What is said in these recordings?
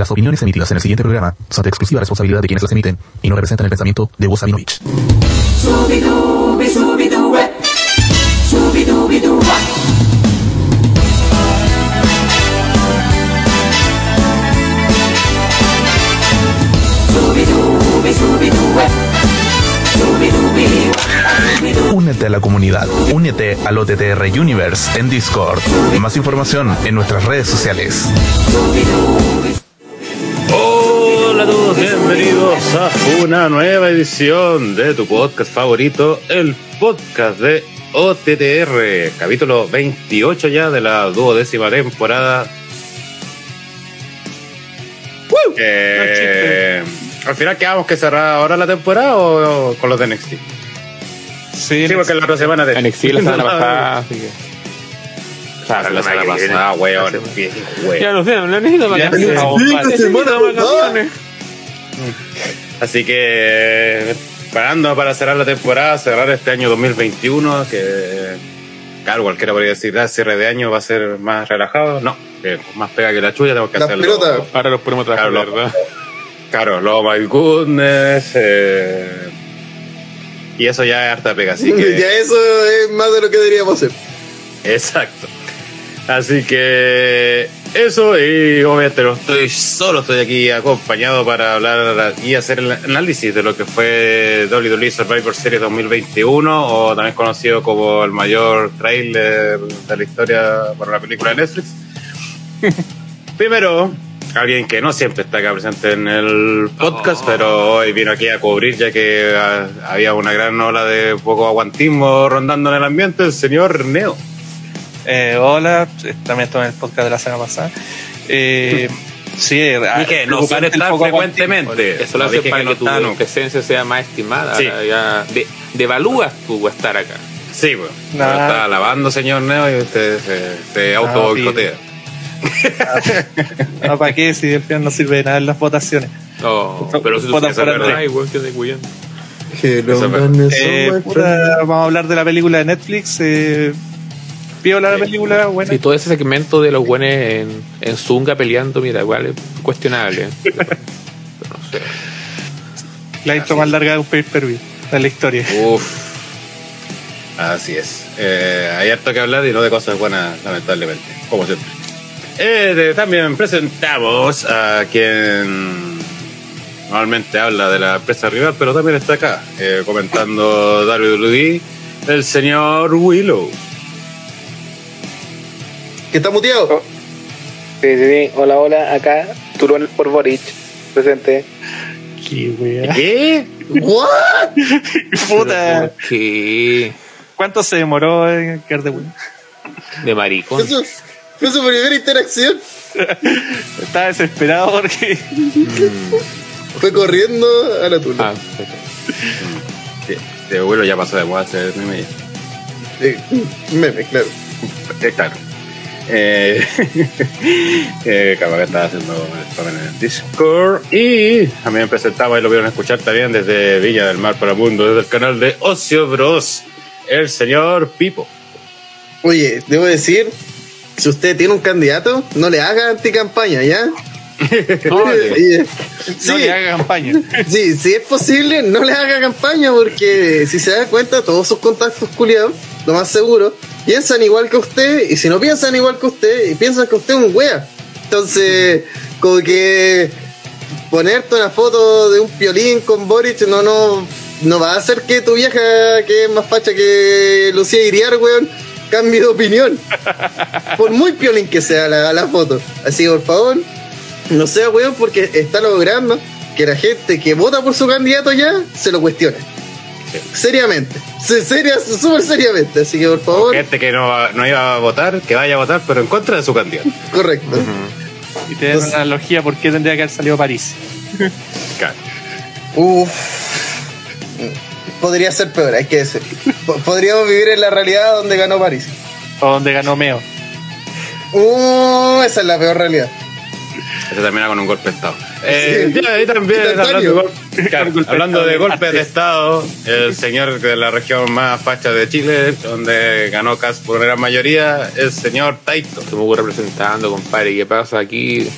Las opiniones emitidas en el siguiente programa son de exclusiva responsabilidad de quienes las emiten y no representan el pensamiento de Woz Sabinovich. Scooby-Dooby, Scooby-Doo-Wep. Scooby-Dooby-Doo-Wop. Scooby-Dooby, Scooby-Doo-Wep. Scooby-Dooby-Wop. Únete a la comunidad, únete al OTTR Universe en Discord. Más información en nuestras redes sociales. Hola a todos, bienvenidos a una nueva edición de tu podcast favorito, el podcast de OTTR, capítulo 28 ya de la duodécima temporada. Eh, al final quedamos que cerrar ahora la temporada o, o con los de NXT. Sí, Sí, porque la otra semana de NXT la semana pasada, así que. La semana pasada, weón. bien, weón. Ya no sé, no vacaciones. Necesito vacaciones. Así que parando para cerrar la temporada, cerrar este año 2021, que claro, cualquiera podría decir, ah, cierre de año va a ser más relajado. No, que con más pega que la chulla, tenemos que Las hacerlo. pelotas. Ahora los podemos trabajar, Claro, ¿verdad? Claro, lo my goodness. eh, y eso ya es harta pega, así que. Ya eso es más de lo que deberíamos hacer. Exacto. Así que eso, y obviamente no estoy solo, estoy aquí acompañado para hablar y hacer el análisis de lo que fue WWE Survivor Series 2021, o también conocido como el mayor trailer de la historia para la película de Netflix. Primero, alguien que no siempre está acá presente en el podcast, pero hoy vino aquí a cubrir ya que ah, había una gran ola de poco aguantismo rondando en el ambiente, el señor Neo. Eh, hola, también estoy en el podcast de la semana pasada. Eh, sí, Y que no suele estar frecuentemente. Eso lo No hace para que tu no. presencia sea más estimada. Sí. Ya de, devalúas tu estar acá. Sí, pues. Nah. Está alabando, señor Neo, y usted se, se auto boicotea. No, ¿para qué? Si al final no sirve de nada en las votaciones. No, pero si tú por verdad, igual que de darkness, Eh, vamos a hablar de la película de Netflix. Eh, Piola la película, bueno. Sí, todo ese segmento de los buenos en, en Zunga peleando, mira, igual es cuestionable. Pero, pero no sé. La intro más larga de un pay per view de la historia. Uf. Así es. Eh, hay harto que hablar y no de cosas buenas, lamentablemente, como siempre. Eh, de- también presentamos a quien normalmente habla de la empresa rival, pero también está acá, eh, comentando WWE, el señor Willow. Que está muteado. Sí, sí, sí. Hola, hola. Acá, Turón por Boric, presente. Qué wea. ¿Qué? ¿What? Puta. ¿Qué? ¿Cuánto se demoró en quedar de? De maricón. Eso fue su primera interacción. Estaba desesperado porque. Fue corriendo a la tula. Ah, sí. Sí, de Willow ya pasó de moda hacer meme. Eh, meme, claro. Eh, claro. Eh, eh, que estaba haciendo examen en el Discord. Y también presentaba, y lo vieron escuchar también desde Villa del Mar para el Mundo, desde el canal de Ocio Bros, el señor Pipo. Oye, debo decir, si usted tiene un candidato, no le haga anticampaña, ¿ya? No le haga campaña. sí, si es posible, no le haga campaña porque si se da cuenta, todos sus contactos culiados, lo más seguro, piensan igual que usted y si no piensan igual que usted, piensan que usted es un wea. Entonces, como que ponerte una foto de un piolín con Boric no, no, no va a hacer que tu vieja, que es más facha que Lucía Iriar, weón, cambie de opinión. Por muy piolín que sea la, la foto. Así que por favor, no sea weón, porque está logrando que la gente que vota por su candidato ya se lo cuestione. Seriamente. Se- Seria, súper seriamente. Así que por favor, Gente que no, no iba a votar, que vaya a votar, pero en contra de su candidato. correcto. Y te dan una analogía por qué tendría que haber salido París. Claro. Uf. Podría ser peor, hay que decir. Po- Podríamos vivir en la realidad donde ganó París. O donde ganó Meo. Uh, esa es la peor realidad. Ese termina con un golpe de Estado. Eh, Sí. también, hablando de, claro, hablando golpes de. Estado, el señor de la región más facha de Chile, donde ganó Cas por gran mayoría, el señor Taito. Estamos representando, compadre. ¿Qué pasa aquí?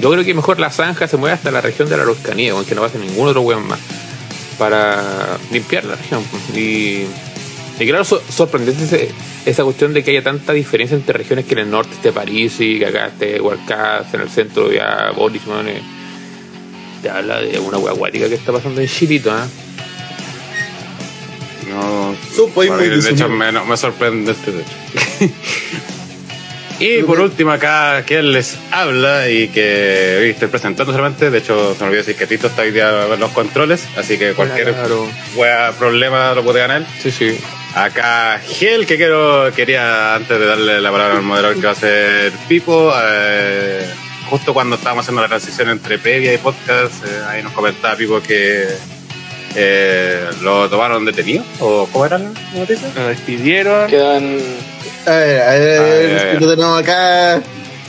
Yo creo que mejor la zanja se mueve hasta la región de la Araucanía, aunque no pase ningún otro weón más. Para limpiar la región. Y, y claro, so- sorprendente ese- esa cuestión de que haya tanta diferencia entre regiones que en el norte esté París y que acá esté Huarcás, en el centro ya Boris, Te habla de una wea acuática que está pasando en Chilito, ¿ah? No, Supo y muy de hecho me, no, me sorprende este de hecho. y por último acá, él les habla y que hoy estoy presentando solamente, de hecho se me olvidó decir que Tito está hoy día en los controles, así que cualquier Claro. wea, problema lo puede ganar. Sí, sí. Acá Gel, que quiero, quería antes de darle la palabra al moderador que va a ser Pipo, eh, justo cuando estábamos haciendo la transición entre previa y podcast, eh, ahí nos comentaba Pipo que eh, lo tomaron detenido, o ¿cómo era la noticia? Lo despidieron. Quedan. A ver, a ver, A ver, a ver. lo tenemos acá.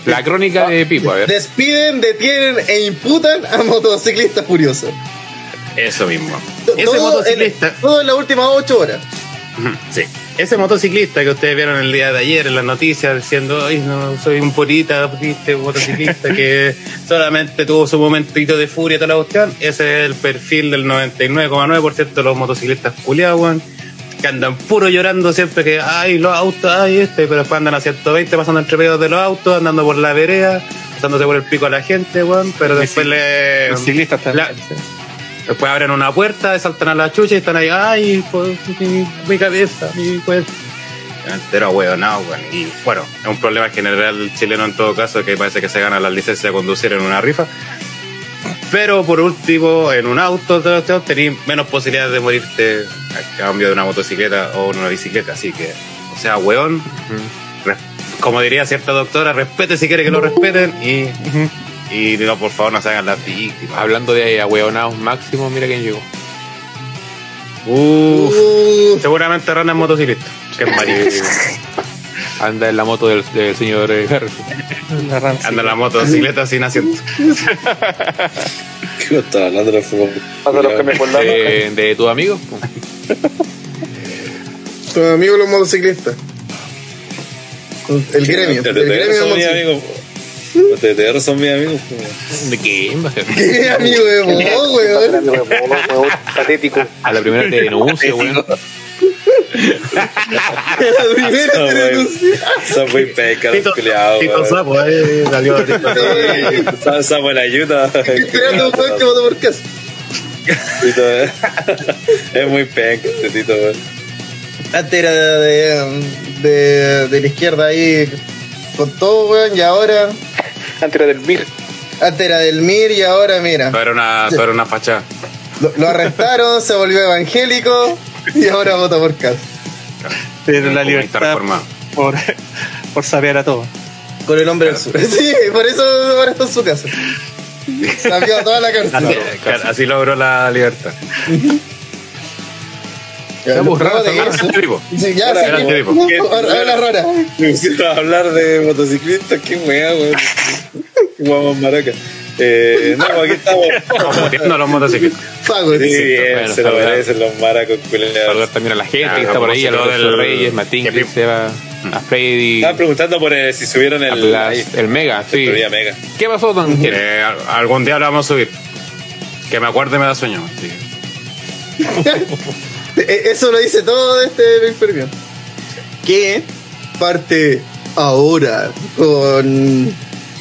La crónica de Pipo, a ver. Despiden, detienen e imputan a motociclistas furiosos. Eso mismo. Todo Ese motociclista, en- todo en las últimas ocho horas. Sí, ese motociclista que ustedes vieron el día de ayer en las noticias diciendo, ay, no, soy un purita, triste motociclista que solamente tuvo su momentito de furia toda la cuestión, ese es el perfil del 99,9% de los motociclistas culiados, que andan puro llorando siempre que, ay, los autos, ay, este, pero después andan a 120 pasando entre pedos de los autos, andando por la vereda, pasándose por el pico a la gente, weón, pero después le... Los ciclistas también. la- Después abren una puerta, saltan a la chucha y están ahí, ay, pues, mi, mi cabeza, mi cuerpo. Entero huevo, no, weón. Y bueno, es un problema general chileno en todo caso, que parece que se gana la licencia de conducir en una rifa. Pero por último, en un auto, tenés menos posibilidades de morirte a cambio de una motocicleta o una bicicleta. Así que, o sea, weón, como diría cierta doctora, respete si quiere que lo respeten y, y no, por favor, no se hagan las víctimas. Hablando de ahueonados máximos, mira quién llegó. Uf. Uh, Seguramente Rana es motociclista. Que es marido. Anda en la moto del, del señor eh. La Ramsey. Anda en la motocicleta sin asiento. ¿Qué estaba hablando de los Pasa los que me. De, de tus amigos. tus amigos los motociclistas. El gremio. El gremio Los TTR son mis amigos. ¿De ser? ¿Qué amigo de vos, weón? Huevón patético. A la primera te denuncio, weón. La primera No, te muy pecas los culiados. Tito Sapo, eh, salió Tito Sapo. Buena ayuda. Esperando un weón que votó por casa. Tito, eh. Es muy penca este Tito, weón. Antes era de, de, de la izquierda ahí con todo, weón, y ahora. Antes era del MIR. Antes era del MIR y ahora, mira. Tú eres una, eres una fachada. Lo, lo arrestaron, se volvió evangélico y ahora vota por casa. Pero la libertad por, por saber a todo. Con el hombre del sur. Sí, por eso ahora está en su casa. Enviado toda la Así, cárcel. claro, así logró la libertad. Ya, no, tipo. Sí, ya, Ahora, sí. Ahora, a hablar de motociclistas, qué wea, weón. Qué guapo maraca. Eh, no, aquí estamos. Estamos los motociclistas. Fago, Sí, bien, Bueno, se lo merecen los maracos Saludar culeados. también a la gente Ah, que está por ahí, a los del- Reyes, Matín, que Seba, a Freddy, Estaban preguntando por eh, si subieron el. El Mega, sí. el mega. ¿Qué pasó, Don? Eh, al- algún día lo vamos a subir. Que me acuerde me da sueño. Eh, Eso lo dice todo de este experimento. Que parte ahora con.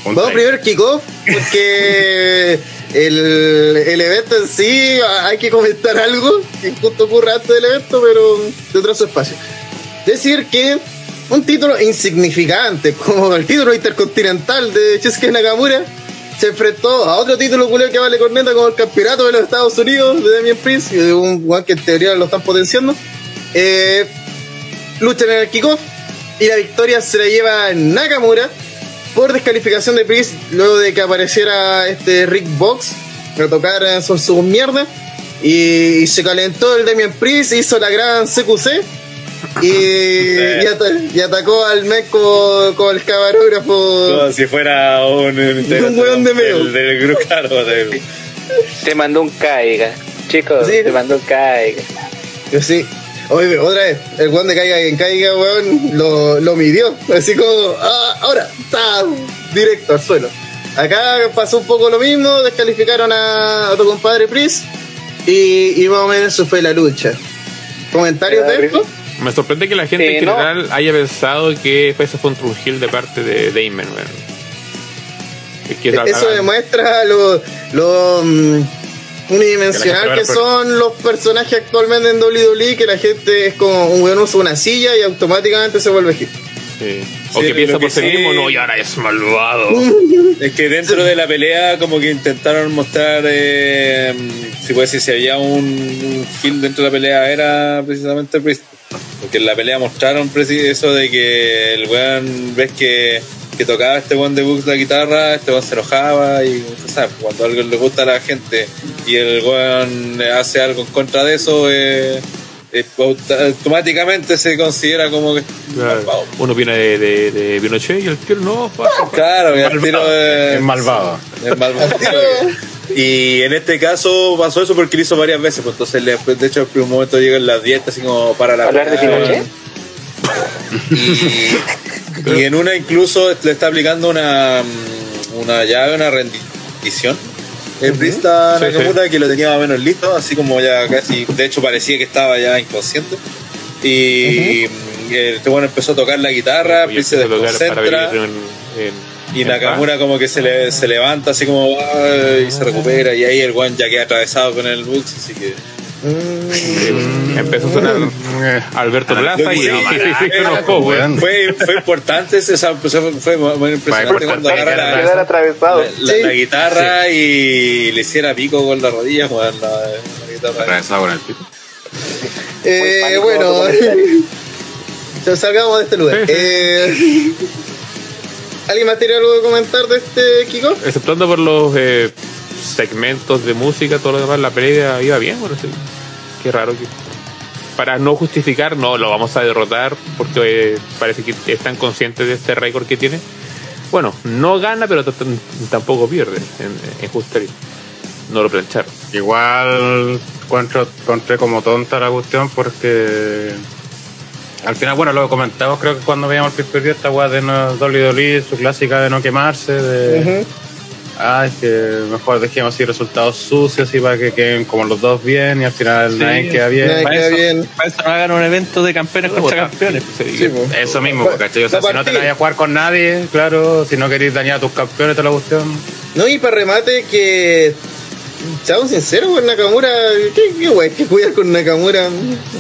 Vamos primero kickoff, porque el, el evento en sí hay que comentar algo que justo ocurre antes del evento, pero de otro espacio. Decir que un título insignificante, como el título intercontinental de Shinsuke Nakamura, se enfrentó a otro título culero que vale corneta como el campeonato de los Estados Unidos de Damien Prince, un guan que en teoría lo están potenciando. Eh, luchan en el kickoff y la victoria se la lleva Nakamura por descalificación de Priest luego de que apareciera este Rick Box a tocar en su, su mierda y, se calentó el Damian Priest hizo la gran CQC y, y, ata- y atacó al mes como, como el camarógrafo Como si fuera un, Un weón de meo. Del, del claro, del- Te mandó un caiga. Chicos, Sí. te mandó un caiga. Yo sí. Oye, otra vez, el weón de caiga quien caiga, weón, lo, lo midió. Así como, ah, ahora, está directo al suelo. acá pasó un poco lo mismo, descalificaron a, a tu compadre Pris y, y más o menos eso fue la lucha. ¿Comentarios de esto? Me sorprende que la gente Sí, en no. general haya pensado que eso fue un trujil de parte de Damon, Eso demuestra lo, lo mm, unidimensional Que son los personajes actualmente en WWE, que la gente es como un weón usa una silla y automáticamente se vuelve hit. Sí. O Sí, que piensa por sí mismo, no, y ahora es malvado. Es que dentro de la pelea como que intentaron mostrar, eh, si puede decir, si había un, un heel dentro de la pelea era precisamente Priest. Porque en la pelea mostraron eso de que el weón, ves que, que tocaba este weón de Books la guitarra, este weón se enojaba y usted sabe, cuando algo le gusta a la gente y el weón hace algo en contra de eso, eh, automáticamente se considera como que Claro. malvado. Uno viene de, de, de Pinochet y el tío no, pa- Claro, al tiro Es malvado. es malvado. Y en este caso pasó eso porque lo hizo varias veces, pues entonces le- de hecho en un momento llega en la dieta así como para la ¿Hablar de Pinochet? y, y en una incluso le está aplicando una una llave, una rendición. El Prista Sí, Nakamura que lo tenía más o menos listo, así como ya casi, de hecho parecía que estaba ya inconsciente. Y este bueno empezó a tocar la guitarra, y Priest se desconcentra. Y Nakamura como que se, le, se levanta así como y se recupera y ahí el one ya queda atravesado con el Bux, así que paz. Empezó a sonar Alberto Plaza que y, fue, fue importante, ese- esa- fue, fue muy impresionante cuando agarra la, atravesado. la- Sí. la guitarra y le hiciera pico con la rodilla con la, la guitarra. Atravesado con el. Eh, bueno, salgamos de este lugar. Eh, ¿Alguien más tiene algo que comentar de este Kiko? Exceptuando por los eh, segmentos de música, todo lo demás, la pelea iba bien, bueno, sí. Qué raro que. Para no justificar, no, lo vamos a derrotar porque eh, parece que están conscientes de este récord que tiene. Bueno, no gana, pero tampoco pierde en, en Justería. No lo plancharon. Igual encuentro, encontré como tonta la cuestión porque al final, bueno, lo comentamos creo que cuando veíamos el pay esta weá de no, WWE, su clásica de no quemarse, de ay, que mejor dejemos así resultados sucios y para que queden como los dos bien y al final Sí, nadie queda bien. nadie Para queda eso, bien. para eso no hagan un evento de campeones contra campeones. Sí, po. Eso mismo, Pa- ¿cachai? O sea, si no te vayas a jugar con nadie, claro, si no queréis dañar a tus campeones, toda la cuestión. No, y para remate que. Seamos sinceros con Nakamura. ¿Qué, qué wey? ¿Qué cuidar con Nakamura?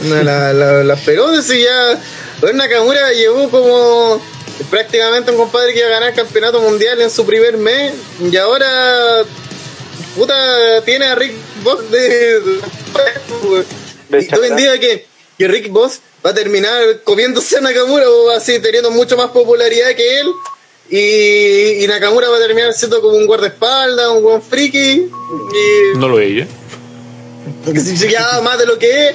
Una- la, la, la feroz y ya. Bueno, Nakamura llevó como prácticamente un compadre que iba a ganar campeonato mundial en su primer mes. Y ahora. Puta, tiene a Rick Boss de. De y tú en día que, que Rick Boss va a terminar comiéndose a Nakamura o así teniendo mucho más popularidad que él. Y, y Nakamura va a terminar siendo como un guardaespaldas, un buen friki. Y No lo veía. que se más de lo que es.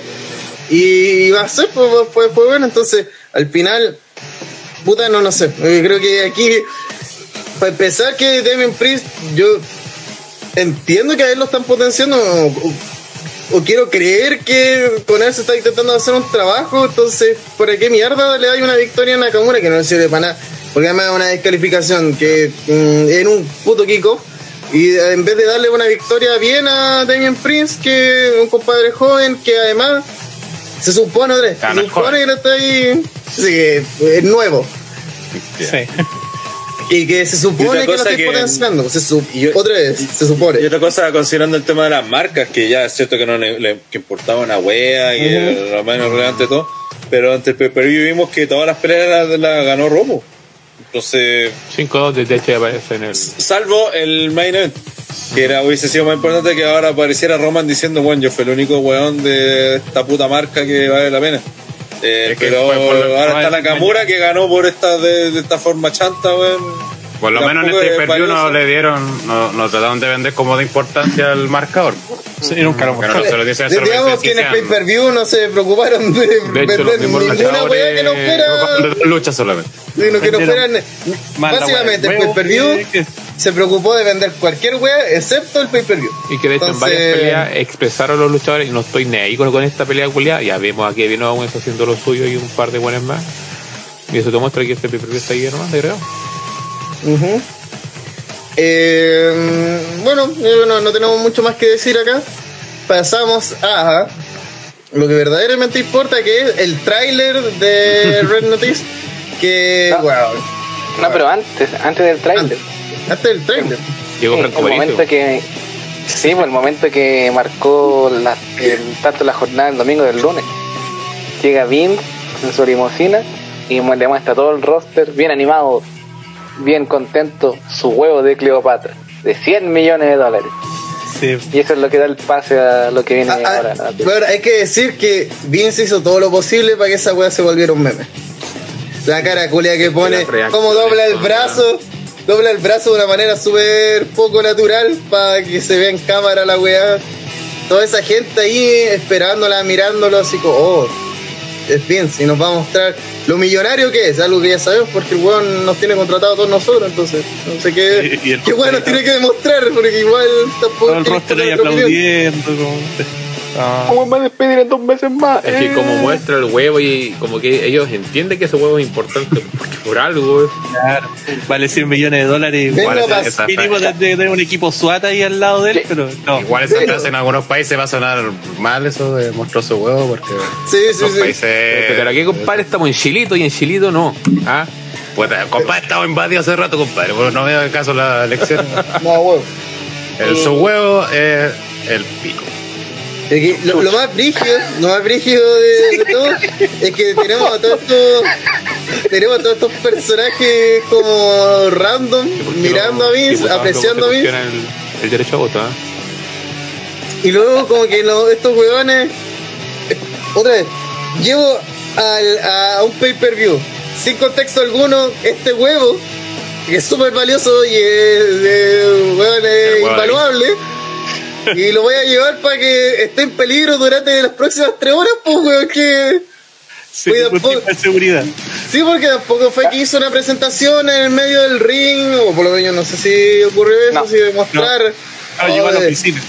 Y va a ser, pues, fue, fue bueno. Entonces, al final, puta, no, no sé. Eh, Creo que aquí, para empezar, que Damien Priest, yo entiendo que a él lo están potenciando. O, o quiero creer que con él se está intentando hacer un trabajo. Entonces, ¿por qué mierda le da una victoria a Nakamura que no le sirve para nada? Porque además es una descalificación que mm, en un puto kickoff. Y en vez de darle una victoria bien a Damien Prince, que un compadre joven que además se supone, Andrés, se supone que no está ahí, sí, es nuevo. Sí. Y que se supone otra que lo cosa está que- potenciando. Se su- y yo- otra vez, se supone. Y otra cosa, considerando el tema de las marcas, que ya es cierto que no le, le- que importaba una wea y era lo menos relevante de todo, pero ante el pay-per-view vimos que todas las peleas las las ganó Romo. Entonces, 5-2 de ya aparece en el. salvo el main event, que era, hubiese sido más importante que ahora apareciera Roman diciendo, bueno, yo fui el único weón de esta puta marca que vale la pena. Eh, pero fue ahora está es- Nakamura que ganó por esta de, de esta forma chanta, weón. Por lo menos en este es pay-per-view no le dieron, no, no trataron de vender como de importancia al marcador. Sí, nunca lo Pero no se lo dicen digamos que en el sean- pay-per-view no se preocuparon de, De hecho, vender ninguna wea que no fuera. de lucha solamente. sino que no fueran. Básicamente, el pay-per-view que- que- se preocupó de vender cualquier wea excepto el pay-per-view. Y que de hecho en Entonces- varias peleas expresaron los luchadores y no estoy ni ahí con, con esta pelea culiada. Ya vemos a Kevin Owens haciendo lo suyo y un par de buenas más. Y eso te muestra que este pay está ahí nomás, de Eh, bueno, no, no tenemos mucho más que decir acá. Pasamos a lo que verdaderamente importa, que es el tráiler de Red Notice. Que, No. wow, No, pero antes, antes del trailer. antes del tráiler. Llegó Sí, Franco el momento que sí, pues, el momento que marcó la, el- tanto la jornada del domingo del lunes. Llega Vince en su limusina y le muestra todo el roster bien animado, bien contento, su huevo de Cleopatra de 100 millones de dólares. Sí. Y eso es lo que da el pase a lo que viene Ah, ah, ahora. ¿no? bueno, hay que decir que Vince hizo todo lo posible para que esa weá se volviera un meme. La cara culia que pone, como dobla el brazo, dobla el brazo de una manera súper poco natural para que se vea en cámara la weá. Toda esa gente ahí esperándola, mirándolo así como, oh, es Vince y nos va a mostrar lo millonario que es, algo que ya sabemos porque el weón nos tiene contratado a todos nosotros, entonces no sé qué, Y- y el qué weón nos tiene que demostrar porque igual tampoco Todo el roster ahí aplaudiendo. Como... Ah, ¿Cómo me va a despedir en dos meses más? Es que como Eh. muestra el huevo y como que ellos entienden que ese huevo es importante porque por algo, güey. claro. Vale 100 millones de dólares. Igual es mínimo de, de tener un equipo SWAT ahí al lado de él, pero no. Igual esa frase en algunos países va a sonar mal eso de monstruoso huevo porque Sí, sí, sí. países... Pero aquí, compadre, estamos en Chilito y en Chilito no. ¿Ah? Puta, compadre, estaba invadido hace rato, compadre. Bueno, no veo el caso la elección. No, weón. El su huevo es el pico. Que lo, lo más brígido, lo más brígido de, de todo es que tenemos a todos estos tenemos a todos estos personajes como random mirando a Vince, Diputados apreciando a Vince El, el derecho a y luego como que estos huevones otra vez llevo al, a un pay per view sin contexto alguno este huevo que es súper valioso y es, es huevo ahí. Y lo voy a llevar para que esté en peligro durante las próximas tres horas pues hueón que Sí, ningún tampoco- seguridad. Sí, porque tampoco fue que hizo una presentación en el medio del ring, o por lo menos no sé si ocurrió eso, No. si de mostrar. No, llegó a la oh, oficina.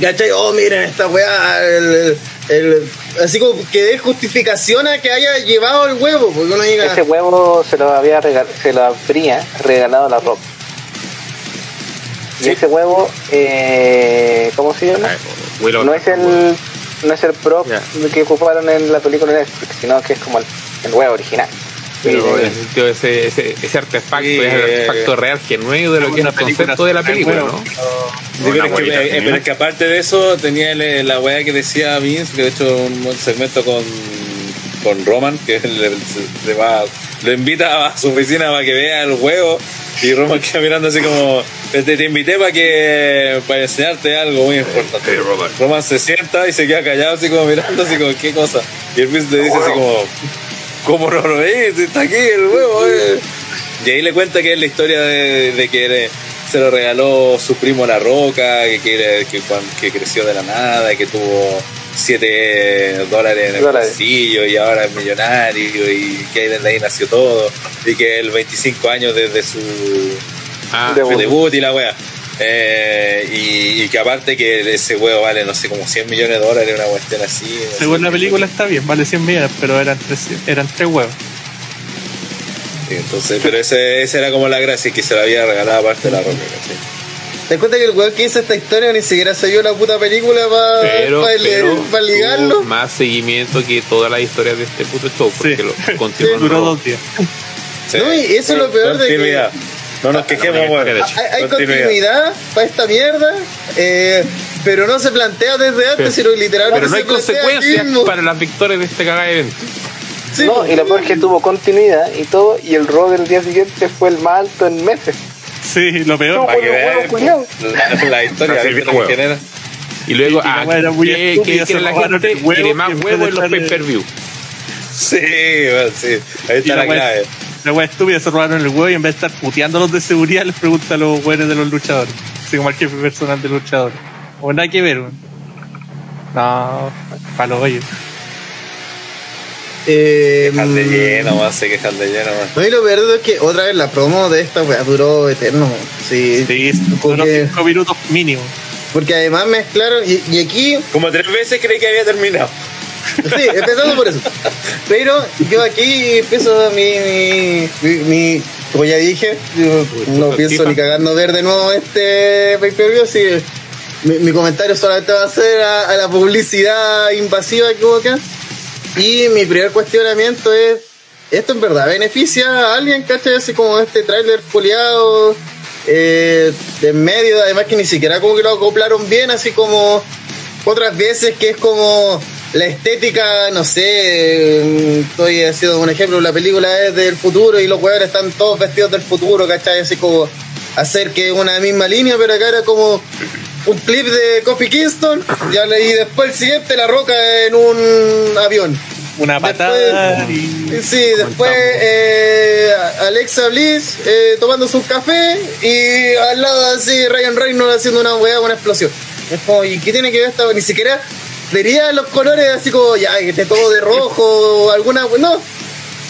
¿Cachai? Oh, miren esta weá. el- el- así como que dé justificación a que haya llevado el huevo, porque uno diga. Ese huevo se lo había regal se lo habría regalado la ropa. Y ese huevo, eh, ¿cómo se llama? Willow. No es el no es el prop que ocuparon en la película de Netflix, sino que es como el, el huevo original. Pero Sí, ese, ese, ese artefacto Sí, es el eh, artefacto real genuino de lo que es Una el concepto de la película, ¿no? Sí, pero, es que, abuelita eh, genial. pero es que aparte de eso, tenía el- la weá que decía Vince, que de hecho un buen segmento con, con Roman, que le, se- le va, lo invita a su oficina para que vea el juego, y Roman queda mirando así como, te, te invité para que para enseñarte algo muy importante. Roman. Se sienta y se queda callado así como mirando así como, ¿qué cosa? Y el Vince le dice así como, ¿cómo no lo ves? Está aquí el huevo, eh. Y ahí le cuenta que es la historia de, de que se lo regaló su primo La Roca, que, que, que, que creció de la nada, que tuvo 7 dólares en el Dólares. bolsillo y ahora es millonario y que ahí desde ahí nació todo. Y que el 25 años desde su, Ah, Debut. su debut y la wea. Eh, y, y que aparte que ese huevo vale, no sé, como 100 millones de dólares, una cuestión así. Según la película está bien, vale 100 millones, pero eran tres, eran tres huevos. Entonces, pero ese, ese era como la gracia que se la había regalado aparte de la roca. ¿Te cuenta que el weón que hizo esta historia ni siquiera se vio la puta película para pero, pero ligarlo? tuvo más seguimiento que todas las historias de este puto show, porque Sí. lo continuó en Duró dos días. No, y eso es lo peor de que-. No nos quejemos, no, bueno. no, Hay, hay continuidad para esta mierda, eh, pero no se plantea desde antes, Pero- sino literalmente Pero no hay consecuencias para las victorias de este cagada evento. Sí, no, y lo peor es que tuvo continuidad y todo, y el robo del día siguiente fue el más alto en meses. Sí, lo peor. Para que vean la, la historia que genera. Y luego, ah, weá era muy ¿qué, estúpida, qué se quiere la gente? Quiere más y en los pay-per-view. Sí, bueno, sí. Ahí está la clave. La wea estúpida se robaron el huevo y en vez de estar puteando a los de seguridad les pregunta a los güeyes de los luchadores. Así como al jefe personal de luchadores. O nada que ver, weón. No, palo oye. Eh, Quejas de lleno, más se quejan de lleno, más. No, y lo peor es que otra vez la promo de esta weá duró eterno. Sí, Sí, que- 5 minutos mínimo. porque además mezclaron, y, y aquí Como tres veces creí que había terminado. Sí, empezando por eso. Pero yo aquí empiezo mi, mi, mi, como ya dije, yo no pienso ni cagando ver de nuevo este pay-per-view, así que mi, mi comentario solamente va a ser a, a la publicidad invasiva que hubo acá. Y mi primer cuestionamiento es, ¿esto en verdad beneficia a alguien, cachai? Así como este tráiler foliado, eh, de medio, además que ni siquiera como que lo acoplaron bien, así como otras veces que es como la estética, no sé, estoy haciendo un ejemplo, la película es del futuro y los jugadores están todos vestidos del futuro, ¿cachai? Así como hacer que una misma línea, pero acá era como un clip de Kofi Kingston ya leí después el siguiente la roca en un avión. Una patada y... Sí, después eh, Alexa Bliss eh, tomándose un café y al lado así Ryan Reynolds haciendo una weá, una explosión. Es como, ¿y qué tiene que ver esta? Ni siquiera vería los colores así como, ya, que esté todo de rojo o alguna. No,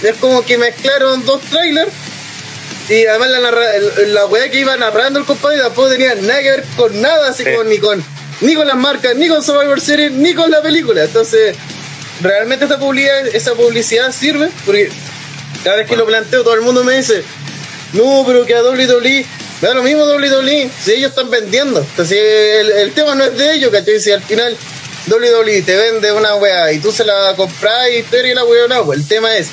es como que mezclaron dos trailers y además la, narra- la weá que iba narrando el compadre tampoco tenía nada que ver con nada, así Sí. como ni con ni con las marcas, ni con Survivor Series, ni con la película. Entonces, realmente esta publicidad, esa publicidad sirve, porque cada vez que lo planteo todo el mundo me dice, no, pero que a WWE, me da lo mismo WWE, si ellos están vendiendo. Entonces, el, el tema no es de ellos, ¿cachai? Si al final WWE te vende una weá y tú se la compras y tú eres la weá, no, pues el tema es,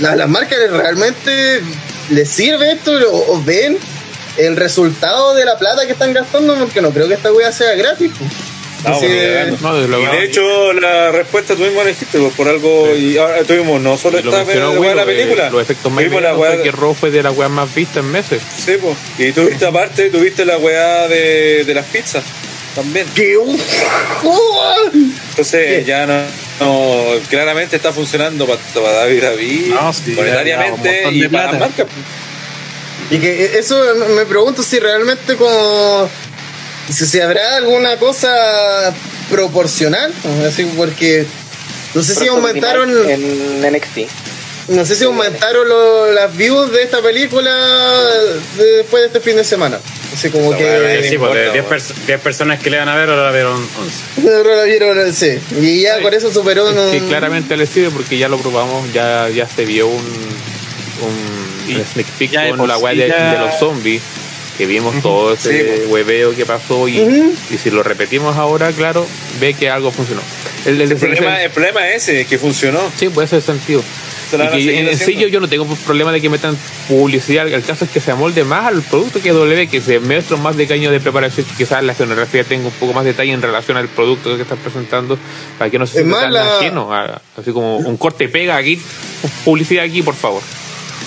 la- las marcas realmente les sirve esto o, o ven el resultado de la plata que están gastando porque no creo que esta weá sea gratis. pues. No, Así de- y hecho, la respuesta la dijiste, pues, por algo. Y ahora tuvimos no solo esta weá de la que película. Los efectos más tuvimos la weá que Raw fue de las weas más vistas en meses. Sí, pues. Y tuviste aparte, tuviste la weá de, de las pizzas también. ¡Qué! ¡Oh! Entonces ya no, no- claramente está funcionando para, para David David No, sí, ya, ya, monetariamente un y para las plata. marcas. Y que eso me pregunto si realmente como si, si habrá alguna cosa proporcional, así porque no sé si aumentaron En NXT. No sé si aumentaron lo- las views de esta película de- después de este fin de semana. Así como que no Sí, pues de importa, 10 weón. pers- 10 personas que le van a ver, ahora vieron 11. ahora la vieron, sí. Y ya con eso superó Es no- que claramente le sirve porque ya lo probamos, ya, ya se vio un, un, un sneak peek ya con la sí weá de, de los zombies, que vimos todo ese Sí, pues. hueveo que pasó y, Ujú. y si lo repetimos ahora, claro, ve que algo funcionó. El, el- El problema, el problema es ese, que funcionó. Sí, puede ser sentido. Y que en, en sí yo, yo no tengo problema de que metan publicidad. El caso es que se amolde más al producto que W, que se muestre más de caño de preparación, que quizás la escenografía tenga un poco más de detalle en relación al producto que estás presentando, para que no se sienta la- ajeno. a- así como un corte pega aquí, publicidad aquí, por favor.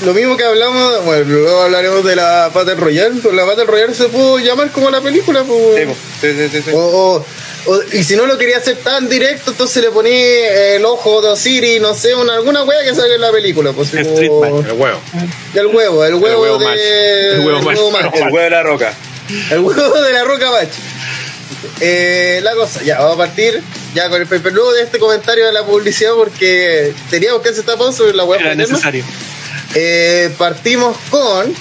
lo mismo que hablamos, bueno, luego hablaremos de la Battle Royale, pero la Battle Royale se pudo llamar como la película, pues. Sí, pues. Sí, sí, sí, sí. O, o- o- y si no lo quería hacer tan directo, entonces le ponía el ojo de Osiris, no sé, una, alguna wea que salga en la película. Pues, El como-. El huevo. El huevo, el huevo, huevo de. match. El huevo match. match. El huevo de la roca. El huevo de la roca match. Eh, la cosa, ya, vamos a partir ya con el paper luego de este comentario de la publicidad porque teníamos que hacer esta pausa sobre la web. Era necesario. Eh, partimos con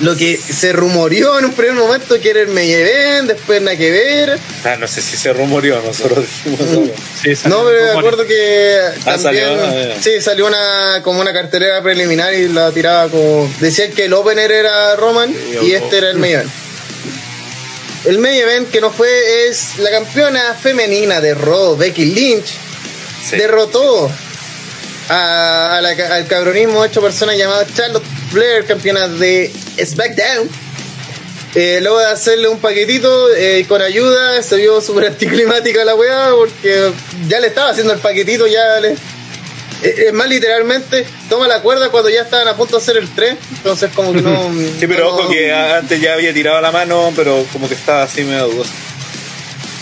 lo que se rumoreó en un primer momento que era el event, después nada que ver. Ah, no sé si se rumoreó, nosotros dijimos algo. Sí, No, pero me acuerdo que Ah, también salió, ya. sí salió una como una cartelera preliminar y la tiraba como decían que el opener era Roman y este era el event. El main event que no fue es la campeona femenina de Raw, Becky Lynch, Sí. derrotó a, a la al cabronismo de ocho personas llamadas Charlotte Flair, campeona de SmackDown. Eh, luego de hacerle un paquetito eh, con ayuda, se vio súper anticlimática la weá porque ya le estaba haciendo el paquetito, ya le. eh, Es más, literalmente toma la cuerda cuando ya estaban a punto de hacer el 3, entonces como que no. Sí, pero no- ojo que antes ya había tirado la mano, pero como que estaba así medio dudoso.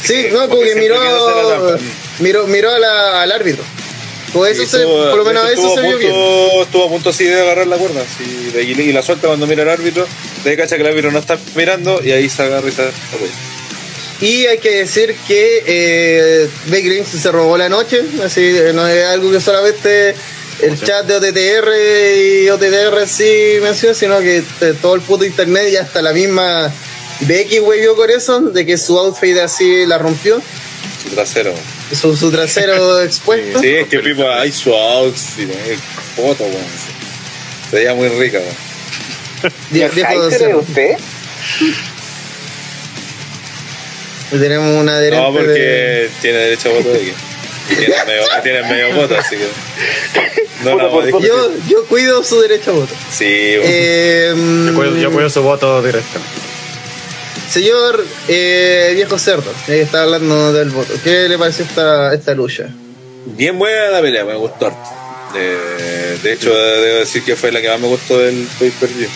Sí, no, como Porque que miró, miró, miró a la- al árbitro. Eso se, estuvo- por lo menos eso se vio a bien. punto- Estuvo a punto así de agarrar la cuerda. sí, de- y, y la suelta cuando mira al árbitro, de cacha que el árbitro no está mirando y ahí se agarra y se apoya. Y hay que decir que eh, se robó la noche, así eh, no es algo que solamente el chat de OTTR y OTTR sí menciona, sino que eh, todo el puto internet y hasta la misma Becky huevió con eso, de que su outfit así la rompió, Su trasero. su, su trasero expuesto. Sí, es que Pipo hay su outfit, foto, weón. Se veía muy rica, weón. Vie- viejo ¿Hater es docente. usted? Y tenemos una derecha No, de... porque tiene derecho a voto de aquí. Y tiene medio, tiene medio voto, así que. No, no, discutir. Yo, yo cuido su derecho a voto. Sí, weón. Eh, Yo cuido, yo cuido su voto directo. Señor eh, viejo cerdo, que está hablando del voto. ¿Qué le pareció esta, esta lucha? Bien buena la pelea, me gustó harto. Eh, de hecho, debo decir que fue la que más me gustó del pay per view.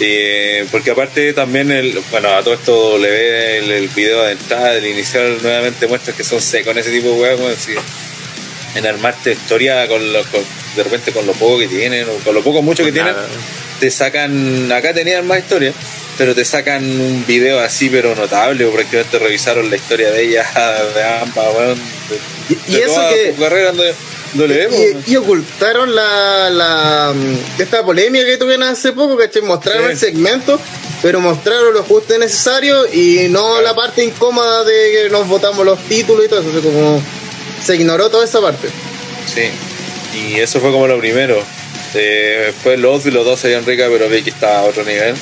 Eh, porque aparte también, el, bueno, a todo esto W, el, el video de entrada, del inicial, nuevamente muestra que son secos en ese tipo de así, en armarte historia con, lo- con- de repente con lo poco que tienen, o con lo poco mucho que tienen, te sacan, acá tenían más historia, pero te sacan un video así, pero notable, o prácticamente revisaron la historia de ella, de ambas, weón, de- Y, eso que... su carrera en W, weón. Y, y ocultaron la, la esta polémica que tuvieron hace poco, ¿cachai? Mostraron Sí. el segmento, pero mostraron lo justo y necesario y no la parte incómoda de que nos votamos los títulos y todo eso. o sea, como se ignoró toda esa parte. Sí, y eso fue como lo primero. Eh, después los los dos se veían ricas, pero Becky estaba a otro nivel.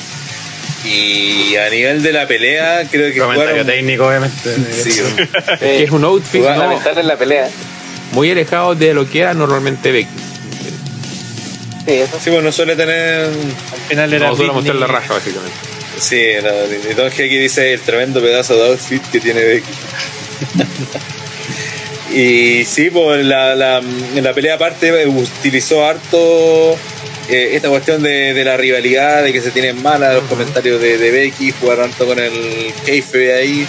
Y a nivel de la pelea, creo que Comentario jugaron. técnico, obviamente. Sí, que es un outfit no, en la pelea. muy alejado de lo que era normalmente Becky. Sí, eso. sí, bueno, suele tener. Al final era No solo mostrar la raja, básicamente. Sí, la, y Don dice el tremendo pedazo de outfit que tiene Becky. y sí, pues la, la, en la pelea aparte eh, utilizó harto eh, esta cuestión de, de la rivalidad, de que se tienen malas los comentarios de, de Becky, jugaron harto con el Keife ahí,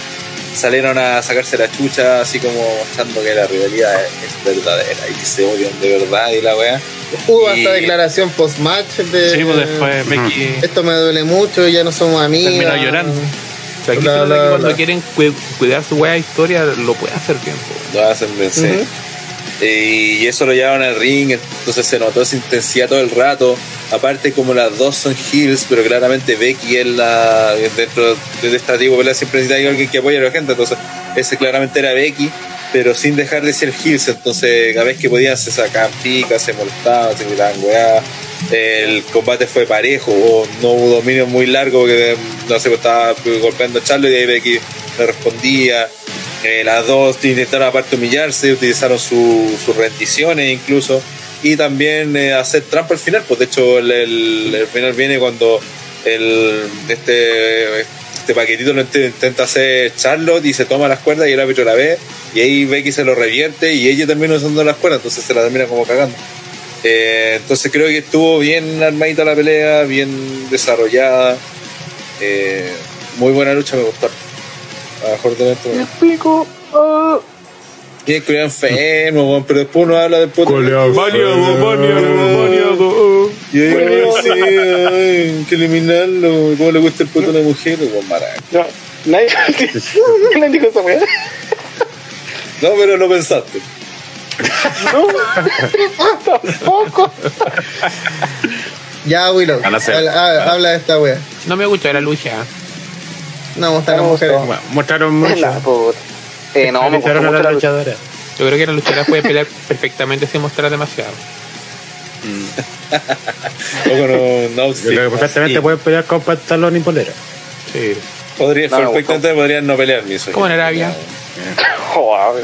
salieron a sacarse la chucha, así como mostrando que la rivalidad es verdadera y que se odian de verdad y la weá. Hubo Y- hasta declaración post-match de... Sí, pues después Becky Esto me duele mucho, ya no somos amigos. terminó llorando. O sea, aquí La- la- que cuando la- quieren cu- cuidar su wea historia, lo puede hacer bien. Lo hacen. Eh, y eso lo llevaron al ring, entonces se notó esa intensidad todo el rato. Aparte, como las dos son heels, pero claramente Becky es la. Dentro de esta tipo pelea siempre necesita alguien que apoye a la gente, entonces ese claramente era Becky, pero sin dejar de ser heels. Entonces, cada vez que podían se sacaban picas, se molestaban, se gritaban weá. El combate fue parejo, o no hubo dominio muy largo porque no sé, estaba golpeando a y ahí Becky le respondía. Las dos intentaron aparte humillarse, utilizaron su- sus rendiciones incluso y también eh, hacer trampa al final. Pues de hecho el, final viene cuando este este paquetito lo int- intenta hacer Charlotte y se toma las cuerdas y el árbitro la ve y ahí Becky se lo revierte y ella termina usando las cuerdas, entonces se la termina como cagando. Eh, entonces creo que estuvo bien armadita la pelea, bien desarrollada. Eh, muy buena lucha, me gustó. Mejor de esto. explico. Y el culiao enfermo, weón, pero después uno habla del puto. Baneado, baneado, baneado. Y ahí uno sí, ay, hay que eliminarlo. ¿Cómo le gusta el puto a la mujer? Weón, maraca. No, nadie, nadie dijo esa weá. No, pero lo pensaste. Tampoco. Ya, Willow, habla, habla- habla de esta wea. No me gustó la lucha. No, Me mujeres. Bueno, mostraron mucho. La. Eh, no, me gustó Felicitaron a mucho la lucha. Yo creo que la luchadora puede pelear perfectamente sin mostrar demasiado. O con un Yo outfit. creo que perfectamente pueden pelear con pantalón y polera. Sí. Podría, No, perfectamente podrían no pelear ni eso. Como en Arabia. Joder.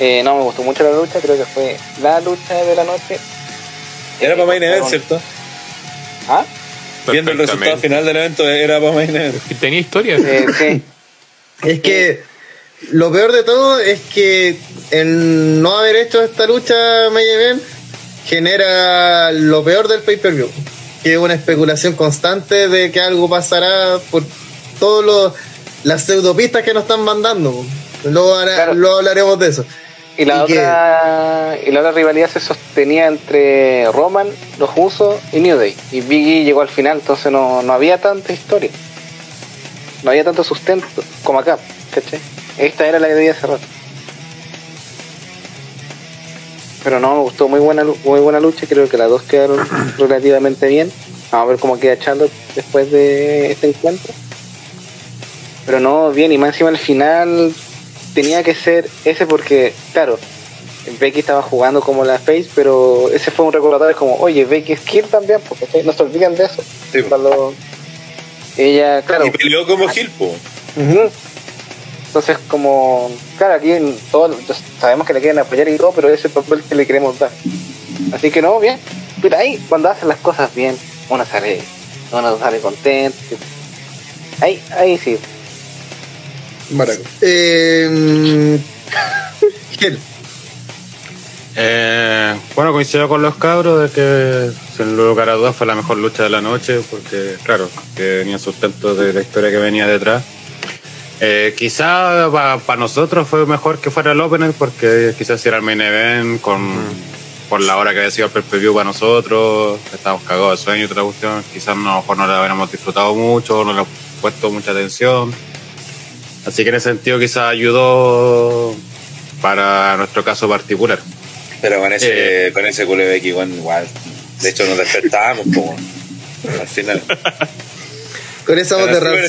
Eh, no, me gustó mucho la lucha, creo que fue la lucha de la noche. Era Eh, para main event, ¿cierto? ¿Ah? Viendo el resultado final del evento, era para. Y Tenía historia. Eh, sí. Es que lo peor de todo es que el no haber hecho esta lucha Main Event genera lo peor del pay-per-view. Que es una especulación constante de que algo pasará por todas las pseudopistas que nos están mandando. Luego, hará- Claro. luego hablaremos de eso. Y la ¿Y qué? otra y la otra rivalidad se sostenía entre Roman, los Usos y New Day. Y Biggie llegó al final, entonces no, no había tanta historia. No había tanto sustento como acá, ¿cachai? Esta era la que debía cerrar. Pero no, me gustó muy buena muy buena lucha, creo que las dos quedaron relativamente bien. Vamos a ver cómo queda Charlotte después de este encuentro. Pero no, bien, y más encima al final tenía que ser ese porque, claro, Becky estaba jugando como la face, pero ese fue un recordatorio como, oye, Becky es Kill también, porque no se olviden de eso. Sí. Cuando ella, claro, Y peleó como Gil, po. Ujú. Entonces, como, claro, aquí en todo, sabemos que le quieren apoyar y todo, pero ese es el papel que le queremos dar. Así que no, bien. Pero ahí, cuando hacen las cosas bien, uno sale, uno sale contento. Ahí, ahí sí. Maraco. Eh, Gel. Eh, bueno, coincido con los cabros de que sin lugar a dudas fue la mejor lucha de la noche, porque claro, que tenía sustento de la historia que venía detrás. Eh, quizá para nosotros fue mejor que fuera el opener, porque quizás si era el main event con por la hora que había sido el preview para nosotros, estábamos cagados de sueño y otra cuestión, quizás no, a lo mejor no la hubiéramos disfrutado mucho, no le hemos puesto mucha atención. Así que en ese sentido quizás ayudó para nuestro caso particular. Pero con ese, con ese culo de Becky, bueno, igual. De hecho, nos despertábamos, po. Al final. Con esa voz de bueno,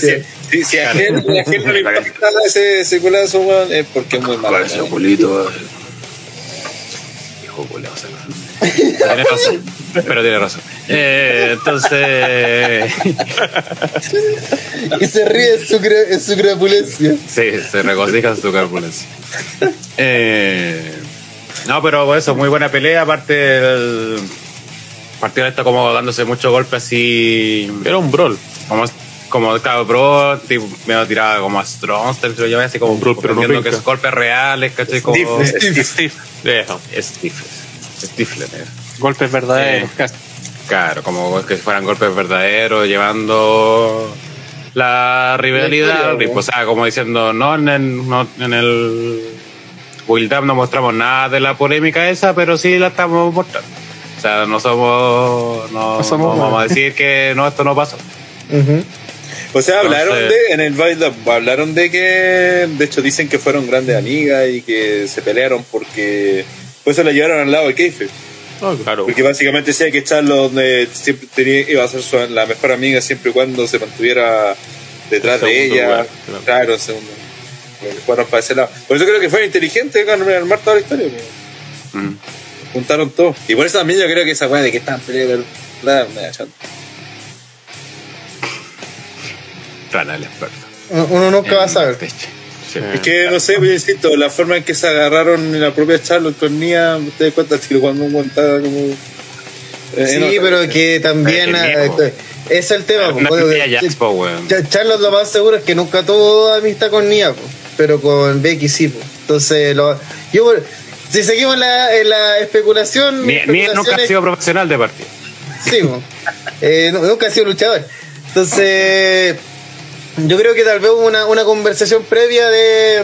Si, si a Gel no le impacta ese, ese culazo, weón, es porque es muy malo. Con ese culito. Hijo culeado, se lo- Tiene razón. Pero tiene razón. Eh, entonces. Y se ríe en su, cre- en su crapulencia. Sí, se regocija en su corpulencia. Eh, no, pero eso, muy buena pelea. Aparte, el partido de esto como dándose muchos golpes así. Era un brawl. Como, como claro, bro, tipo, medio tirada como a Strongster, lo llamé así como Un brawl, pero no que es golpes reales, ¿cachai? Como. Steve, Steve. Stifles. Golpes verdaderos. Eh. casi. Claro, como que fueran golpes verdaderos, llevando la rivalidad, La historia, o sea, como diciendo, no en el, no, en el Build Up no mostramos nada de la polémica esa, pero sí la estamos mostrando. O sea, no somos, no, No somos no vamos a decir que no, esto no pasó. O sea, hablaron Entonces- de, en el Wild Up, hablaron de que, de hecho, dicen que fueron grandes amigas y que se pelearon porque, pues se la llevaron al lado de Keife. Ah, claro. Porque básicamente decía que Charlo donde siempre tenía, iba a ser su- la mejor amiga siempre y cuando se mantuviera detrás de ella. lugar, claro. claro, segundo. Fueron para ese lado. Por eso creo que fue inteligente armar toda la historia. pues. Mm. Juntaron todo. Y por eso también yo creo que esa weá de que estaban peleando, nada, me. Rana el experto. Uno uno nunca va a saber. Sí. Es que no sé, pues, insisto, la forma en que se agarraron en la propia Charlotte con Nia, te das cuenta que cuando uno estaba como. eh, Sí, pero que también. Es que eh, viejo. ese es el tema. Pues, que- Jax, po, Charlotte lo más seguro es que nunca tuvo amistad con Nia, po, pero con Becky sí. po. Entonces, lo, yo, si seguimos la, en la especulación. Ni, ni especulación nunca ha sido profesional de partido. Sí. Eh, nunca ha sido luchador. Entonces, yo creo que tal vez hubo una, una conversación previa de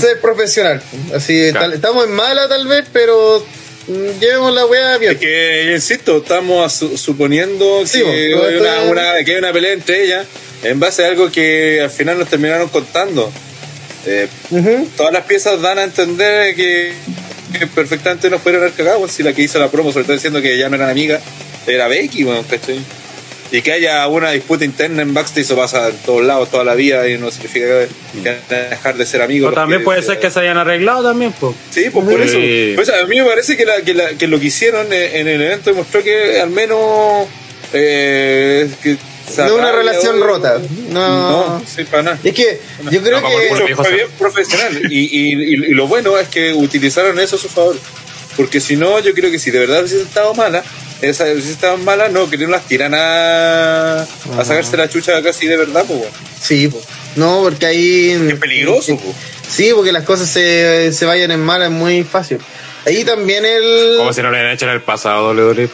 ser profesional. Así, Claro. tal- estamos en mala tal vez, pero mm, llevemos la weá bien. Es que, insisto, estamos asu- suponiendo Sí, que, vos, hay no una, una- que hay una pelea entre ellas en base a algo que al final nos terminaron contando. Eh, todas las piezas dan a entender que, que perfectamente nos pudieron haber cagado si la que hizo la promo, sobre todo diciendo que ya no eran amigas, era Becky, bueno, ¿cachai? Y que haya una disputa interna en backstage, eso pasa en todos lados, toda la vida, y no significa que, que van a dejar de ser amigos. O los también puede ser que se hayan arreglado también, pues. Sí, pues por eso. Pues a mí me parece que, la, que, la- que lo que hicieron en, en el evento demostró que al menos. Eh, que No es una relación rota. No, No. sí, para nada. Es que yo creo No, que. fue bien profesional. Y, y, y, y lo bueno es que utilizaron eso a su favor. Porque si no, yo creo que si de verdad hubiese estado mala, esa hubiese estado mala, no, que no las tiran a, a sacarse la chucha casi de verdad, pues bueno. Sí, po. no, porque ahí. Es peligroso, pues. Sí, porque las cosas se, se vayan en mala es muy fácil. Ahí también el. Como si no lo hubieran hecho en el pasado, WWE.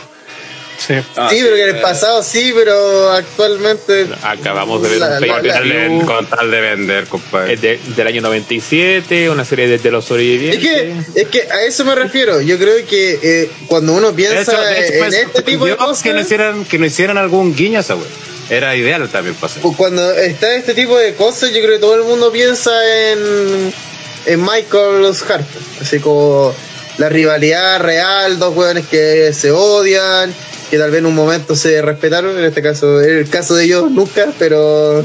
Sí. Ah, sí, pero que en el eh, pasado sí, pero actualmente. Acabamos de ver La- un la- Con la- tal, de, pay-per-view con tal de vender, compadre. es de- del año 97, una serie de, de los Es sobrevivientes. que, es que a eso me refiero. Yo creo que eh, cuando uno De piensa hecho, de hecho, en pues, este tipo de cosas, que no hicieran que no hicieran algún guiño esa. Era ideal también para hacer. pues, cuando está este tipo de cosas, yo creo que todo el mundo piensa en, en Michael Hart. Así como la rivalidad real, dos hueones que se odian, que tal vez en un momento se respetaron. En este caso, en el caso de ellos, nunca, pero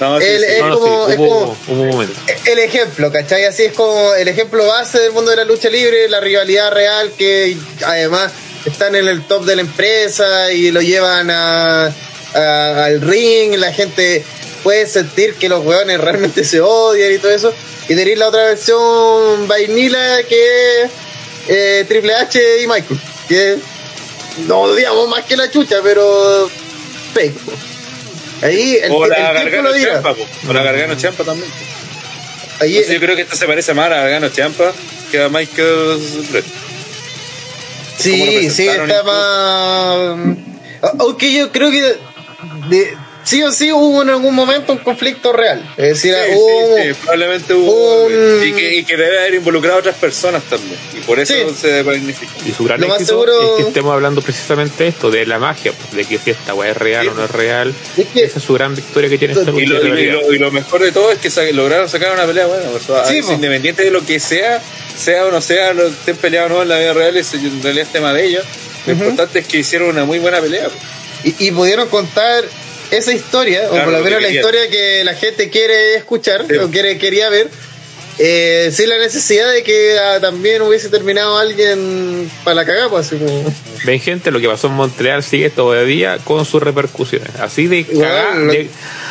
No, sí, El- sí. es No, como- sí, es hubo, como- hubo un momento. el ejemplo, ¿cachai? Así es como el ejemplo base del mundo de la lucha libre, la rivalidad real que además están en el top de la empresa y lo llevan a, a- al ring, la gente puede sentir que los weones realmente se odian y todo eso. Y tenéis la otra versión vainila que eh, Triple H y Michael, que no odiamos más que la chucha, pero po. Ahí el, O el la tiempo Gargano. Champa, o la Gargano Champa también. Ahí Entonces, yo creo que esta se parece más a la Gargano Champa que a Michael Brett. ¿Cómo lo Sí, sí, está más. Aunque yo creo que de, sí o sí hubo en algún momento un conflicto real. Es decir, Sí, hubo. sí, sí, probablemente hubo. un- Y, que, y que debe haber involucrado a otras personas también. Y por eso Sí. se magnifica. Y su gran Lo más éxito seguro- es que estemos hablando precisamente de esto, de la magia, pues, de que si esta weá es real Sí. o no es real. Es que- Esa es su gran victoria que tiene esta Y lo, de y, lo, realidad. y lo mejor de todo es que sa- lograron sacar una pelea buena. o sea, independiente de lo que sea, sea o no sea, lo estén peleados o no en la vida real, eso en realidad es tema de ellos. Lo importante es que hicieron una muy buena pelea. y pudieron contar esa historia, o Claro, por lo menos la historia que la gente quiere escuchar, Sí. o quiere, quería ver. Eh, sin la necesidad de que ah, también hubiese terminado alguien para la cagada, pues así como. Ven gente, lo que pasó en Montreal sigue todavía con sus repercusiones. Así de cagada lo- de-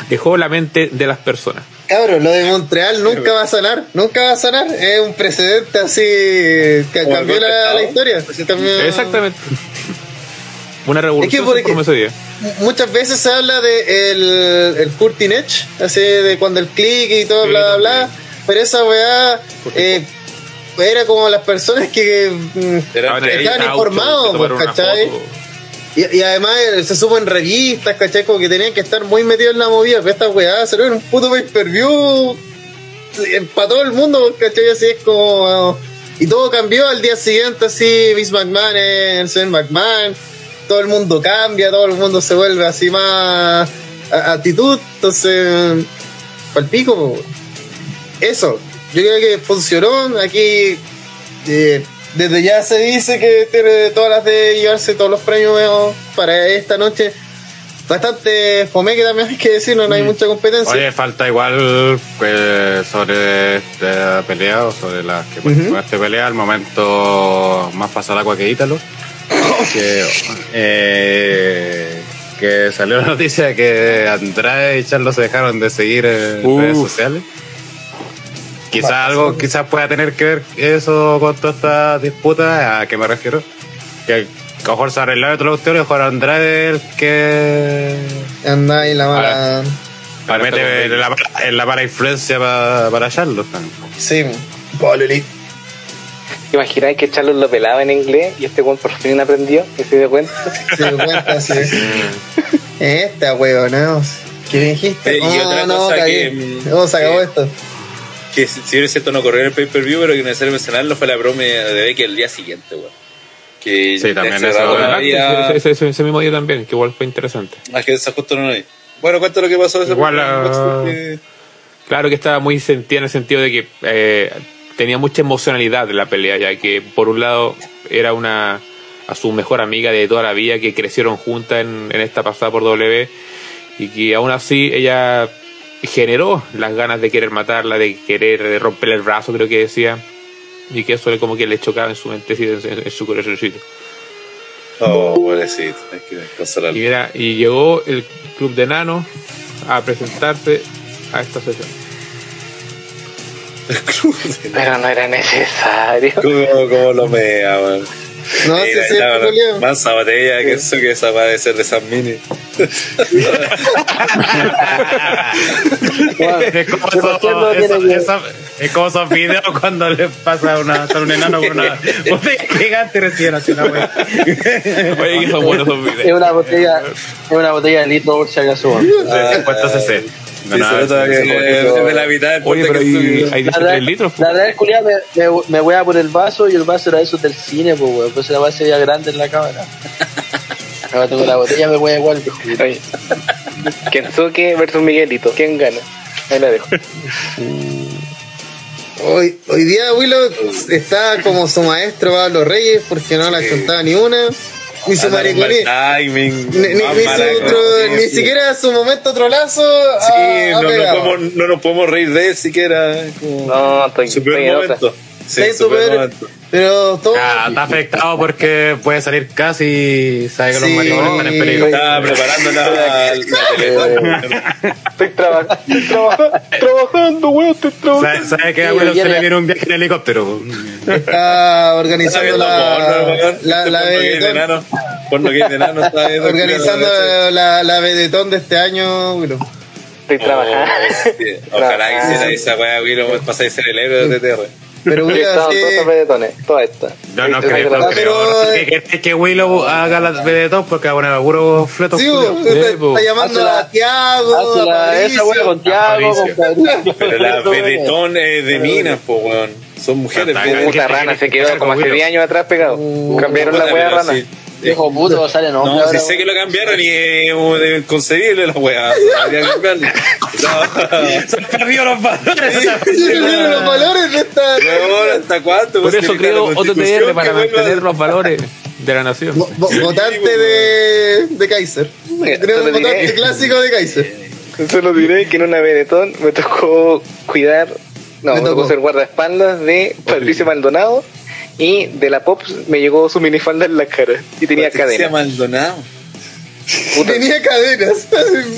dejó la mente de las personas. Cabros, lo de Montreal nunca va a sanar, nunca va a sanar. Es un precedente así que cambió la, la historia. Cambió- Exactamente. Una revolución por se formó ese día. Muchas veces se habla de el, el Curtin Edge, así de cuando el click y todo, Sí, bla, bla, bla. Pero esa weá eh, era como las personas que mm, Estaban auto, informados, pues, ¿cachai? Y, y además eh, se supo en revistas, ¿cachai? Como que tenían que estar muy metidos en la movida. Pero esta weá salió en un puto pay per view para todo el mundo, ¿cachai? Así es como. Y todo cambió al día siguiente, así. Miss McMahon es el señor McMahon. Todo el mundo cambia, todo el mundo se vuelve así más. actitud. Entonces. Palpico. Eso. Yo creo que funcionó. Aquí. eh, desde ya se dice que tiene todas las de llevarse todos los premios para esta noche. Bastante fome que también hay que decir, no, no hay mucha competencia. Oye, falta igual pues, sobre esta pelea o sobre las que participó en esta pelea, al momento más pasar agua que Ítalo. Que, eh, que salió la noticia de que Andrade y Charlo se dejaron de seguir en Uf. redes sociales. Quizás algo, quizás pueda tener que ver eso con toda esta disputa, ¿a qué me refiero? Que a lo mejor se arreglaron todos los cuestiones, mejor Andrade el que Anda ahí la mala. para meter en la, en la mala influencia para, para Charlos también. Sí, Pololi. Imagináis que Charlos lo pelaba en inglés y este weón por fin aprendió y se dio cuenta. Se dio cuenta, sí. Esta weón, ¿no? ¿Qué dijiste? Eh, y otra no, cosa que, No, se acabó que- esto. Que si si bien es cierto no corrió en el pay-per-view, pero que necesario mencionarlo fue la broma de Becky el día siguiente, weón. Que Sí, también Ese, ese- ese- ese mismo día también, que igual fue interesante. Ah, que esa justo no lo vi. Bueno, cuéntalo lo que pasó ese Igual, ah, que- Claro que estaba muy sentida en el sentido de que eh, tenía mucha emocionalidad de la pelea, ya que por un lado era una a su mejor amiga de toda la vida que crecieron juntas en, en esta pasada por W y que aún así ella generó las ganas de querer matarla, de querer romperle el brazo, creo que decía, y que eso le- como que le chocaba en su mente, en, en- en su corazoncito. Oh, pobrecito, hay que consolarlo. Y, mira, y llegó el club de Nano a presentarse a esta sesión. Pero no era necesario. ¿Cómo, cómo lo mea, weón? No, sí, sí, mansa botella que eso que esa va de San Mini. Es como, esos- tiene que- esos- es como esos videos cuando le pasa una, a un enano con una botella gigante recién así una wea. Oye, que son buenos esos Es videos. una botella, es una botella de litro por si acaso. weón. De 50 cc. No, Sí, no, se nota que es- es de la mitad del Oye, pero que hay, hay La 16 litros. La verdad, culiado, me, me, me wea por el vaso y el vaso era eso del cine, pues, weón. Pues la base sería grande en la cámara. Ahora tengo la botella, me wea igual, pues, culiao. Oye, Kensuke versus Miguelito. ¿Quién gana? Ahí la dejo. Hoy, hoy día Willow está como su maestro Pablo Reyes porque no la Sí. chuntaba ni una. Ni su timing, Ni, ni- su otro- ni siquiera su momento trolazo. Sí, no, no pegado. podemos, no nos podemos reír de él siquiera. como No, estoy su peor estoy en otra. Sí, Sí, su peor súper- momento. Pero todo. Ah, está afectado porque puede salir casi sabe que los Sí. maricones están en peligro. Estaba preparando la, la teletón. Estoy trabajando, estoy trabajando, trabajando, weón, estoy trabajando. ¿Sabe, sabe que a se le viene un viaje en helicóptero? Está organizando la. weón. La, la Porno gay de vedetón. enano. Organizando la, la vedetón de este año, Willow. Estoy trabajando. Oh. Ojalá que hiciera esa weá, Willow, pasa de ser el héroe de TTR. Pero Willow así. todas vedetones, todas estas. No, no creo, no creo. sé que, que, que Willow haga la de todo porque va a poner puro fleto. Sí, culiao. está, Sí, po. está llamando a Tiago, a esa Patricio. con Tiago, con. Pero la vedetón de minas, po, weón. Son mujeres. Puta rana, se quedó como hace 10 años atrás pegado. Cambiaron la pero rana. Sí. Hijo puto, sale nombre No, ahora, si sé que lo cambiaron y es inconcebible la weá. Habría que cambiarlo. No. Se han perdido los valores. Sí, perdieron los valores de esta. Weón, ¿hasta cuánto? Por Pues, eso creo OTTR para mantener los valores de la nación. Vo- vo- Votante de, de Kaiser. Te un votante clásico de Kaiser. Solo diré que en una Benetton me tocó cuidar, no, Me me, tocó. tocó ser guardaespaldas de Patricio Maldonado y de la Pops me llegó su minifalda en la cara y tenía Patricia cadena. Maldonado. Tenía cadenas.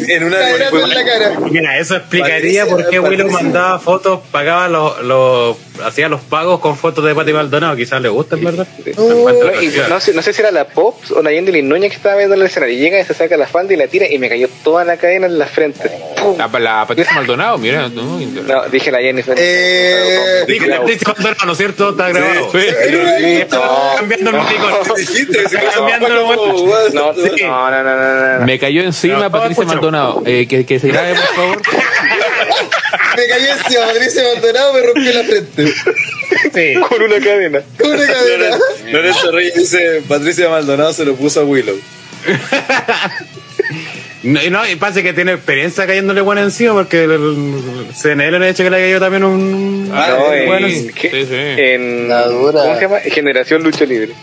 En una- cadenas en la cara. Mira, eso explicaría Patricia- por qué Willow mandaba fotos, pagaba los, los, hacía los pagos con fotos de Pati Maldonado. Quizás le gustan, ¿verdad? Oh. No, y no, sé, no sé si era la Pops o la Yendelin Núñez que estaba viendo en el escenario. Y llega y se saca la falda y la tira y me cayó toda la cadena en la frente. ¡Pum! La, la Patricia Maldonado, mira. No, No, dije la Jennifer. Eh, Dijo la Patricia Maldonado, ¿no es cierto? Está grabado. Sí. Cambiando el se Está puso cambiando buenos. No, Sí. no, no, no, no, no, no. Me cayó encima Patricia. Maldonado. Eh, que, que se grabe, por favor. me cayó encima, Patricia Maldonado me rompió la frente. Sí. Con una cadena. Con una cadena. Lorenzo Reyes dice, Patricia Maldonado se lo puso a Willow. No, y no, y pasa que tiene experiencia cayéndole buena encima porque el, el CNL le ha dicho que le cayó también un. Ah, No, en, bueno, ¿qué? sí, sí. en La dura. ¿cómo se llama? Generación Lucha Libre.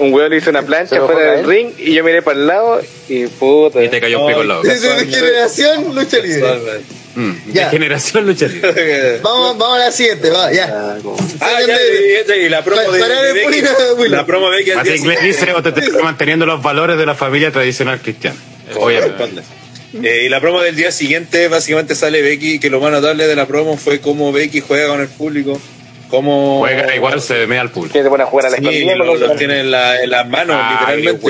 Un weón le hizo una ¿Se plancha fuera del ring y yo miré para el lado y puta. Y te cayó un pico al lado. Desde generación, lucha libre. Mm, Ya. De generación lucha libre. Vamos, vamos a la siguiente, va, ya. Ah, Ah, ya, y, y- y la promo Pa- de, de Willow. La promo de siguiente. dice o te, te está manteniendo los valores de la familia tradicional cristiana. Obviamente. Eh, y la promo del día siguiente, básicamente sale Becky, que lo más notable de la promo fue cómo Becky juega con el público, cómo Juega igual, se mea al público. Que te pone a jugar a la Sí, escondida lo- tiene en, la- en las manos, Ay, literalmente.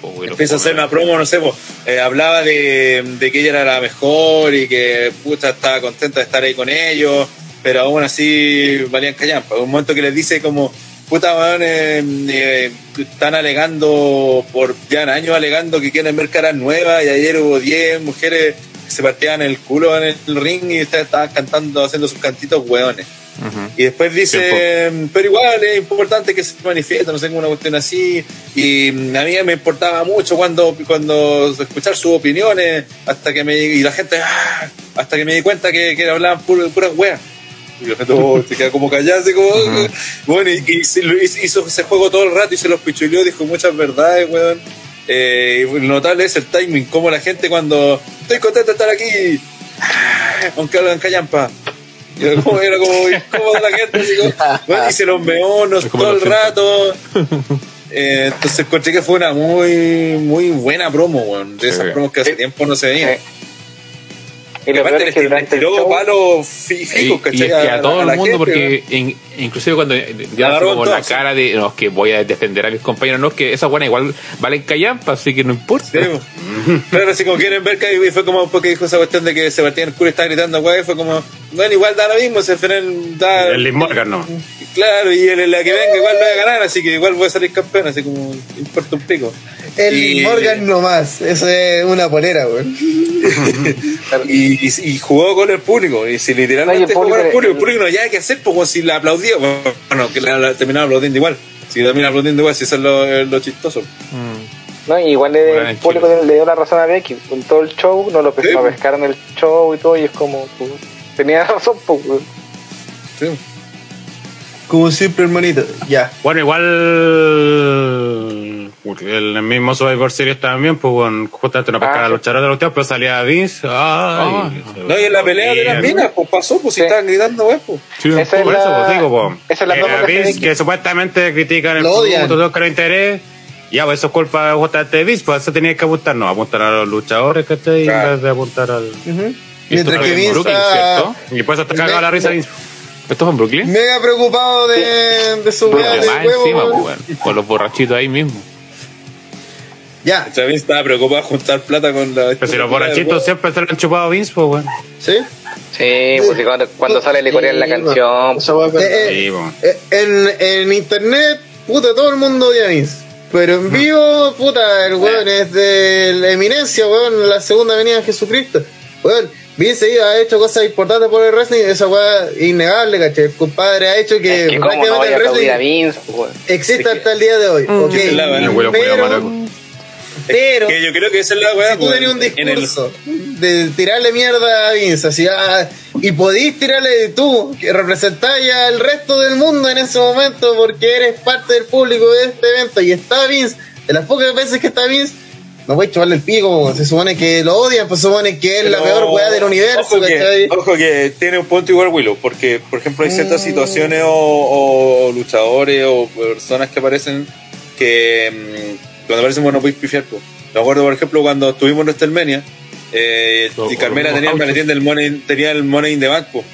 po, weón, Empieza a hacer una promo, no sé, po, eh, hablaba de, de que ella era la mejor y que puta estaba contenta de estar ahí con ellos, pero aún así valían callampa. Un momento que les dice como, puta weón, eh, eh, están alegando, por ya años alegando que quieren ver caras nuevas y ayer hubo 10 mujeres que se partían el culo en el ring y ustedes estaban cantando, haciendo sus cantitos Ujú. Y después dice, pero igual es importante que se manifieste, no sé, una cuestión así. Y mm, a mí me importaba mucho cuando, cuando escuchar sus opiniones, hasta que me, y la gente, ah, hasta que me di cuenta que, que hablaban puro, puras weas. Y la gente oh, se queda como callada, así como, bueno, y, y lo hizo, ese juego todo el rato y se los pichuleó, dijo muchas verdades, weón. Eh, y lo notable es el timing, como la gente cuando estoy contento de estar aquí, ah, aunque hablan callampa. Era como, era como incómodo la gente, así como, bueno, y se los meonos todo el rato. Eh, entonces encontré que fue una muy muy buena promo, weón. De esas promos que hace tiempo no se veían. Y lo peor es que es que a la- todo el mundo, gente, porque in- inclusive cuando ya Agarró como la cara de no, es que voy a defender a mis compañeros, no es que esas buenas igual valen callampa, así que no importa. Sí, claro, así como quieren ver que y fue como porque dijo esa cuestión de que Sebastián el culo está gritando, güey, fue como, bueno, igual da lo mismo, se Feren da. El Liz Morgan, no. Claro, y el, la que venga igual me va a ganar, así que igual voy a salir campeón, así como importa un pico. El Y- Morgan nomás. Eso es una polera, weón. Y, y, y jugó con el público, y si literalmente el jugó con el público- el público no había que hacer, pues si la aplaudió, bueno, que la, la terminaba aplaudiendo igual. Si termina aplaudiendo igual, si eso es lo, lo chistoso. Mm. no, y igual le, Bueno, el en público le, le dio la razón a Becky. En todo el show no lo, pe- Sí. lo pescaron el show y todo, y es como, pues, tenía razón, pues. Sí. Como siempre, hermanito. Ya. Bueno, igual. El mismo Survivor Series también, pues, bueno, justamente no pescara Ah, a de los tíos, pero salía Vince. Ay, No, y en la pelea de las minas, pues pasó, pues si Sí. estaban gritando, weón, pues. Sí, Esa es por eso, la- pues, digo, pues. esa es la Eh, que supuestamente critican el producto, todo que no interés. Ya, pues eso es culpa justamente de Vince, pues eso tenía que apuntar, no, apuntar a los luchadores, ¿cachai? Claro. En vez de apuntar al. Y esto Mientras que Vince ¿cierto? Y pues hasta cagaba la risa Vince. ¿Esto fue en Brooklyn? mega preocupado de, de su weá Porque de más huevo. encima, weón. pues, weón, con los borrachitos ahí mismo. Ya, También estaba preocupado de juntar plata con la. Pero si los borrachitos siempre se lo han chupado a Vince, pues, weón. ¿sí? Sí, pues y cuando, cuando sale le corean la canción. Eh, Sí. Eh, En, en internet, puta, todo el mundo odia a Vince. Pero en vivo, puta, el weón es de la eminencia, weón, la segunda venida de Jesucristo. Weón, Vince ha hecho cosas importantes por el wrestling, esa weá es innegable, ¿cachai? El compadre ha hecho que, Es que cómo no prácticamente el wrestling Vince, pues, exista hasta el día de hoy. ok. es la weá. El huevo culiao pero, maraco. pero Que yo creo que esa es la weá, si tú tenés un el- discurso de tirarle mierda a Vince, así, ah, y podís tirarle tú, que representáis al resto del mundo en ese momento porque eres parte del público de este evento y está Vince, de las pocas veces que está Vince, no voy a chuparle el pico, se supone que lo odian, pues se supone que es la Pero, peor weá del universo, Ojo ¿cachai? que, ojo que tiene un punto igual Willow, porque por ejemplo hay Mm. ciertas situaciones o, o luchadores o personas que aparecen que mm, cuando aparecen bueno podéis pifiar. po. Me acuerdo por ejemplo cuando estuvimos en WrestleMania eh, y Carmela tenía el autos. maletín del money, tenía el money in the bank po.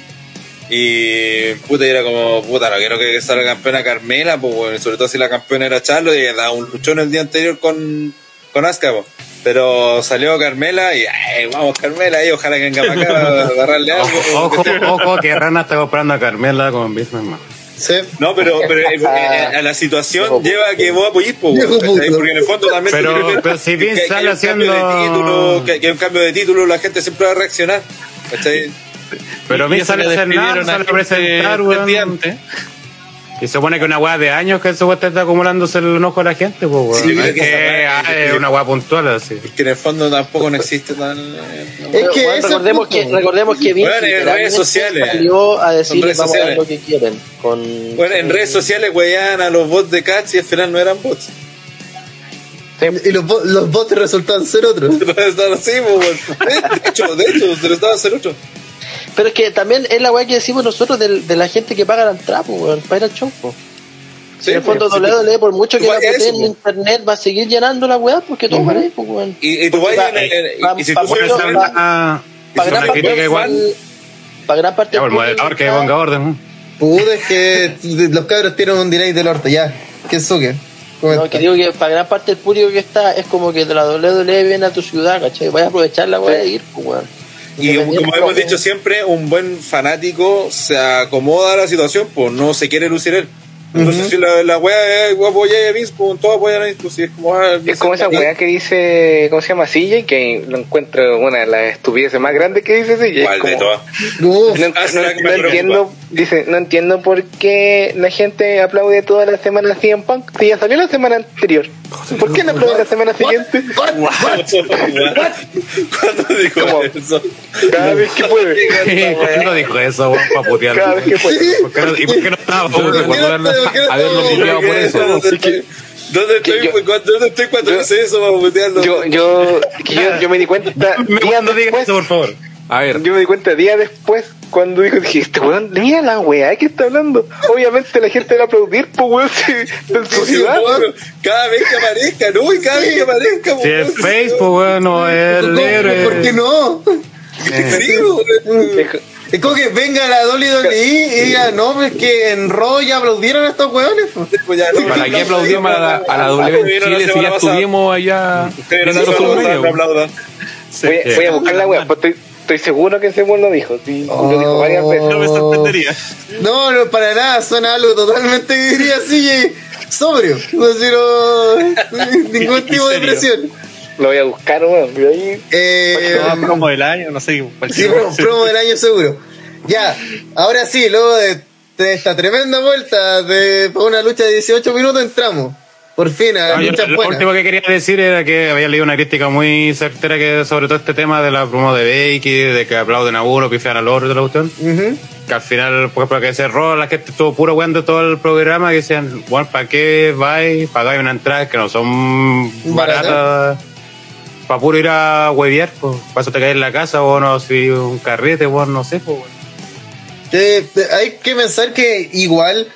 y puta y era como puta no quiero que salga campeona Carmela pues bueno, sobre todo si la campeona era Charlo y daba un luchón el día anterior con con Asuka po. pero salió Carmela y ay, vamos Carmela y ojalá que venga para acá a agarrarle algo Ojo, ojo, que Rana está comprando a Carmela con McMahon. Sí. No, pero, pero eh, eh, a la situación lleva a que vos apoyís, po, porque en el fondo también Pero- quieres- pero si que- Vince que sale de haciendo- título, que, que hay un cambio de título, la gente siempre va a reaccionar. ¿cachai? Pero eso sale le a hacer nada, a sale a presentar, weón. Y se supone que una weá de años que supuestamente está acumulándose el enojo de la gente, pues, weón. Sí, No es que que ah, es una weá puntual así. Que en el fondo tampoco no existe tan. eh, Es que Bueno, recordemos, punto. que, recordemos que Vince Bueno, en redes sociales. salió a decir redes vamos a dar sociales. lo que quieren. Con, Bueno, en redes sociales weyaban a los bots de Cats y al final no eran bots. Y los, bo- los bots resultan ser otros. Po, weón. De hecho, de hecho, se lo estaba hacer otro. Pero es que también es la weá que decimos nosotros de, de la gente que paga la entrada, weón, para ir al show. Sí, en el fondo, pues, WWE, por mucho que la en internet, va a seguir llenando la weá porque todos van a ir, pues, weón. Y, y tú en- pa- y si tú mucho- subes Esa a- pa- weá- Para esa gran weá parte crítica igual. para gran parte Ya, pues, moderador que ponga orden. es que los cabros tienen un delay del orto, ya. ¿Qué suque? No, que digo que para gran parte del público que está es como que de la WWE viene a tu ciudad, ¿cachai? Vaya a aprovechar la weá de ir, pues, weón. Y como hemos dicho siempre, un buen fanático se acomoda a la situación, pues no se quiere lucir él. Entonces, si la, la wea es apoya a Vince, pues todos apoyan a Vince, pues si es como. ah, Es como esa weá que dice, ¿cómo se llama? CJ, que lo encuentro una de las estupideces más grandes que dice CJ. Es ¿Cuál de como- todas? Uf, No, no- no entiendo, dice, no entiendo por qué la gente aplaude toda la semana a CM Punk si ya salió la semana anterior. ¿Por qué no aplaude la semana siguiente? ¿Cuándo dijo Como- eso? Cada vez que puede. ¿Cuándo dijo eso, weón, para putear? Cada vez que puede. ¿Por qué no- ¿Y por qué no estaba? Haberlo, ¿por qué no puteado por eso. ¿Dónde estoy? ¿Dónde Que estoy, yo- cuando- ¿Dónde estoy cuando yo- dice eso? Vamos a putearlo. Yo, yo, que yo, yo me di cuenta días ¿Cuándo digas después, eso, por favor? A ver, yo me di cuenta días después cuando dijo, dije, este weón, mira la weá que está hablando. Obviamente la gente va a aplaudir, pues weón, si en su Sí, ciudad. cada vez que aparezca, ¿no? Y cada vez que aparezca, Si pues, es Facebook, weón, no es el. ¿por qué no? Sí, weón. Es como que venga la WWE y diga, no, pues que en Raw ya aplaudieron a estos hueones. pues. Ya, no, ¿para qué aplaudimos a la, a la W en Chile si ya estuvimos allá nosotros no aplaudan. Voy, a- voy a buscar la weá, pues estoy, estoy seguro que ese weón lo dijo. Sí, lo dijo varias veces. No me sorprendería. No, no, para nada, suena algo totalmente, diría así, sobrio. No quiero ningún tipo de presión. Lo voy a buscar, weón. y ahí- Eh, Toda promo del año, no sé. sí, promo, promo del año seguro. Ya, ahora sí, luego de, de esta tremenda vuelta de una lucha de 18 minutos entramos. Por fin, a No, yo lo buenas. último que quería decir era que había leído una crítica muy certera que sobre todo este tema de la promo de Becky, de que aplauden a uno, pifian al otro y de la cuestión. Ujú. Que al final, por ejemplo, que cerró, la gente estuvo puro weando todo el programa, que decían, bueno, ¿para qué vais? Pagáis una entrada que no son Barata. Para puro ir a huevear, pues. Para eso te caes en la casa, o no, si un carrete, o no sé, pues. te- hay que pensar que igual,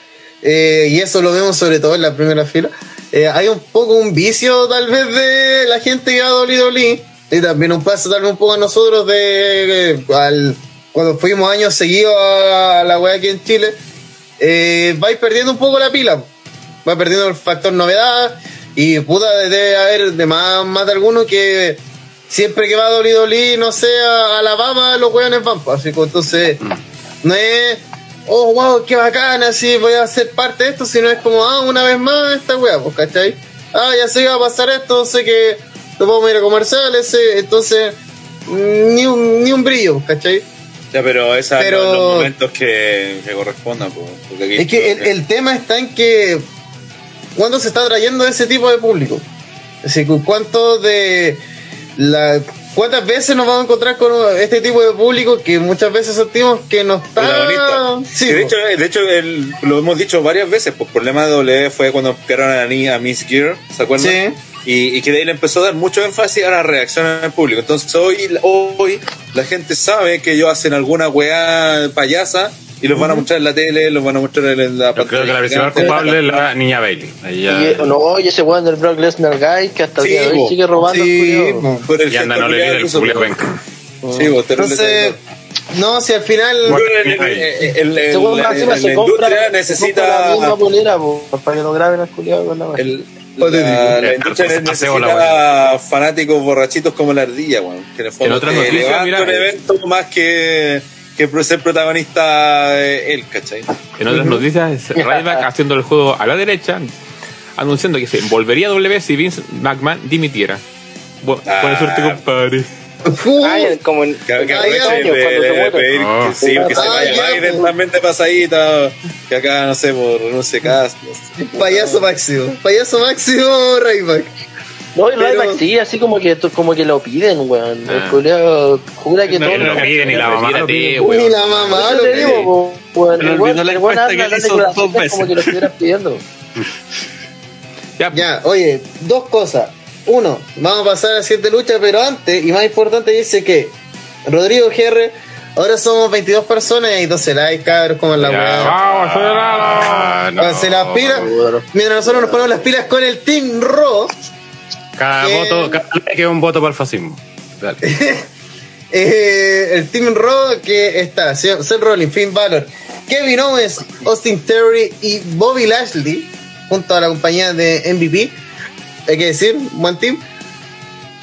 eh, y eso lo vemos sobre todo en la primera fila, eh, hay un poco un vicio tal vez de la gente que va a WWE, y también un paso tal vez un poco a nosotros de eh, al- cuando fuimos años seguidos a la wea aquí en Chile, eh, vais perdiendo un poco la pila, va perdiendo el factor novedad, y puta, debe haber de más, más de alguno que siempre que va a WWE, no sé, a Alabama, los weones van, pues, así que entonces no es, oh, wow, qué bacana, así voy a ser parte de esto, sino es como, ah, una vez más esta wea, pues, ¿cachai? Ah, ya sé que va a pasar esto, sé que no podemos ir a comerciales, sé, entonces, mm, ni un, ni un brillo, pues, ¿cachai? Ya, pero esos Pero- son los momentos que, que correspondan. aquí Es que el, el tema está en que, ¿cuándo se está trayendo ese tipo de público? Es decir, ¿cuánto de la... ¿Cuántas veces nos vamos a encontrar con este tipo de público que muchas veces sentimos que no está... Sí, de hecho, de hecho el- lo hemos dicho varias veces, pues el problema de W fue cuando crearon a, la niña, a Miss Gear, ¿se acuerdan? Sí. Y, y que de ahí le empezó a dar mucho énfasis a la reacción del público. Entonces hoy, hoy la gente sabe que ellos hacen alguna weá payasa y los van a mostrar en la tele, los van a mostrar en la Yo creo que la principal gigante. culpable es la niña Bailey. Ya- Y, no, y ese weón del Brock Lesnar guy que hasta el Sí, día de hoy sigue robando Sí. Por el y anda, no le mide el po. penca. Sí, vos Entonces, no, si al final... El- la compra, industria se compra la misma necesita para que lo graben al culiao con la industria necesita fanáticos borrachitos como la ardilla, weón. Que en En noticias, levanta mira, un eh, evento más que, que pro- ser protagonista eh, él, ¿cachai? En otras noticias, es Ryback haciendo el juego a la derecha, anunciando que se volvería a W si Vince McMahon dimitiera. Bu- Ah. Buena suerte, compadre. Como en, Que, que de, de- de pedir Ah. que, sí, que se vaya ya, Biden también de pasadita, que acá, no sé, por no sé, cast, no sé. Payaso máximo. Payaso máximo, Rayback. No, y Pero- Ryback sí, así como que, como que lo piden, weón. El Ah. culiao jura que No, todo no lo piden y la mamá lo pide, Ni weón. la mamá lo te pide. weón, Se le el weón- el weón habla de como que lo estuvieras pidiendo. Ya, Ya, oye, dos cosas. Uno, vamos a pasar a la siguiente lucha, pero antes, y más importante, dice que Rodrigo GR, ahora somos 22 personas y hay 12 likes, cabros, como en la ya, weá. vamos, acelerado. Ah, no. Pónganse las pilas. Mientras nosotros nos ponemos las pilas con el Team Raw, Cada Eh, voto, cada like es un voto para el fascismo. Dale. eh, el Team Raw que está Seth Rollins, Finn Balor, Kevin Owens, Austin Theory y Bobby Lashley, junto a la compañía de MVP, hay que decir, buen team,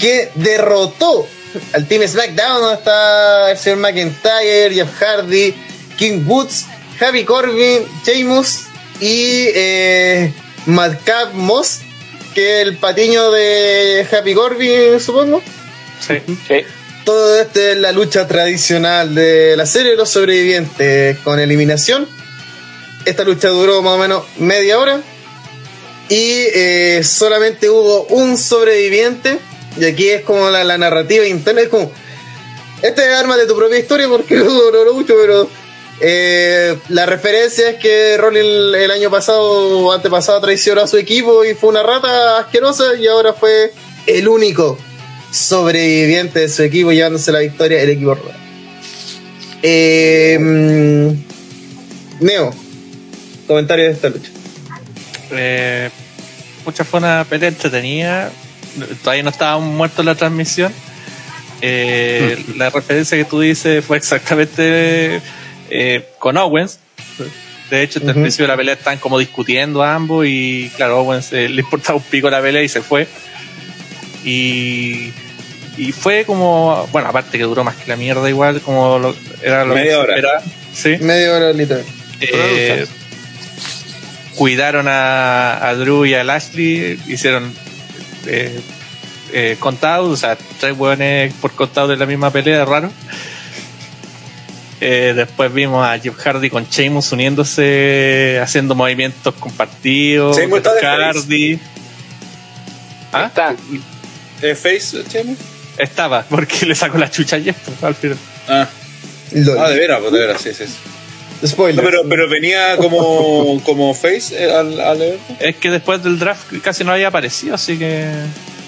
que derrotó al Team SmackDown, donde está el señor McIntyre, Jeff Hardy, King Woods, Happy Corbin, Sheamus y eh, Madcap Moss, que es el patiño de Happy Corbin, supongo. Sí. Sí. Todo esto es la lucha tradicional de la serie de los sobrevivientes con eliminación. Esta lucha duró más o menos media hora. Y eh, solamente hubo un sobreviviente. Y aquí es como la, la narrativa interna. Es como. Este es arma de tu propia historia porque no duró mucho, pero. Eh, la referencia es que Rollins el, el año pasado o antepasado traicionó a su equipo y fue una rata asquerosa y ahora fue el único sobreviviente de su equipo llevándose la victoria el equipo Rollins. Eh, mm, Neo, comentario de esta lucha. Eh, mucha fue una pelea entretenida. Todavía no estábamos muertos en la transmisión. Eh, la referencia que tú dices fue exactamente eh, con Owens. De hecho, el Ujú. principio de la pelea están como discutiendo ambos y claro, Owens eh, le importaba un pico la pelea y se fue. Y, y fue como, bueno, aparte que duró más que la mierda igual, como lo, era lo Media que hora. esperaba. Sí. Media hora literal. Eh, cuidaron a, a Drew y a Lashley, hicieron eh, eh, contados, o sea, tres hueones por contado de la misma pelea, raro. Eh, después vimos a Jeff Hardy con Sheamus uniéndose, haciendo movimientos compartidos. Sheamus está de Hardy ¿Ah? Está. ¿Eh, Face, Chemo? estaba, porque le sacó la chucha a Jeff al final. Ah. Ah, de veras, pues de veras, sí, sí. sí. Spoiler. No, pero, pero venía como, como face eh, al, al evento. Es que después del draft casi no había aparecido, así que.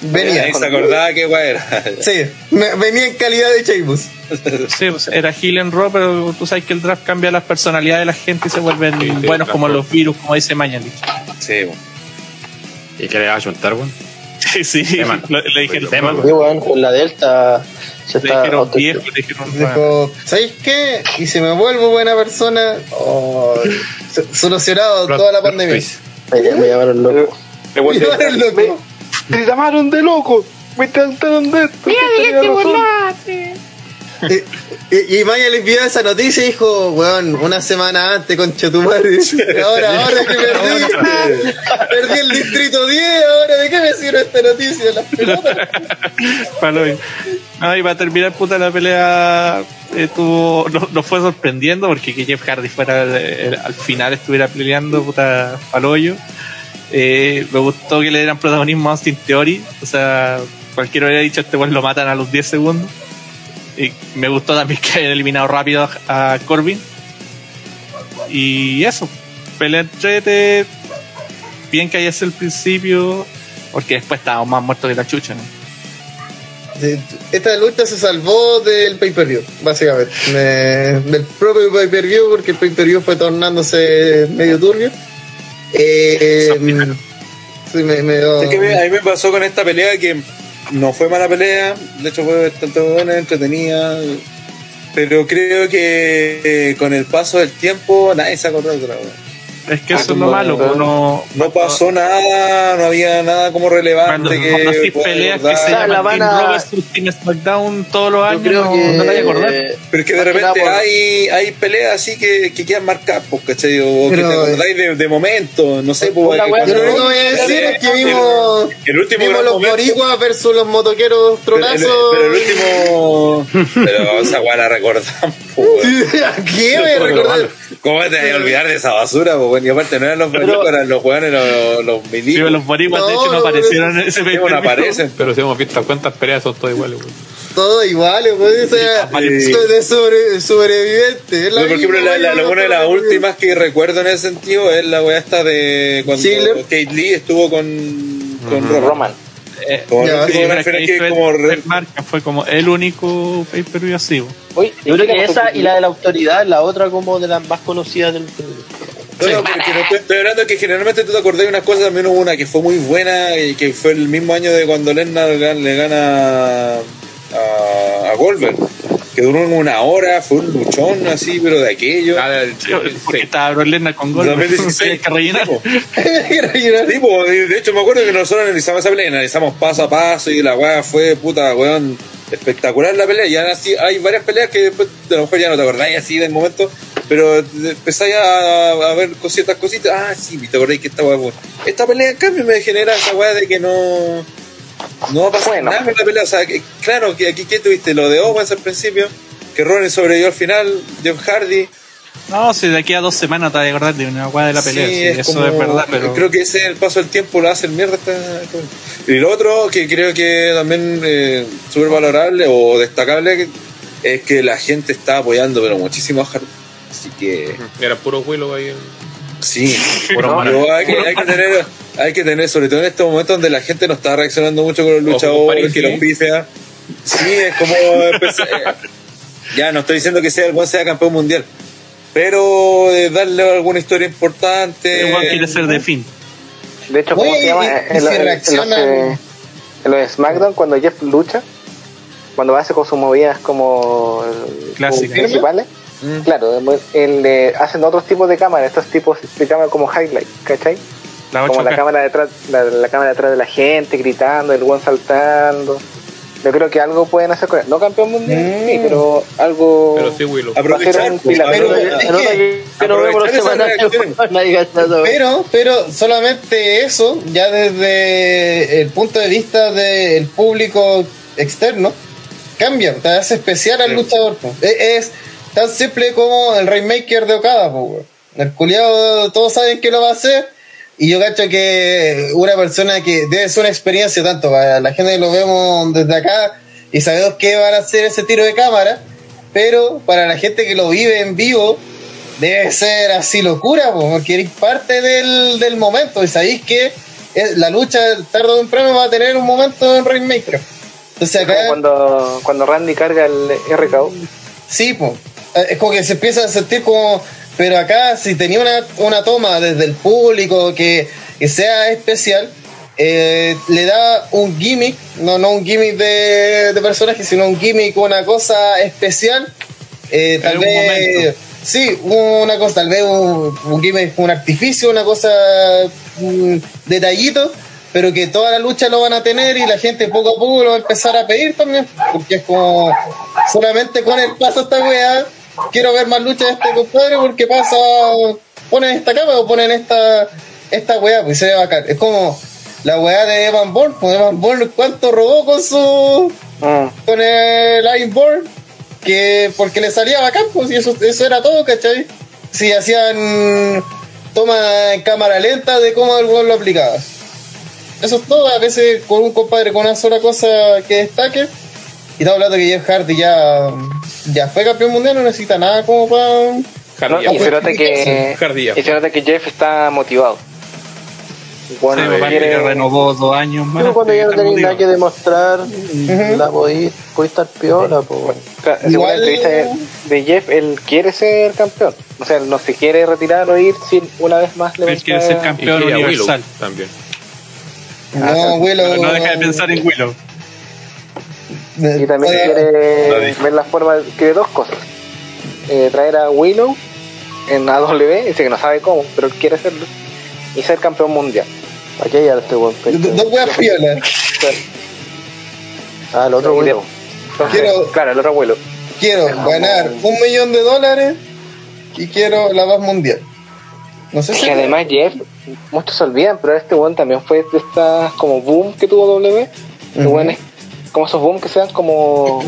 venía. Ahí se acordaba que guay era. Sí, venía en calidad de Sheamus. Sí, pues, era Hill en Raw, pero tú sabes que el draft cambia las personalidades de la gente y se vuelven Sí, buenos como los virus, como dice Mañalich. Sí, bueno. ¿Y qué le va a juntar, weón? Sí, sí, Tema. lo- le dijeron, Tema. Sí, weón, con la Delta se le está dijeron viejo, le dijeron. Dijo, ¿sabéis qué? Y si me vuelvo buena persona, oh, so- solucionado toda la pandemia. Me, me llamaron loco. Le el decir, loco. me, me llamaron de loco. Me trataron de esto. Y, y, y Maya le envió esa noticia y dijo, weón, una semana antes, concha tu madre. Ahora, ahora que perdí, perdí el distrito 10, ahora de qué me sirve esta noticia, las pelotas. Palo No, y para terminar, puta, la pelea eh, tuvo, no, no fue sorprendiendo porque que Jeff Hardy fuera el- el- al final estuviera peleando, puta, paloyo. Eh, me gustó que le dieran protagonismo a Austin Theory. O sea, cualquiera hubiera dicho este weón lo matan a los 10 segundos. Y me gustó también que hayan eliminado rápido a, Corbin. Y eso, pelea entrete. Bien que haya sido el principio, porque después estábamos más muertos que la chucha, ¿no? Esta lucha se salvó del pay-per-view, básicamente. Me- del propio pay-per-view, porque el pay-per-view fue tornándose medio turbio. Eh, sí, me, me dio- Es que me- a mí me pasó con esta pelea que no fue mala pelea, de hecho fue bastante buena, entretenida, pero creo que eh, con el paso del tiempo nadie se acordó de wea. Es que eso es lo malo, no, No pasó nada, no había nada como relevante cuando, que cuando así peleas que se Ah, la llaman van Team a- SmackDown todos los años, creo no, que. no te que acordar. eh, Pero es que de repente hay, hay peleas así que, que quedan marcadas, pues, ¿cachai? O que te acordáis de, de momento, no sé, pues, Yo lo único que voy a decir es que vimos, el último vimos los boricuas versus los motoqueros tronazos. pero el último. Pero esa weá la recordamos, pues. ¿A qué me recordar? ¿Cómo te vas a olvidar de esa basura, pues, weón? Y aparte no eran los boricuas, eran los weones, los, los Sí, milicos. los boricuas de No, hecho no no, aparecieron en ese Sí, bueno, aparecen. Pero si hemos visto cuántas peleas son todas iguales, weón. Todo igual, pues, o sea, Sí. de sobre, sobreviviente. Es la por ejemplo, misma la, la- wea, una de las últimas que recuerdo en ese sentido es la weá esta de cuando. Kate Lee estuvo con, con Roman. Roman. Eh, Como, Ya, sí, que que fue- como re- fue marca, fue como el único pay per view así. Yo creo que ¿qué esa y la de la autoridad, la otra como de las más conocidas del. No, no, porque no estoy, estoy hablando que generalmente tú te acordás de unas cosas, también hubo una que fue muy buena y que fue el mismo año de cuando gan- le gana a, a Goldberg, que duró una hora, fue un luchón así, pero de aquello. Ah, Porque sí. estaba Brock Lesnar con gol. 2016. que rellenar. Tipo, de hecho me acuerdo que nosotros analizamos esa pelea, analizamos paso a paso y la weá fue puta weón espectacular la pelea. Y ahora sí hay varias peleas que después a lo mejor ya no te acordáis así del momento, pero empezáis a, a ver cositas, cositas. Ah, sí, te acordáis que esta weá fue- Esta pelea en cambio me genera esa weá de que no. No va a pasar Bueno. nada con la pelea. O sea, que- claro, que aquí que tuviste lo de Owens al principio, que Rollins sobrevivió al final, Jeff Hardy. No, si de aquí a dos semanas te vas a acordar de una weá de la pelea. Sí, sí, es eso como- es verdad, pero. Creo que ese el paso del tiempo lo hace el mierda. Esta... Y lo otro que creo que también eh, súper valorable o destacable es que la gente está apoyando pero muchísimo a Hardy. Así que Era puro Willow ahí. sí, Puro pero hay, que, hay que tener, hay que tener, sobre todo en estos momentos donde la gente no está reaccionando mucho con los luchadores, que los ¿sí? pifea. Sí, es como eh, ya no estoy diciendo que sea el buen sea campeón mundial. Pero eh, darle alguna historia importante. Igual quiere ser de fin. De hecho, ¿cómo Oye, se llama? y- y En, los- en los que- en los de SmackDown, cuando Jeff lucha, cuando hace con sus movidas como eh, Clásicas. principales, Mm. claro, él, eh, hacen otros tipos de cámaras, estos tipos de cámara como highlight, ¿cachai? La Como 8K. la cámara detrás, la, la cámara detrás de la gente gritando, el buen saltando. Yo creo que algo pueden hacer con él. No campeón mundial, Mm. sí, pero algo. Pero sí Willow. Va a ser Aprovechar, un pues, pilar. Pero-. Pero, pero solamente eso, ya desde el punto de vista del público externo, cambia, te hace especial al Sí. luchador. po. Es, es tan simple como el Rainmaker de Okada, po, weón. El culiado, todos saben que lo va a hacer. Y yo cacho que una persona que debe ser una experiencia tanto para la gente que lo vemos desde acá y sabemos que van a hacer ese tiro de cámara, pero para la gente que lo vive en vivo, debe ser así locura, po, porque eres parte del, del momento y sabéis que la lucha tarde o temprano va a tener un momento en Rainmaker. Entonces acá, Como cuando, cuando Randy carga el RKO. sí, po, eh, es como que se empieza a sentir como, pero acá si tenía una, una toma desde el público que, que sea especial, eh, le da un gimmick, no, no un gimmick de, de personaje, sino un gimmick, una cosa especial. Eh, tal vez, momento. sí, una cosa, tal vez un, un gimmick, un artificio, una cosa, un detallito, pero que toda la lucha lo van a tener y la gente poco a poco lo va a empezar a pedir también, porque es como solamente con el paso esta weá, quiero ver más lucha de este compadre porque pasa, ponen esta cama o ponen esta, esta weá, pues se ve bacán. Es como la weá de Evan Bourne, pues Evan Bourne cuánto robó con su Mm. con el Ironborn que porque le salía bacán, pues y eso, eso era todo, ¿cachai? Si hacían toma en cámara lenta de cómo el weón lo aplicaba. Eso es todo, a veces con un compadre con una sola cosa que destaque. Y estamos hablando que Jeff Hardy ya, ya fue campeón mundial, no necesita nada como para. ¿no? Hardy Y se nota que, Hardy ya. y que Jeff está motivado. Bueno, Sí, papá, quiere- renovó dos años más. Pero cuando ya no tenéis nada que demostrar, la podéis, podéis estar piola, po. Claro, según la Igual- entrevista de, Jeff, él quiere ser campeón. O sea, él no se quiere retirar o ir sin una vez más Él quiere ser Y campeón universal. Willow también. No, Willow. Pero no deja de pensar en Willow. Y también quiere ver la forma, quiere dos cosas. Eh, traer a Willow en AW, dice que no sabe cómo, pero él quiere hacerlo. Y ser campeón mundial. ¿Para qué ya este buen? Dos weas piolas. Ah, el otro Willow. Entonces, Quiero- Claro, el otro Willow. Quiero ganar un millón de dólares y quiero la paz mundial. No sé si. que además Jeff, muchos se olvidan, pero este weón también fue de estas como boom que tuvo W. Este Ujú. Como esos boom que sean como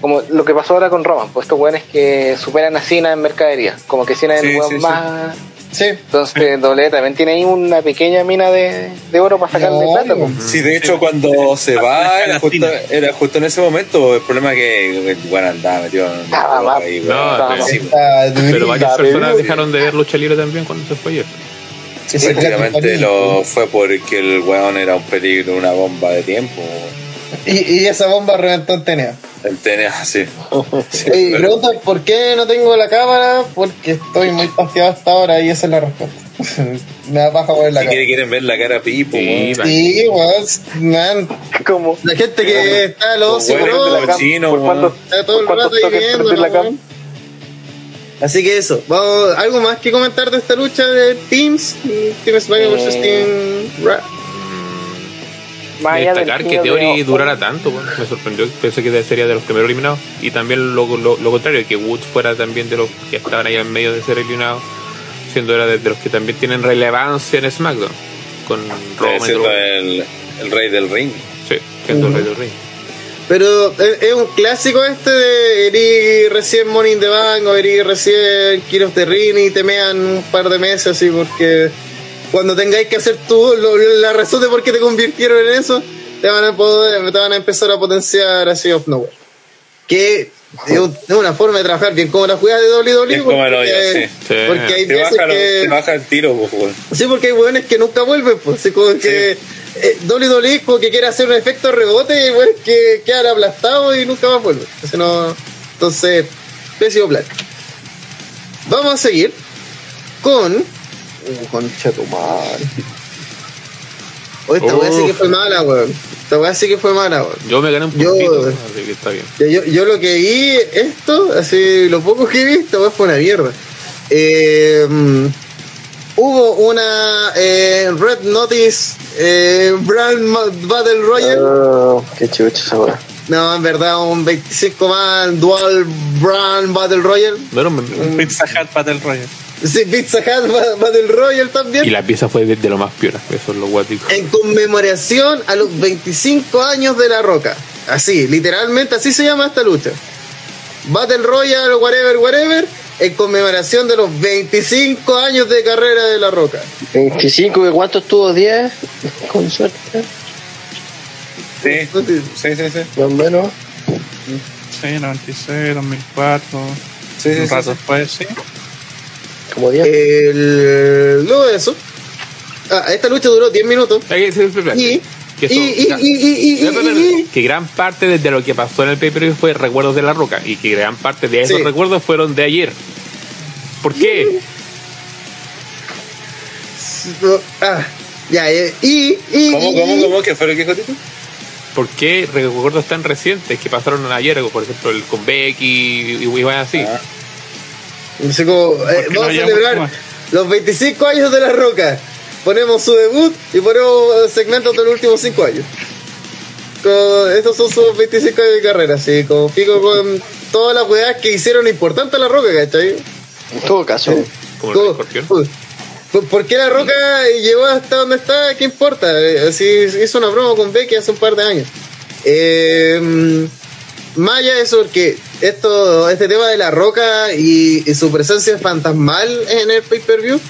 como lo que pasó ahora con Roman, pues estos weones que superan a Cena en mercadería, como que Cena es el weón sí, más Sí. entonces W también tiene ahí una pequeña mina de, de oro para sacarle No, plata. pues. Sí, de hecho, cuando se va, era justo, Latina. era justo en ese momento. El problema es que, bueno, andaba metido en Estaba mal. ahí, No, pero- Sí, Ah, Pero varias personas dejaron de ver lucha libre también cuando se fue sí, Prácticamente lo fue porque el weón era un peligro, una bomba de tiempo. Y, y esa bomba reventó en TNA. El TNA, sí. Sí, Oye, pero- pregunta por qué no tengo la cámara, porque estoy muy pasteado hasta ahora y esa es la respuesta. Me da paja poner la quiere, quieren ver la cara a Pipo, Sí, weón. va. Sí, weón, man. Como La gente que está por weón. cuánto, está todo el por rato ahí viendo. Así que eso, vamos, algo más que comentar de esta lucha de Teams, Team Smack versus Eh, Team. De destacar que Theory de- durara tanto, bueno, me sorprendió, pensé que sería de los primeros eliminados. Y también lo, lo, lo contrario, que Woods fuera también de los que estaban ahí en medio de ser eliminados, siendo era de, de los que también tienen relevancia en SmackDown. Con Roman, siendo Drew. el, el rey del ring. sí, siendo el rey del ring. Pero es, es un clásico este de Eri recién in the Bank o Eri recién of the Ring y te mean un par de meses así porque cuando tengáis que hacer tú lo- la razón de por qué te convirtieron en eso, te van a poder, te van a empezar a potenciar así off nowhere. Que es un- es una forma de trabajar bien como la jugada de WWE Es como el porque, hoyo, sí. Sí. porque hay Te veces baja, que te baja el tiro, pues. Sí, porque hay weones que nunca vuelven, pues. Así como que eh, WWE como que quiere hacer un efecto rebote y weones que quedan aplastados y nunca más vuelven. Entonces, no, entonces pésimo plan. Vamos a seguir con. Uh, concha tu madre. Oye, esta weá sí que fue mala, weón. Esta weá sí que fue mala, weón. Yo me gané un Yo- puntito, así que está bien. Yo, yo lo que vi, esto, así, lo poco que vi, esta weá fue una mierda. Eh, hubo una eh, Red Notice eh, Brand Battle Royale. Oh, qué chucha esa weá. No, en verdad, un 25 man Dual Brand Battle Royale. No, no, me- Pizza Hut Battle Royale. Sí, Pizza Hut Royale también. y la pieza fue de, de lo más piola, eso es lo guático. en conmemoración a los 25 años de La Roca. Así, literalmente así se llama esta lucha. Battle Royale, whatever, whatever, en conmemoración de los 25 años de carrera de La Roca. 25, ¿de cuánto estuvo? 10, con suerte, Sí, sí, sí, sí. más o menos. Sí, 96, 2004. Sí, sí, un rato sí. después, sí. Como bien. El- luego de eso, ah, esta lucha duró 10 minutos. Y, Que y, y, y, gran parte de lo que pasó en el pay per view fue recuerdos de la roca y que gran parte de esos Sí. recuerdos fueron de ayer. ¿Por qué? ah, ya, eh, y, y, ¿Cómo, y- cómo, cómo? ¿Qué fue lo que dijo Tito? ¿Por qué recuerdos tan recientes que pasaron ayer? Por ejemplo, el con Becky y, y, así. Ah. Así como, eh, no vamos a celebrar los 25 años de La Roca. Ponemos su debut y ponemos segmentos de los últimos 5 años. Con- estos son sus 25 años de carrera, así como pico con todas las weas que hicieron importante a La Roca, ¿cachai? En todo caso, Como el escorpión. ¿Por- ¿Por qué La Roca llegó hasta donde está? ¿Qué importa? Eh, Así hizo una broma con Becky hace un par de años. Eh, más allá de eso, porque esto, este tema de La Roca y, su presencia fantasmal en el pay-per-view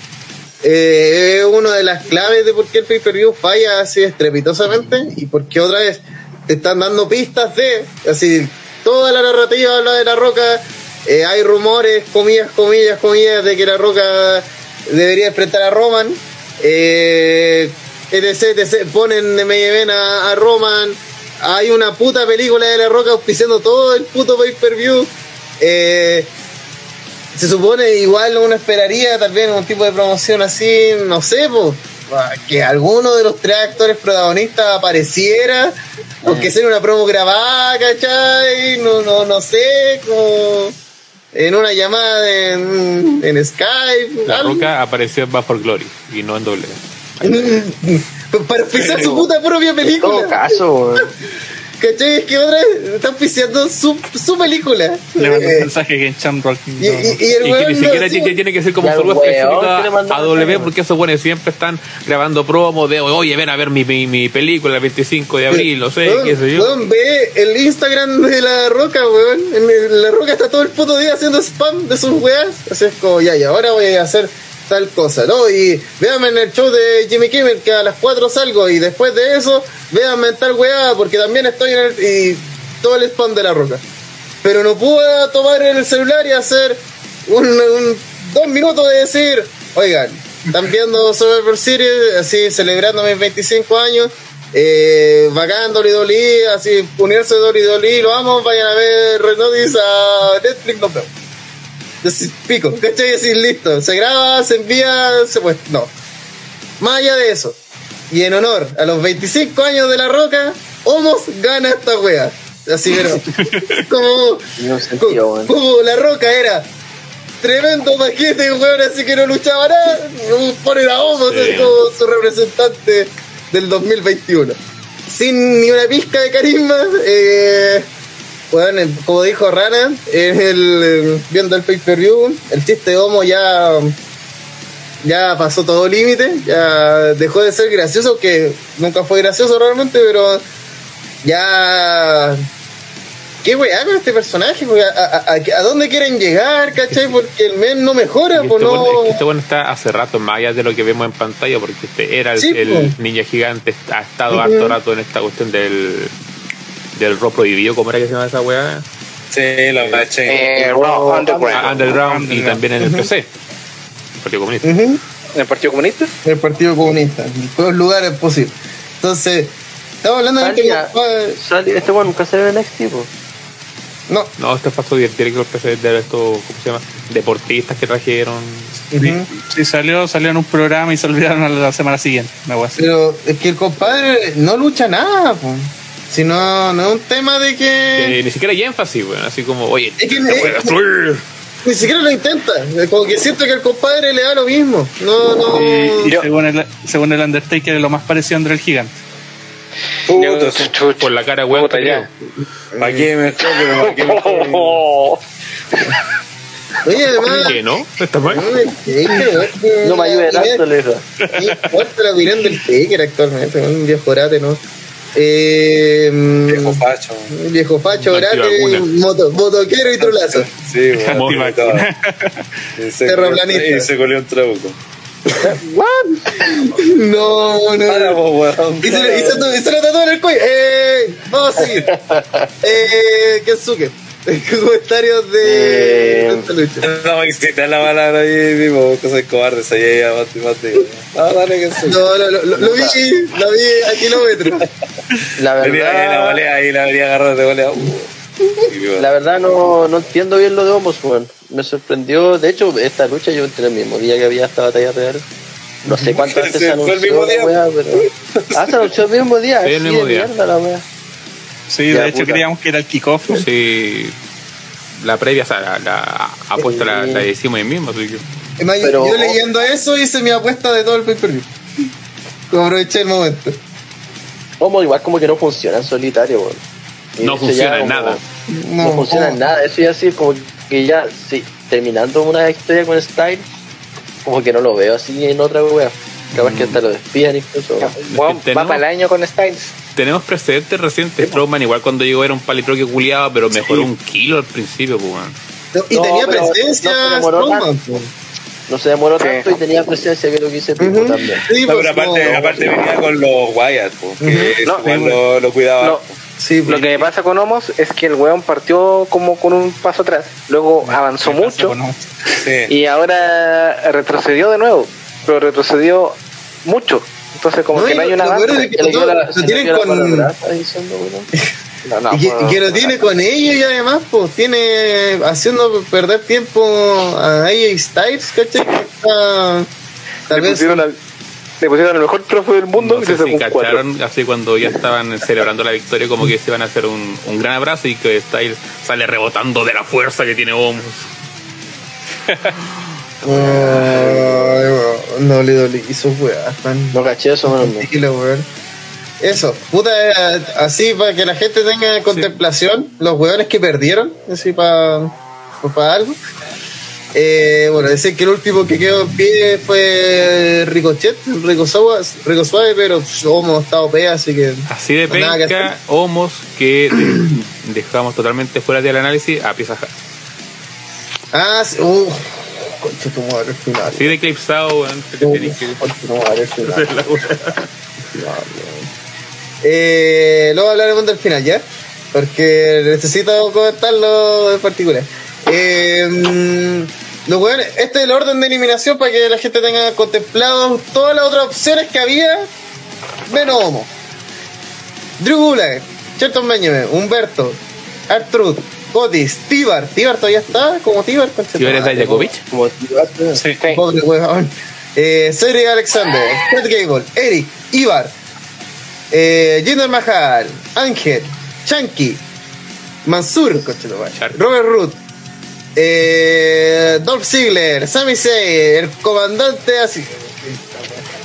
eh, es una de las claves de por qué el pay-per-view falla así estrepitosamente y porque otra vez te están dando pistas de, así, toda la narrativa habla de La Roca, eh, hay rumores, comillas, comillas, comillas, de que La Roca debería enfrentar a Roman, eh, etc, etc, ponen de media vena a Roman, hay una puta película de La Roca auspiciando todo el puto pay-per-view, eh, se supone igual uno esperaría vez un tipo de promoción así, no sé, pues, que alguno de los tres actores protagonistas apareciera, aunque sea una promo grabada, ¿cachai? No, no, no sé, como en una llamada en, en Skype. La algo. roca apareció en Bad for Glory y no en doble. Para pisar su puta propia en todo película. caso. ¿Cachai? Es que otra vez están pisando su, su película. Le mandó Eh, un mensaje que en Chamrock. y, y, y el Y que ni siquiera no- tiene, tiene que ser como weón, específico a, W, porque esos buenos siempre están grabando promos de oye, ven a ver mi, mi, mi película el 25 de abril, no sé, qué sé yo. weón, ve el Instagram de la roca, weón. En la roca está todo el puto día haciendo spam de sus weas. Así es como, ya, y ahora voy a hacer tal cosa, ¿no? Y véanme en el show de Jimmy Kimmel que a las 4 salgo y después de eso, véanme en tal wea porque también estoy en el. y todo el spam de la roca. Pero no puedo tomar el celular y hacer un, un- dos minutos de decir, oigan, están viendo Survivor Series, así celebrando mis 25 años, eh, bacán Dolly así unirse a Dolly lo vamos, vayan a ver Red Notice a Netflix, nos vemos. Así, pico, ¿cachai? Así, listo, se graba, se envía, se pues, no. Más allá de eso, y en honor a los 25 años de La Roca, Homos gana esta wea. Así, pero, como, un sentido, como, La Roca era tremendo paquete, weón, así que no luchaba nada, ponen a Homos Sí. como su representante del 2021. Sin ni una pizca de carisma, eh, bueno, como dijo Rana, en el, eh, viendo el pay-per-view, el chiste de Homo ya, ya pasó todo límite, ya dejó de ser gracioso, que nunca fue gracioso realmente, pero ya... ¿Qué weá con este personaje? ¿A, a, a- a dónde quieren llegar, cachai? Porque el men no mejora, pues este, no... bueno, este bueno está hace rato más allá de lo que vemos en pantalla, porque este era el, Sí, el pues. ninja gigante, ha estado harto rato en esta cuestión del del rock prohibido, ¿cómo era que se llama esa weá? Sí, la verdad, Eh, Underground. Ah, Underground y también en el PC. El Partido Comunista. ¿En el Partido Comunista? el Partido Comunista, en todos los lugares posibles. Entonces, estamos hablando de que Salía- sali- Este weón nunca se ve en NXT, po. no, No, esto pasó directo de estos, ¿cómo se llama? Deportistas que trajeron. Ujú. Sí, salió, salió en un programa y se olvidaron a la semana siguiente. Una wea así. pero es que el compadre no lucha nada, po. Si no, no es un tema de que Eh, ni siquiera hay énfasis, weón. Así como, oye, Es que- te voy a destruir. ni siquiera lo intenta, como que siento que el compadre le da lo mismo, no, no, Y según el, según el Undertaker es lo más parecido a André el Gigante. Puta. Por la cara, weón. Puta, que ya. creo. ¿Para qué mejor? Pero ¿para qué mejor? oye además, ¿Qué no? ¿Está mal? No me ayude tanto, le digo. ¿Qué importa la opinión del Taker actualmente? Un viejo orate, ¿no? Eh, Viejo facho. un viejo orate, antivacuna. moto, motoquero y trolazo. Sí, bueno, Antivacuna. Y se- Terraplanista. Y se colió un trabuco. No, no. Para, po, weón. Y se, y se, y se lo tatuó en el cuello. Eh, vamos a seguir. Eh, Kensuke. Comentarios de Eh, esta lucha. No, existe la palabra ahí, tipo, cosas cobardes, ahí, ya, más, más digo. No, dale que sí. No, no, lo, lo- lo vi, lo vi a kilómetros. La la verdad, volea, ahí la venía agarrando de volea. Uh. La verdad no, no entiendo bien lo de Homos, weón. Me sorprendió. De hecho, esta lucha yo entré el mismo día que había esta batalla real. No sé cuántas veces se Fue el anunció mismo la día. weá, pero... Ah, se anunció el mismo día. Sí, el mismo de día. mierda la weá. Sí, Ya, de hecho puta. creíamos que era el kickoff. Sí, la previa, o sea, la, la apuesta la, la decimos ahí mismo, así que. Pero- yo leyendo eso hice mi apuesta de todo el pay-per-view. Como aproveché el momento. Homos igual como que no funciona en solitario. Y No funciona en como- nada. No, No, funciona como- en nada. Eso ya sí, como que ya, sí, terminando una historia con Style, como que no lo veo así en otra weá. Capaz que hasta lo despidan incluso. Weón, va tenemos- para el año con Styles. Tenemos precedentes recientes. Strowman, igual cuando llegó era un palitroque culiado, pero mejoró un kilo al principio, pues. No, y tenía pero presencia no se demoró Strowman, tanto. No se demoró Sí. tanto y tenía presencia que lo quise Pipo Ujú. también. Sí, No, pues, pero aparte, no. aparte venía con los Wyatt, que lo, lo cuidaba. No, Sí, lo que me pasa con Homos es que el weón partió como con un paso atrás, luego avanzó mucho. Sí. y ahora retrocedió de nuevo, pero retrocedió mucho. Entonces como No, que no hay una es avance. que todo- la- lo tienen con-. No, no, y que, que lo no, tiene no. con ellos y además pues tiene haciendo perder tiempo a AJ Styles, ¿cachai? Que está- Tal le, vez pusieron al, le pusieron el mejor trofeo del mundo No y se si cacharon, así cuando ya estaban celebrando la victoria, como que se iban a hacer un, un gran abrazo y que Styles sale rebotando de la fuerza que tiene Homos. Ay, weón, no le dolí hizo weá, tan No caché eso, weón. Eso, puta, eh, así para que la gente tenga en contemplación los weones que perdieron, así para para algo. Eh, bueno, decir que el último que quedó en pie fue Ricochet, Rico Suave, Rico Suave pero hemos estado pea, así que Así de que penca, hacer. Homos, que de- dejamos totalmente fuera del análisis a piezas Ah, sí, uh, concha tu madre, final. Así de eclipsado, weón, concha tu madre, final. Eh, luego hablaremos del final, ¿ya? Porque necesito comentarlo en particular. Eh, mm, los weones- este es el orden de eliminación para que la gente tenga contemplado todas las otras opciones que había, menos Homo. Drew Gulak, Shelton Benjamin, Humberto, Artrud, Otis, Tibar. Tibar todavía está como Tibar. tu madre, Dayakovich, Como tiraste, Sí. Sí. Pobre weón. Eh, Cedric Alexander, Ted Gable, Eric, Ibar, eh, Jinder Mahal, Ángel, Chanky, Mansur. Robert Root, eh, Dolph Ziggler, Sami Zayn, el comandante así.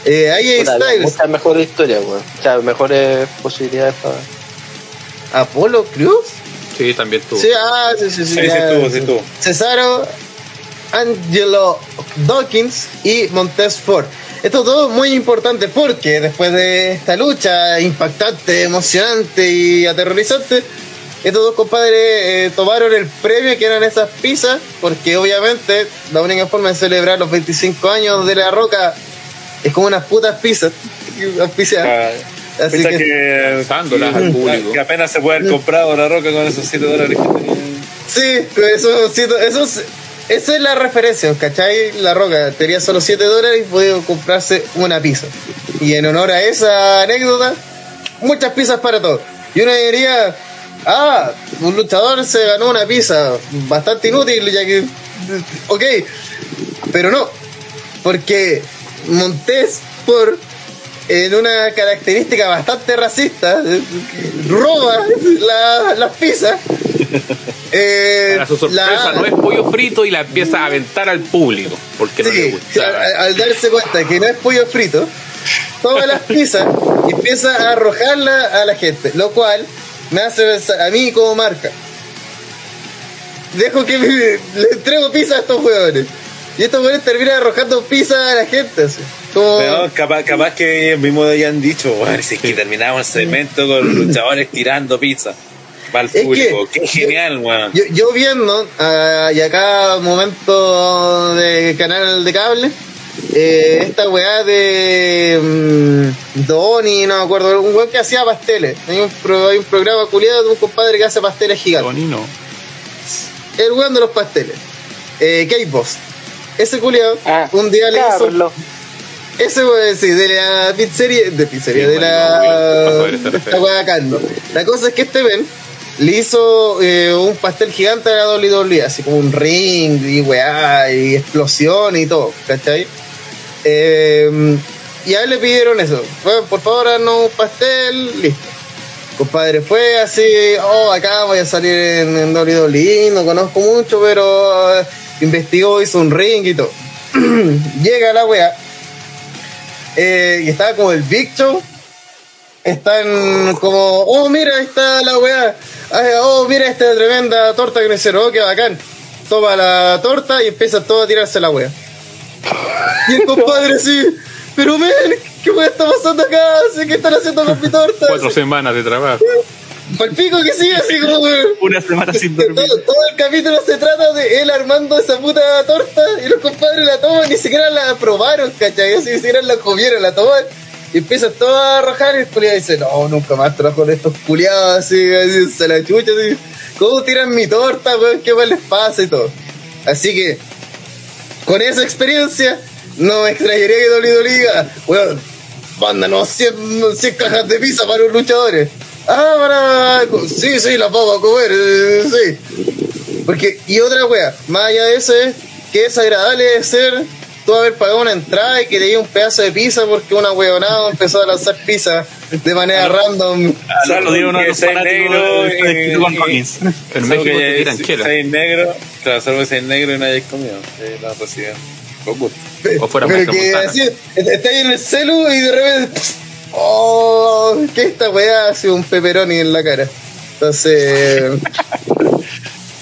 Eh, AJ Styles, muchas mejores historias, weón. O sea, mejores posibilidades para. Apolo Cruz. Sí, también tú. Sí, ah, sí, sí, sí. Sí, sí, ya, estuvo, sí, estuvo. Cesaro, Angelo Dawkins y Montez Ford. Esto todo muy importante porque después de esta lucha impactante, emocionante y aterrorizante, estos dos compadres eh, tomaron el premio que eran esas pizzas, porque obviamente la única forma de celebrar los 25 años de la roca es como unas putas pizzas. auspiciadas. Así que, que, al público. que apenas se puede haber comprado la roca con esos 7 dólares que tenía. Sí, con eso, sí, eso, es- esa es la referencia, ¿cachai? La roca tenía solo 7 dólares y podía comprarse una pizza. Y en honor a esa anécdota, muchas pizzas para todos. Y uno diría, ah, un luchador se ganó una pizza, bastante inútil, ya que, ok, pero no, porque Montés por en una característica bastante racista, eh, roba la- las pizzas. Eh, Para su sorpresa, la- no es pollo frito y la empieza a aventar al público. Porque no le Sí, gustaba. al, al darse cuenta que no es pollo frito, toma las pizzas y empieza a arrojarla a la gente, lo cual me hace pensar a mí como marca. Dejo que me- le entrego pizza a estos huevones. Y estos huevones terminan arrojando pizza a la gente. así. Como, Pero capaz, capaz que ellos mismos hayan dicho, bueno, si es que terminamos el segmento con luchadores tirando pizza para el Es que- público. Qué genial, weón. yo, yo viendo, ah, y acá momento de canal de cable, eh, esta weá de mm, Donny, no me acuerdo, un weón que hacía pasteles. Hay un, pro- hay un programa culiado de un compadre que hace pasteles gigantes. Tony no. el weón de los pasteles. Eh, Kate Boss. Ese culiado, Ah, un día le hizo. Carlos. Ese weón, sí, de la pizzería. De pizzería, Sí, de la. esta weá Carlos. La cosa es que este ven le hizo eh, un pastel gigante a la WWE, así como un ring y weá, y explosión y todo, ¿cachai? Eh, y a él le pidieron eso. Bueno, por favor, haznos un pastel, listo. Compadre, fue así, oh, acá voy a salir en, en WWE, no conozco mucho, pero investigó, hizo un ring y todo. Llega la wea, eh, y estaba como el Big Show, están como, oh, mira, ahí está la weá, oh, mira esta tremenda torta que me hicieron, oh, qué bacán. Toma la torta y empieza todo a tirarse la wea. Y el compadre así, pero ven, ¿qué weá está pasando acá? ¿Qué están haciendo con mi torta? Cuatro semanas de trabajo. Palpico que sí, así como. Una semana sin dormir. Todo, todo el capítulo se trata de él armando esa puta torta y los compadres la toman, ni siquiera la probaron, ¿cachai? Así, ni siquiera la comieron, la toman y empiezan todo a arrojar y el culiado dice, no, nunca más trabajo con estos culiados, así, así, se la chucha, así, ¿cómo tiran mi torta, weón? ¿Qué más les pasa y todo? Así que, con esa experiencia, no me extrañaría que WWE diga, weón, mándanos 100, 100 cajas de pizza para los luchadores. Ah, para. Sí, sí, las vamos a comer, eh, sí. Porque, y otra wea, más allá de eso es que es agradable de ser tú haber pagado una entrada y que te di un pedazo de pizza porque una weonada empezó a lanzar pizza de manera random. Ah, lo digo uno de los negro, de- eh, con eh. En México te ya tiran es- chela. seis negro, claro, que seis negro y no comido. eh, la reciben. Con gusto. O fuera Pero que así, está ahí en el celu y de repente. ¡Oh! Que esta weá ha sido un pepperoni en la cara. Entonces.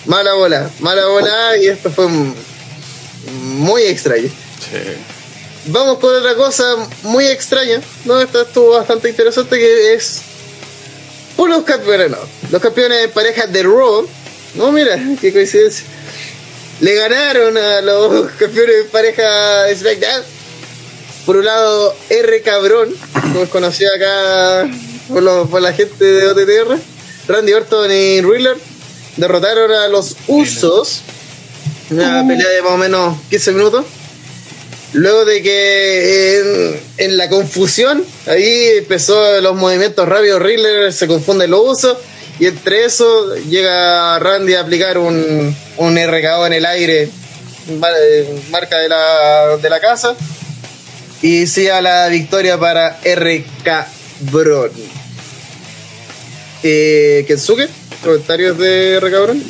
mala bola, mala bola y esto fue muy extraño. Vamos con otra cosa muy extraña. No, esta estuvo bastante interesante que es. Por los campeones, no. Los campeones de parejas de Raw. No, mira, qué coincidencia. Le ganaron a los campeones de pareja de SmackDown. Por un lado, R Cabrón, como es conocido acá por, los- por la gente de OTTR. Randy Orton y Riddler derrotaron a los Usos. Una pelea de más o menos 15 minutos. Luego de que en, en la confusión, ahí empezó los movimientos rápidos, Riddler se confunde los usos, y entre eso llega Randy a aplicar un, un RKO en el aire, eh, marca de la, de la casa, y sigue a la victoria para RK Bron. Eh, Kensuke, comentarios de RK Bron.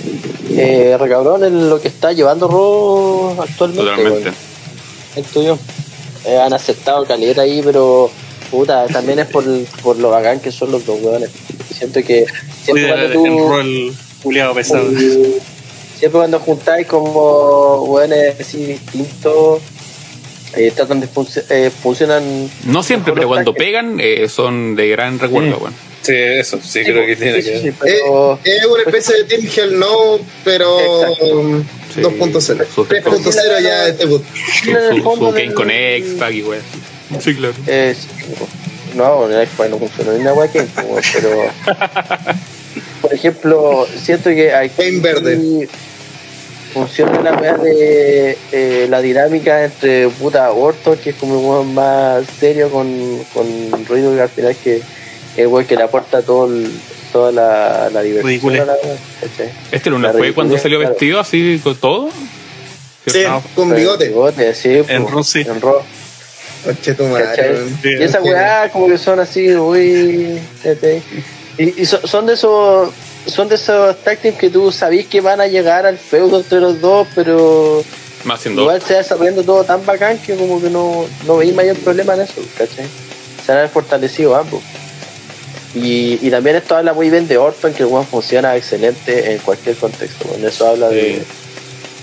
Eh, recabrón es lo que está llevando Raw actualmente. Totalmente. yo. Eh, han aceptado caleta ahí, pero puta, también es por, por lo bacán que son los dos weones. Siento que siempre cuando el, tú el rol culiado pesado. siempre cuando juntáis como weones así distintos eh, tratan de func- eh, funcionan No siempre, pero cuando tanques. pegan eh, son de gran recuerdo, weón. Sí, eso, sí, Sí, creo que sí, tiene sí, que sí, ver. pero- Eh, es una especie de Team Hell No, pero Exacto. um, Sí. 2.0. Su- 3.0 ya este. Su, su, su con X-Pac y weón. Sí, claro. Eh, sí, no, en el Xbox no funciona ni una wea que pero por ejemplo, siento que aquí Game verde. Funciona la wea de eh, la dinámica entre puta Orton, que es como un weón más serio con, con ruido que al final que el weón que le aporta todo el- toda la, la diversión a la. Este no La fue cuando salió claro. vestido así con todo. Sí, No, con bigote. Bigote, sí, En pues, sí. en Y esa weá como que son así muy... ¿cachai? Y, y so- son de esos son de esos tag teams que tú sabís que van a llegar al feudo entre los dos, pero Más igual se va desarrollando todo tan bacán que como que no, no veis mayor problema en eso, ¿cachai? Se han fortalecido ambos. Y, y también esto habla muy bien de Orton, que el weón funciona excelente en cualquier contexto. Con eso habla de,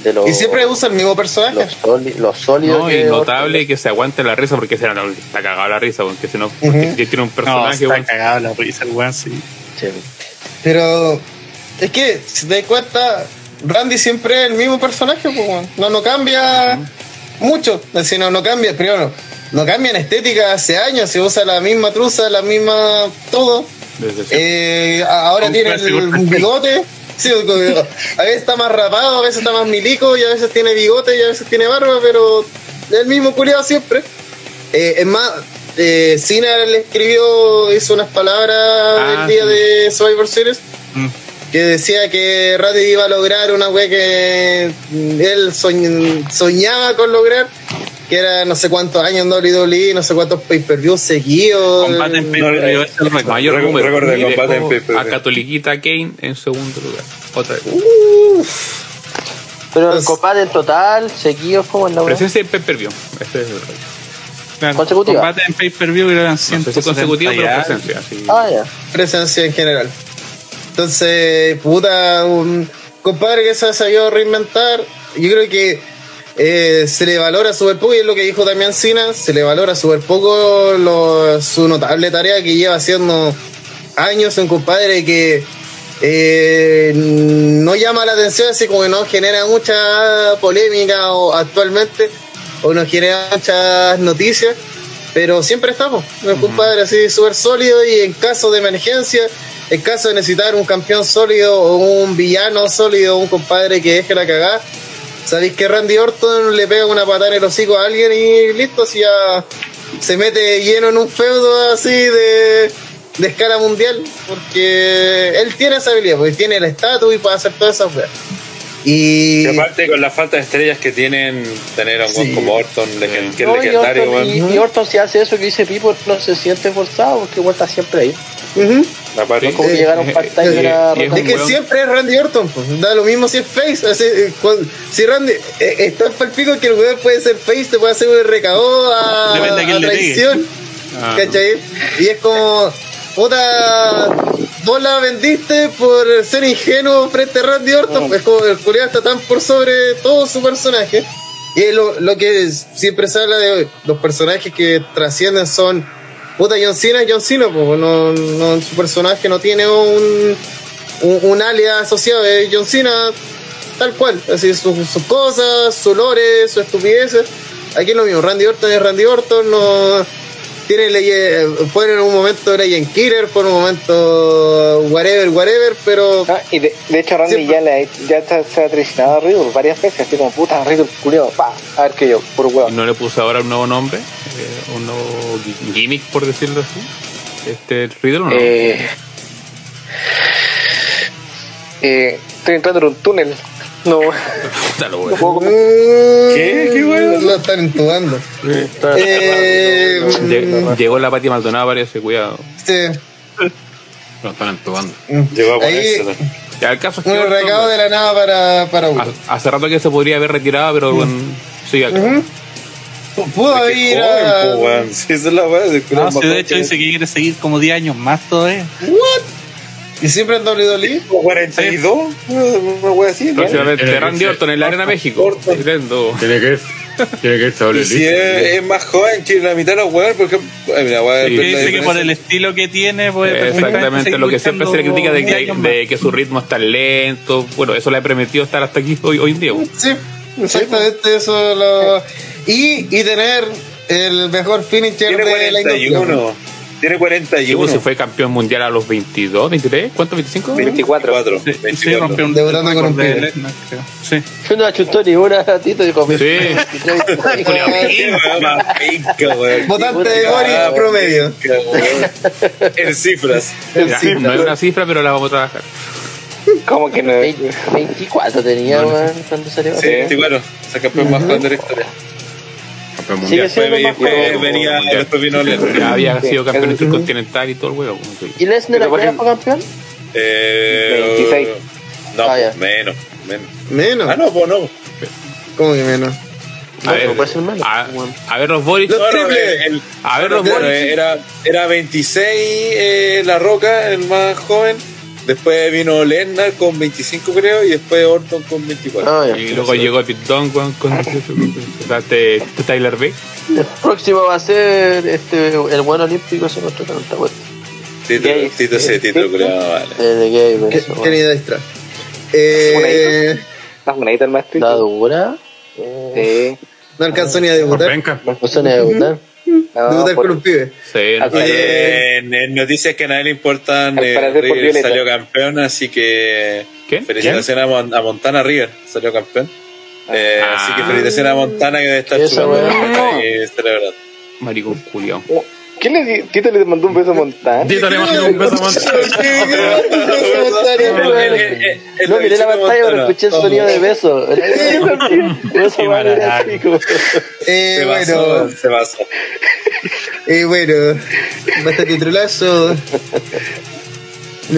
de los, Y siempre usa el mismo personaje. los, soli- los sólidos. No, y es notable Orton. que se aguante la risa porque se está cagado la risa, porque si no, Ujú. porque tiene un No, personaje, está weón. cagado la risa, el weón, sí. Sí. Pero es que, si te das cuenta, Randy siempre es el mismo personaje, pues, no, no cambia mucho. Decir, no, no cambia, primero, no cambia en estética hace años, se usa la misma truza, la misma todo. Eh, ahora tiene el bigote, Sí, a veces está más rapado, a veces está más milico, y a veces tiene bigote y a veces tiene barba, pero el mismo culiado siempre. Eh, es más, eh, Cena le escribió, hizo unas palabras Ah, el día sí. de Survivor Series Mm. que decía que Randy iba a lograr una wea que él soñ- soñaba con lograr, que era no sé cuántos años en WWE, no sé cuántos pay-per-views seguidos. Combate en No, pay-per-view, ese es el. Mayor número. combate en pay-per-view. a Catoliquita Kane en segundo lugar. Otra vez. Pero el combate en total, seguidos como en la web. Presencia en pay-per-view. Este es el. Claro, consecutiva. Combate en pay-per-view que eran No sé si 170 consecutivo, pero presencia. sí. Ah, ya. presencia en general. Entonces, puta, un compadre que se ha sabido reinventar, yo creo que eh, se le valora súper poco, y es lo que dijo también Cena, se le valora súper poco lo- su notable tarea que lleva haciendo años, un compadre que eh, no llama la atención, así como que no genera mucha polémica o actualmente, o no genera muchas noticias, pero siempre estamos. Un compadre así súper sólido y en caso de emergencia, en caso de necesitar un campeón sólido o un villano sólido, un compadre que deje la cagada, sabéis que Randy Orton le pega una patada en el hocico a alguien y listo, si ya se mete lleno en un feudo así de, de escala mundial, porque él tiene esa habilidad, porque tiene el estatus y puede hacer todas esas weas. Y Y aparte, con la falta de estrellas que tienen, tener a un Sí. como Orton, que es No, y, legendario, Orton, y, weón. y Orton si hace eso que dice Pipo no se siente forzado porque igual está siempre ahí. Ujú. Aparte, No es como que Eh, llegar a un eh, part-time eh, de la y es que weón. siempre es Randy Orton, pues. da lo mismo si es face. así, eh, si Randy eh, está para el pico que el weón puede ser face, te puede hacer un RKO a, a traición. Ah, ¿Cachai? Y es como, puta, vos la vendiste por ser ingenuo frente a Randy Orton. Es como el culiado está tan por sobre todo su personaje. Y lo, lo que es- siempre se habla de los personajes que trascienden son. Puta, John Cena es John Cena, pues no, no, su personaje no tiene un, un, un alias asociado, es John Cena tal cual, así sus, sus cosas, su lore, su estupideces. Aquí es lo mismo, Randy Orton es Randy Orton, no tiene leye, fue en un momento Legend Killer, fue en un momento whatever, whatever, pero Ah, y de, de hecho Randy Siempre- ya, le, ya está- se ha traicionado a Riddle varias veces, así como puta, Riddle culiao, pa, a ver que yo, por ¿Y huevo. no le puso ahora un nuevo nombre? Eh, un nuevo gi- gimmick, por decirlo así. Este Riddle o no? Eh, eh, estoy entrando en un túnel. No, no bueno. puedo ¿Qué? ¿Qué weón? Lo están entubando. Eh, Lle- Llegó la Pati Maldonado, parece, cuidado. este, Lo están entubando. Llegó a Ahí. Ya, el caso es que. un Orton, recado de la nada para, para uno. ha- Hace rato que se podría haber retirado, pero bueno, sigue acá. Pudo haber Qué ir joven, a. po, weón. Sí, esa es la weá. de que No, era si más de joven hecho que- dice que quiere seguir como 10 años más todavía. Y siempre en WWE. 42, una wea así, ¿no? Próximamente que Randy Orton en la Arena México. Tiene que ir. Tiene que a Y si es, es más joven que la mitad de los weones, por ejemplo. Ay, mira, dice que por el estilo que tiene, perfectamente Exactamente lo que siempre se le critica de 10 que, años de que su ritmo es tan lento. Bueno, eso le ha permitido estar hasta aquí hoy, hoy en día. Sí, exactamente eso. Lo... Y, y tener el mejor finisher de la industria. 41. Tiene Y 41. pues, se fue campeón mundial a los 22, 23, ¿cuánto? ¿25? 24. 24. Sí, sí, 24. rompió un Debutando con un de pibe. Sí. Yo no achutó ni una ratito Sí. Más pica, weón. Votante de Boris promedio. En cifras. No es una cifra, pero la vamos a trabajar. ¿Cómo que no? 20 24 tenía, weón, cuando salió. Sí, 24. Es el campeón más joven de la historia. Campeón Sigue mundial. siendo Después, más joven. venía, después vino Lennon. Ya había sido campeón el- intercontinental y todo el huevo. ¿Y Lesnar a qué edad fue campeón? Eh, 26. No, Ah, pues, menos, menos. Menos. Ah, no, pues no. ¿Cómo que menos? A ver, no puede ser menos. a, a ver los Boris. Los No, no, triples. el- A ver los Boris. era, era 26 eh, La Roca, el más joven. Después vino Lennar con 25, creo. Y después Orton con 24. Ah. Y luego llegó Pete Dunne con, sea, este, este Tyler Beck. El próximo va a ser este, el buen olímpico, ese no está cuenta, weón. Tito. Tito título, creo. no vale. El de gay, ¿Qué, eso, qué weón. ni extra? Eh, ¿Estás bonita el maestro? La dura. Sí. no alcanzó ni a debutar. No se ni a debutar. No, Debutar por- con un pibe. Sí. Oye, noticias que a nadie le importan, eh, River salió campeón, así que ¿Quién? felicitaciones a, Mon- a Montana River, salió campeón. Eh, Ah. Así que felicitaciones a Montana que debe estar chupando y celebrando. Maricón culiao. ¿Quién le le mandó un beso a Montana? Tito le mandó un beso a Montana. No miré la pantalla, pero escuché el sonido de beso. Era como- Eh, bueno, se pasó. eh, bueno, bastante trolazo.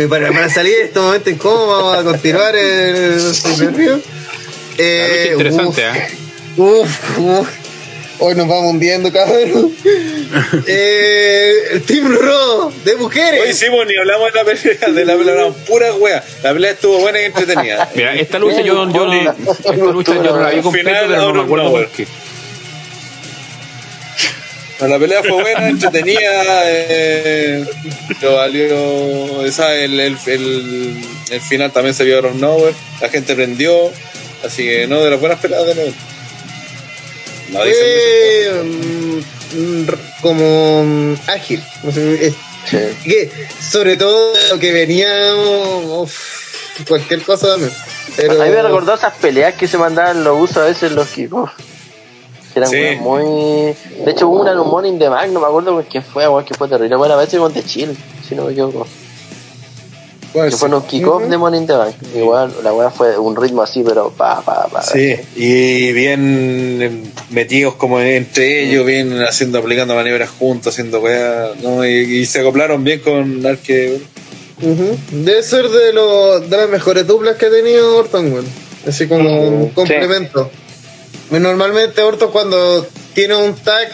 Para, para salir de este momento incómodo, vamos a continuar en el superrío. La Eh, lucha interesante, uf, ¿eh? Uf, uf. Hoy nos vamos hundiendo, cabrón. eh, el Team Raw de mujeres. Hoy hicimos ni hablamos de la pelea, de la pelea, no, pura wea. La pelea estuvo buena y entretenida. Mira, esta lucha yo, yo esta lucha yo no la vi completa, Final, pero no me acuerdo por qué. La pelea fue buena, entretenida, eh, lo valió, esa, el, el, el, el final también se vio out of nowhere, la gente prendió, así que no, de las buenas peleas de nuevo. No dicen mm, como mm, ágil. No sé, es- Sí. que, sobre todo lo que venía, uf, cualquier cosa también. Pero, A mí me recordó esas peleas que se mandaban los usos a veces los kickoffs. Que eran Sí. muy. De hecho, hubo una en un Morning de Mag, no me acuerdo con quién fue, que fue terrible. Bueno, a veces con The Chill, si no me equivoco. Bueno, Que fue un kickoff de Morning de Mag. Igual, la wea fue un ritmo así, pero pa, pa, pa. Sí, y bien eh, metidos como entre ellos, bien haciendo, aplicando maniobras juntos, haciendo weas, ¿no? Y, y se acoplaron bien con Arque. Ujú. Debe ser de, lo, de las mejores duplas que ha tenido Orton, weón. Así como un complemento. Normalmente Orton cuando tiene un tag,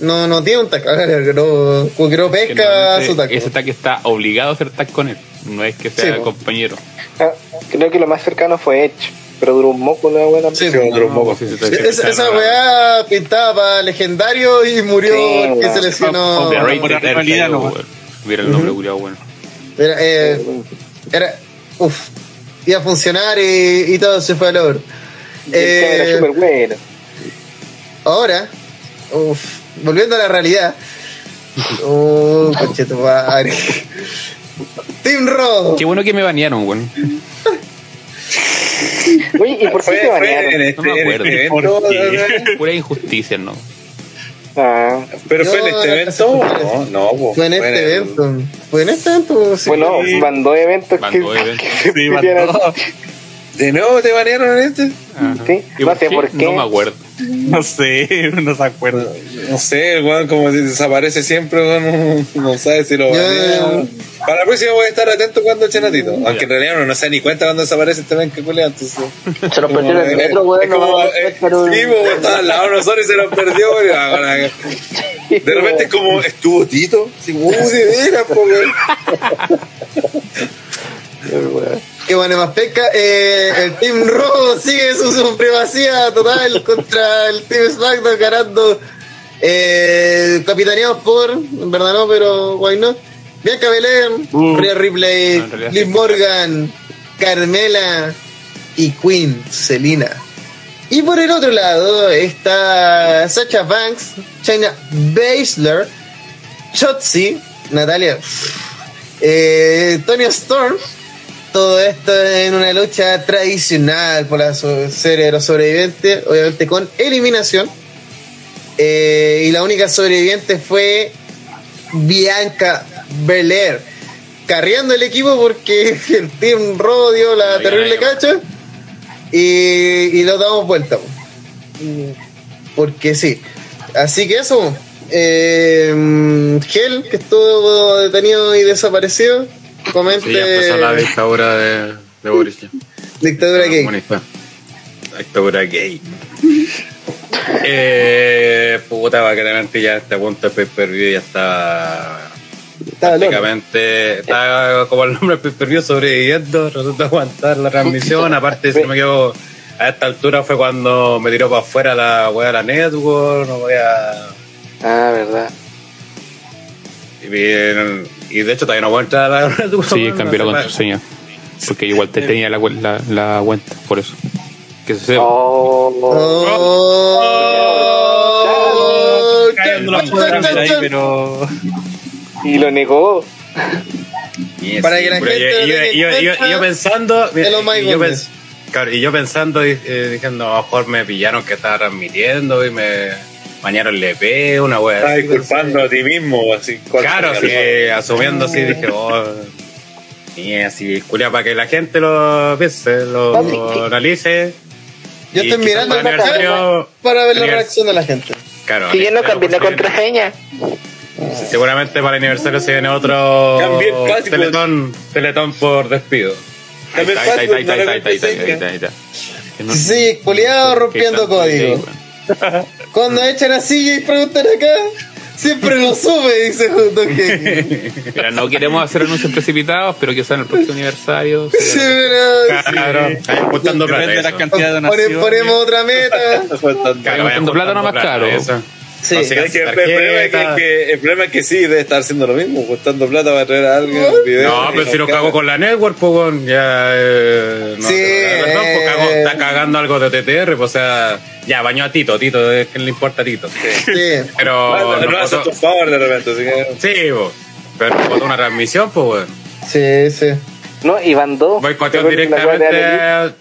no, no tiene un tag, no, como que no Que pesca su tag. ese tag está obligado a hacer tag con él. No es que sea Sí, compañero. Ah, Creo que lo más cercano fue Edge, pero duró un moco la buena. Sí, Sí, otro moco. Sí, sí, sí, sí, Esa, weá pintaba para legendario y murió Sí, porque se lesionó. Mira el nombre culiao bueno. Era, eh, era, uf, iba a funcionar y, y todo se fue al oro. Era Eh, súper bueno. ahora, uf, volviendo a la realidad. Oh, conchetumadre. Team Raw. Qué bueno que me banearon, weón. Oye, ¿y por qué Fue, te banearon? en este, No me en acuerdo. este ¿Por? Pura injusticia, ¿no? Ah, pero fue en este evento. no, No, no, po. Fue en este evento. Fue en este evento. sí. bueno, mandó eventos Mandó que, eventos. que Sí, mandó. ¿De nuevo te banearon en este? Sí, ¿Y no sé por qué. No me acuerdo. No sé, no se acuerda. No sé, el weón como si desaparece siempre, weón, no, no sabe si lo Ya, banean. Para la próxima voy a estar atento cuando echen a Tito. Aunque en realidad uno no se da ni cuenta cuando desaparece este men que culea, entonces. Se nos perdió en el metro, Es weón. no a eh, pero- sí, po, estaba al lado de nosotros y se nos perdió, weón. De repente es como, ¿estuvo Tito? Sí, uh, de veras, po, weón. Que bueno, más pesca. Eh, el Team Raw sigue su supremacía total contra el Team SmackDown ganando. Eh, capitaneados por, en verdad no, pero why not. Bianca Belair, Uh. Rhea Ripley, No, sí. Morgan, Carmela y Queen Selina. Y por el otro lado está Sacha Banks, China Baszler, Shotzi, Natalia, eh, Tony Storm. Todo esto en una lucha tradicional por la serie de los sobrevivientes, obviamente con eliminación. Eh, y la única sobreviviente fue Bianca Belair, carreando el equipo porque el Team Raw dio la terrible cacha y, y lo damos vuelta. po. Porque sí. Así que eso. Eh, Gel, que estuvo detenido y desaparecido, comente Sí, ya empezó la dictadura de, de Boris. ya. dictadura gay. Comunista. Dictadura gay. Eh, puta, básicamente ya este punto el pay-per-view ya está Estaba loco. prácticamente está como el nombre del pay-per-view sobreviviendo, tratando de aguantar la transmisión. Aparte, si no me equivoco, a esta altura fue cuando me tiró para afuera la wea de la network, no voy a. Ah, verdad. Y, bien- y de hecho todavía no voy a entrar a la. Sí, cambié la contraseña. Porque igual te tenía la, la, la cuenta, por eso. Que se sepa. Oh, Oh, pero. Y lo negó. Y Para que la gente yo- yo- yo- yo- pensando yo, pens- claro, y yo pensando eh, diciendo a lo mejor me pillaron que estaba transmitiendo y me bañaron el EP una wea Estás así, disculpando a ti mismo, así. Claro, así, asumiendo así, dije, oh, y así, culia, para que la gente lo piense, lo analice. Yo estoy mirando para aniversario- para ver la reacción de la gente. Claro, Si yo no cambié la pues, contraseña. sí, Seguramente para el aniversario se viene otro el password. teletón, teletón por despido. Ahí está, ahí está, ahí está, ahí está, ahí está, Sí, culiado rompiendo código. Cuando echan a silla y preguntan acá, siempre lo sube, dice Don. Mira, no queremos hacer anuncios precipitados, pero quizá en el próximo aniversario. Sí, pero- sí. Claro, apuntando plata. De la eso. cantidad de Pone- donaciones. ponemos otra meta. Claro, plata apuntando nomás caro. Sí. Es que el, problema es que, que- el problema es que sí, debe estar haciendo lo mismo, costando plata para traer a alguien un video. No, pero si lo cago con la network, pues weón, ya. Eh, no Sí, sé, perdón, pues, eh. cago- está cagando algo de TTR, pues o sea, ya bañó a Tito, Tito, es que le importa a Tito. Sí. Pero. No, no, no hace tu favor de repente, así que. sí, pues. Pero botó una transmisión, pues weón. Sí, sí. No, y van dos. Boicoteó directamente.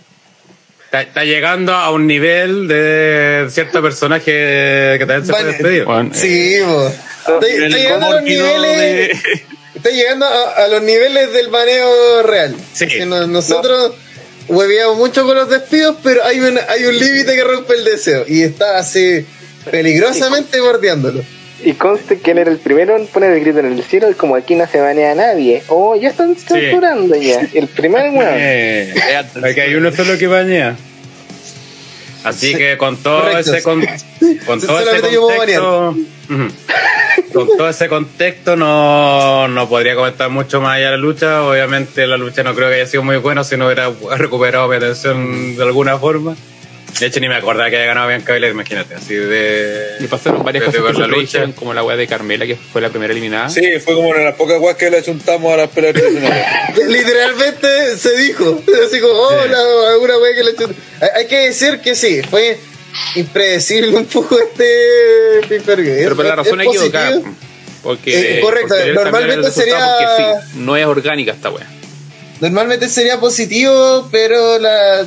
Está, está llegando a un nivel de cierto personaje que también se puede despedir. Eh, Sí, está llegando a los niveles. de- Está llegando a, a los niveles del baneo real. Sí. Que no- nosotros hueveamos mucho con los despidos, pero hay un, hay un límite que rompe el deseo. Y está así peligrosamente bordeándolo. Y conste que él era el primero en poner el grito en el cielo y como aquí no se banea a nadie. Oh, ya están censurando ya. El primer weón. Eh, aquí hay uno solo que baña. Así que con todo Correcto. ese con, con todo ese contexto, con todo ese contexto no, no podría comentar mucho más allá de la lucha. Obviamente la lucha no creo que haya sido muy buena si no hubiera recuperado mi atención de alguna forma. De hecho ni me acordaba que había ganado Bianca Belair, imagínate, así de Y pasaron varias de- de cosas ver que la como la weá de Carmela, que fue la primera eliminada. Sí, fue como una de las pocas guas que le chuntamos a las peleas. Literalmente se dijo. Así como, hola, alguna wea que le echó- hay, que decir que sí, fue impredecible un poco este pay-per-view. Pero por la razón es equivocada. positivo. Porque, Eh, correcto, porque normalmente sería- porque sí, no es orgánica esta weá. Normalmente sería positivo, pero la,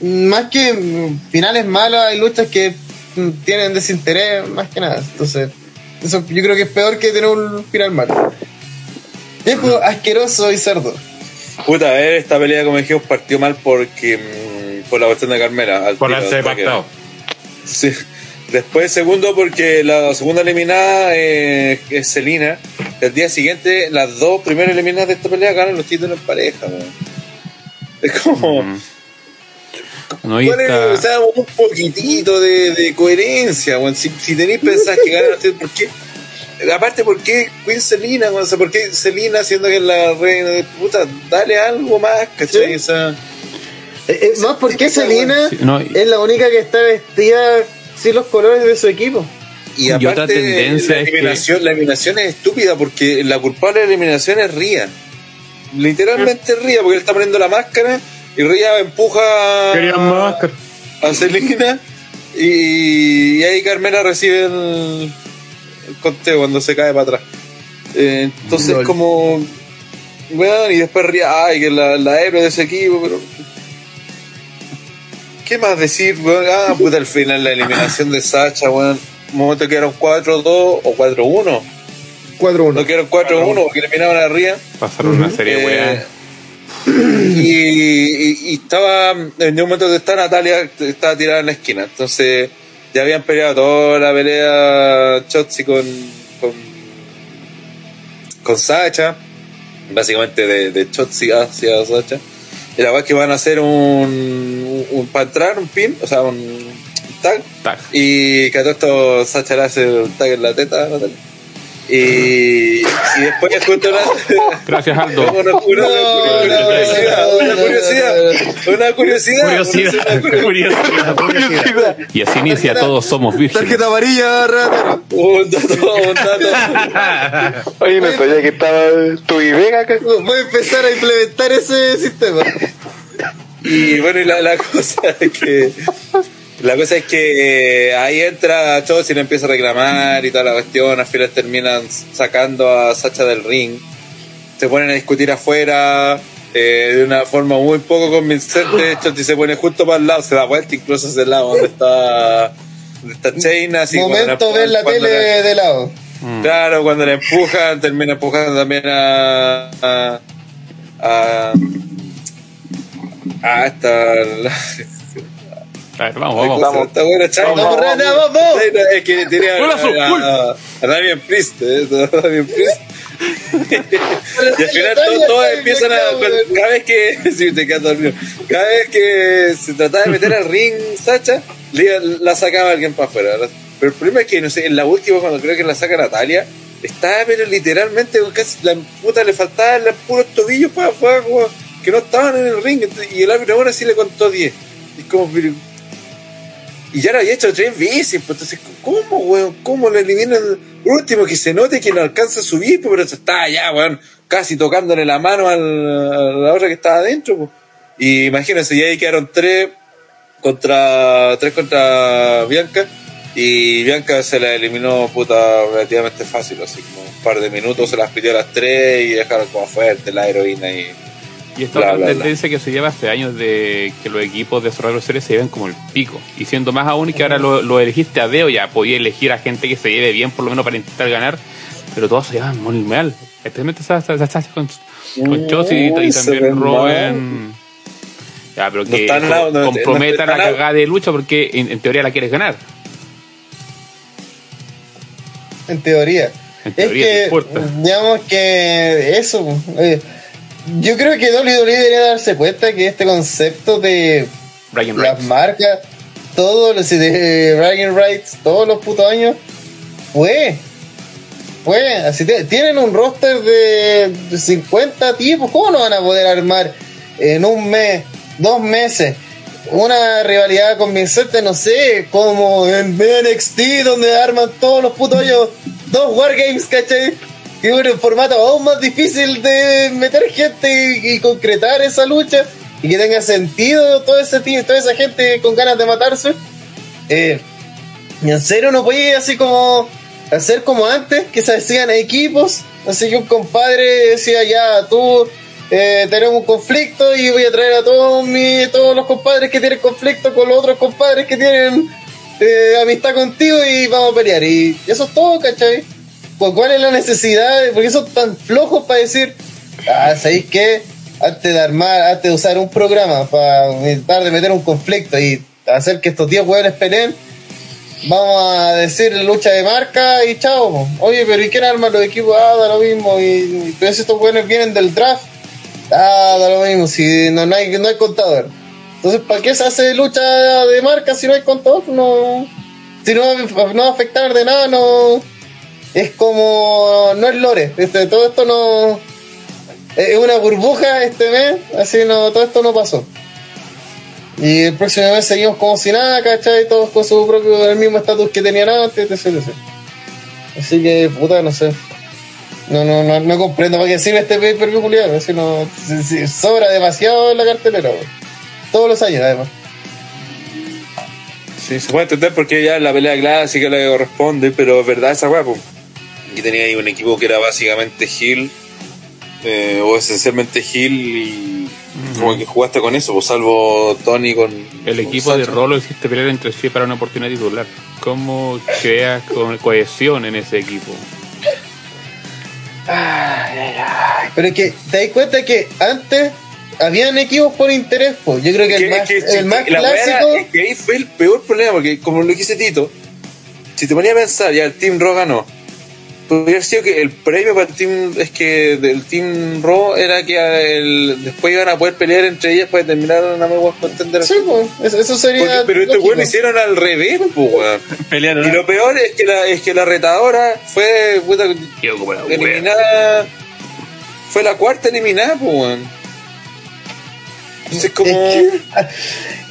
más que mm, finales malos, hay luchas que mm, tienen desinterés, más que nada. Entonces, eso yo creo que es peor que tener un final malo. Viejo, asqueroso y cerdo. Puta, a ver, esta pelea, como dijimos, partió mal porque. mm, por la cuestión de Carmela. al Por haberse pactado. Sí. Después, segundo, porque la segunda eliminada eh, es Selina. El día siguiente, las dos primeras eliminadas de esta pelea ganan los títulos en pareja. Es como. Mm. No, ¿Cuál es, esta- o sea, un poquitito de, de coherencia, weón. Si, si tenéis pensado que ganan los títulos, ¿por qué? Aparte, ¿por qué Queen Selina? O sea, ¿por qué Selina siendo que es la reina de puta? Dale algo más, ¿cachai? Sí. O sea, Eh, eh, más porque Selena Sí, no, es la única que está vestida sin los colores de su equipo. Y Y aparte, otra tendencia la, es que- eliminación, la eliminación es estúpida porque la culpable de la eliminación es Ría. Literalmente es Ría, porque él está poniendo la máscara y Ría empuja Querían máscara. a Selena y, y ahí Carmela recibe el, el conteo cuando se cae para atrás. Eh, entonces, Lol. como. Bueno, y después Ría, ay, que la, la héroe de ese equipo, pero. ¿Qué más decir, weón? Ah, puta, al final la eliminación de Sacha, weón. Un momento que eran 4-2 o 4-1. 4-1. No que eran 4-1 porque eliminaban a Ría. pasaron una serie Eh, weas. Y, estaba en un momento que está Natalia estaba tirada en la esquina. Entonces ya habían peleado toda la pelea Chotzi con con, con Sacha básicamente de, de Chotzi hacia Sacha. Y la verdad es que van a hacer un, un, para entrar un pin o sea un tag. Tac. y que a todo esto Sacha le hace un tag en la teta Natalia y, y después justo una, Gracias, Aldo. una, una- una curiosidad, una curiosidad, una curiosidad, Curiosidad. una curiosidad. Curiosidad. Y así inicia Todos Somos Vírgenes. Tarjeta amarilla, ratero. Un dato, un dato. Oye, no sabía que estaba tu y Vega acá. Voy a empezar a implementar ese sistema. Y bueno, y la, la cosa es que La cosa es que eh, ahí entra Chos y le empieza a reclamar y toda la cuestión. Al final terminan sacando a Sacha del ring. Se ponen a discutir afuera eh, de una forma muy poco convincente. Choti se pone justo para el lado, se da vuelta incluso hacia el lado donde está, donde está Chain. Así Momento la- ver la tele la- de lado. Claro, cuando le empujan, termina empujando también a. a. a, a esta. La- A ver, vamos, vamos. Vamos. Esta buena China. Vamos, Rana, vamos. China, Es que tiene a, a, a, a Damien Priest, ¿eh? A Damien Priest. y al final todos, todos empiezan a. Cada vez que. Si te quedas dormido. Cada vez que se trataba de meter al ring, Sacha, le- la sacaba alguien para afuera. Pero el problema es que, no sé, en la última, cuando creo que la saca Natalia, estaba, pero literalmente, con casi la puta le faltaban los puros tobillos para afuera, como que no estaban en el ring. Y el árbitro ahora sí le contó 10. Y es como. Y ya lo había hecho tres veces, pues entonces, ¿cómo, weón? ¿Cómo lo eliminan? Por último, que se note que no alcanza a subir, pues, pero está ya, weón, casi tocándole la mano al- a la otra que estaba adentro, pues. Y imagínense, ya ahí quedaron tres contra, tres contra Bianca, y Bianca se la eliminó, puta, relativamente fácil, así como un par de minutos se las pidió a las tres y dejaron como fuerte la heroína y... Y esta Bla, otra bla, bla. tendencia que se lleva hace años de que los equipos de Survivor Series se lleven como el pico. Y siendo más aún que ahora lo, lo elegiste a Deo, ya podía elegir a gente que se lleve bien, por lo menos para intentar ganar. Pero todos se llevan muy mal. Especialmente esa, esa, esa- esa con, con Chos y, también Rowan. Ya, pero No que no- comprometa no la están al- cagada de lucha porque en, en teoría la quieres ganar. En teoría. En Es teoría, no que, digamos que eso, eh, yo creo que WWE debería darse cuenta que este concepto de Brian las marcas, todos los de Rights, todos los putos años, fue. Fue, así te- tienen un roster de de 50 tipos, ¿cómo no van a poder armar en un mes, dos meses, una rivalidad convincente, no sé, como en NXT, donde arman todos los putos años dos Wargames, ¿cachai? Es un formato aún más difícil de meter gente y, concretar esa lucha y que tenga sentido todo ese toda esa gente con ganas de matarse. Eh, en serio no puede así como hacer como antes, que se hacían equipos, así que un compadre decía ya tú eh, tenemos un conflicto y voy a traer a todos mi, todos los compadres que tienen conflicto con los otros compadres que tienen eh, amistad contigo y vamos a pelear. Y eso es todo, ¿cachai? ¿Cuál es la necesidad? ¿Por qué son tan flojos para decir, ah, ¿sabéis qué? Antes de armar, antes de usar un programa para intentar de meter un conflicto y hacer que estos 10 hueones peleen, vamos a decir lucha de marca y chao. Oye, pero ¿y quién arma los equipos? Ah, da lo mismo. Y, y estos hueones vienen del draft, ah, da lo mismo. Si no, no hay, no hay contador. Entonces, ¿para qué se hace lucha de marca si no hay contador? No, si no, no va a afectar de nada, no. Es como. No es lore. Este, todo esto no. Es una burbuja este mes, así no, todo esto no pasó. Y el próximo mes seguimos como si nada, ¿cachai? Todos con su propio, el mismo estatus que tenían antes, etc, etc. Así que, puta, no sé. No, no, no, no comprendo para qué sirve este pay per view no, sobra demasiado en la cartelera, weón. Todos los años, además. Sí, se puede entender porque ya la pelea clásica la que corresponde, pero es verdad esa weá. Y tenía ahí un equipo que era básicamente Hill, eh, o esencialmente Hill, y como que jugaste con eso, pues salvo Tony con. El con equipo de. Rolo hiciste pelear entre sí para una oportunidad titular. ¿Cómo creas con cohesión en ese equipo? Pero es que te das cuenta que antes habían equipos por interés, pues. Yo creo que el Que- más, que- el que- más que la weá clásico. era- es que ahí fue el peor problema, porque como lo dice Tito, si te ponía a pensar, ya el Team Raw ganó. Podría haber sido que el premio para el Team es que del Team Raw era que el, después iban a poder pelear entre ellas para terminar una nueva contender. Sí, pues, eso, sería. Porque- pero este lógico. weón lo hicieron al revés, pues weón. Pelearon. Y lo peor es que la, es que la retadora fue puta, Quedó como la wea. eliminada. Fue la cuarta eliminada, pues weón. Entonces como. Es que,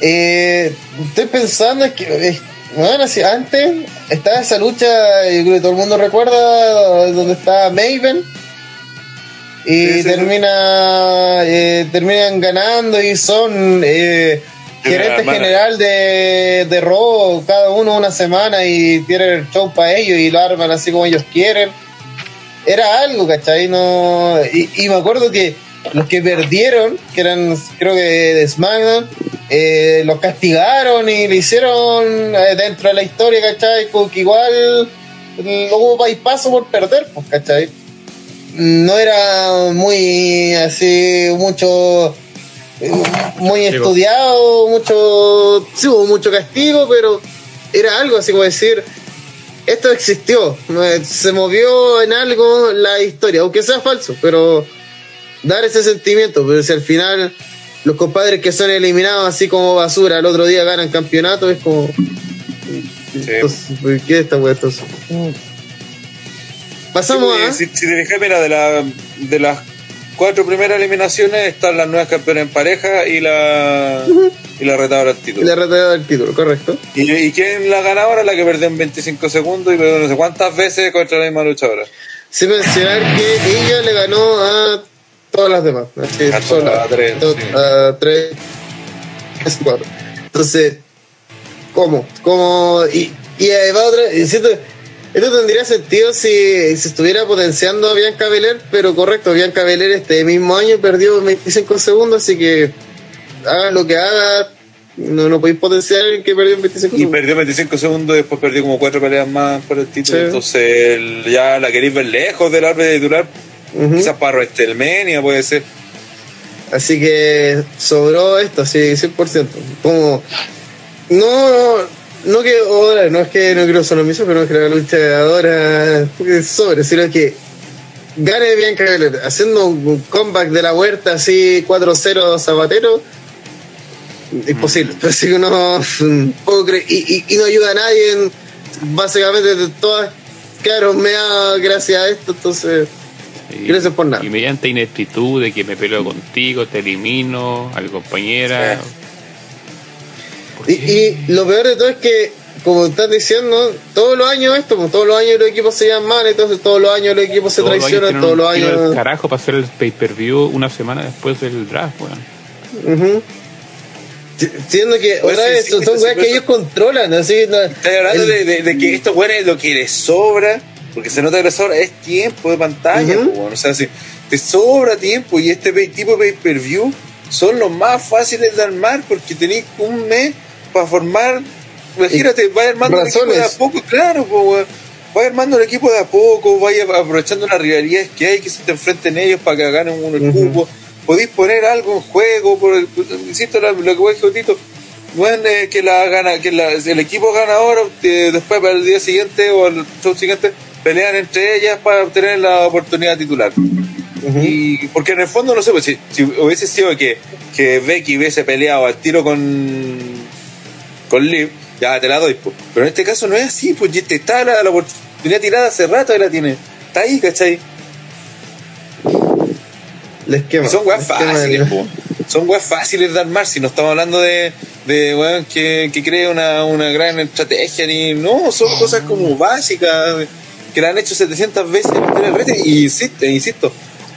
eh, estoy pensando es que bueno, si antes estaba esa lucha, yo creo que todo el mundo recuerda donde está Maven y Sí, sí, termina eh, terminan ganando y son eh, gerente general de, de Raw, cada uno una semana y tienen el show para ellos y lo arman así como ellos quieren. Era algo, ¿cachai? No, y, y me acuerdo que los que perdieron, que eran creo que de SmackDown, eh, los castigaron y le hicieron eh, dentro de la historia, ¿cachai? Como que igual mm, hubo bypasso por perder, pues, ¿cachai? No era muy así, mucho muy Castigo. estudiado, mucho, sí hubo mucho castigo, pero era algo así como decir, esto existió, se movió en algo la historia, aunque sea falso, pero dar ese sentimiento, pero si al final los compadres que son eliminados así como basura, el otro día ganan campeonato, es como... Entonces, ¿por ¿Qué es esta wea entonces? Pasamos a... Si, si te fijas, mira, de, la, de las cuatro primeras eliminaciones están las nuevas campeonas en pareja y la, y la retadora al título. La retirada del título, correcto. ¿Y, ¿Y quién la ganadora? La que perdió en 25 segundos y perdió no sé cuántas veces contra la misma luchadora. Sin mencionar que ella le ganó a todas las demás. Así, sola, a tres, to- sí. a tres, tres, cuatro. Entonces, ¿cómo? ¿Cómo? Y, y además otra, y siento, esto tendría sentido si se estuviera potenciando a Bianca Belair, pero correcto, Bianca Belair este mismo año perdió 25 segundos, así que haga lo que haga, no, no podéis potenciar el que perdió en 25 Y segundos. perdió 25 segundos, después perdió como cuatro peleas más por el título. Sí. Entonces el- ya la queréis ver lejos del árbitro titular. Ujú. Quizás para WrestleMania puede ser. Así que sobró esto, sí, 100%. Como, no, no que, ahora, no es que no quiero ser mismo, pero no es que la lucha ahora sobre, sino que gane Bianca Belair, haciendo un comeback de la huerta así 4-0 Zapatero, imposible. Así que no puedo creer, y, y, y no ayuda a nadie, en- básicamente de todas quedaron meadas gracias a esto, entonces, Y- gracias por nada. Y mediante ineptitud de que me peleo contigo, te elimino, a mi compañera. ¿Por Y, lo peor de todo es que, como estás diciendo, todos los años esto, pues, todos los años los equipos se llevan mal, entonces todos los años los equipos se Todos traicionan, todos los años. carajo para hacer el pay-per-view una semana después del draft, weón. Ujú. Si- Siendo que Pues otra sí, sí, son weas que ellos controlan, así no- Estoy hablando el- de, de- de que estos güeyes lo que les sobra, porque se nota sobra, es tiempo de pantalla. Po, weón. O sea, si te sobra tiempo y este tipo de pay-per-view son los más fáciles de armar porque tenéis un mes para formar. Imagínate, vaya armando el equipo de a Razones. poco, claro, weón. Vaya armando el equipo de a poco, vaya aprovechando las rivalidades que hay, que se te enfrenten ellos para que ganen uno el Ujú. cupo. Podéis poner algo en juego, por el, insisto, lo, que voy a bueno, eh, que la gana, que la- el equipo ganador eh, después para el día siguiente o el show siguiente pelean entre ellas para obtener la oportunidad titular. Y porque en el fondo no sé, pues si, si hubiese sido que, que Becky hubiese peleado al tiro con con Liv, ya te la doy, pues. Pero en este caso no es así, pues te está la, la oportunidad tirada hace rato y la tiene. Está ahí, ¿cachai? les quema. Son weas fáciles, po. Son weas fáciles de armar. Si no estamos hablando de, de weón que, que cree una, una gran estrategia, ni. No, son cosas como básicas que la han hecho 700 veces en la historia del wrestling. Y insisto, insisto,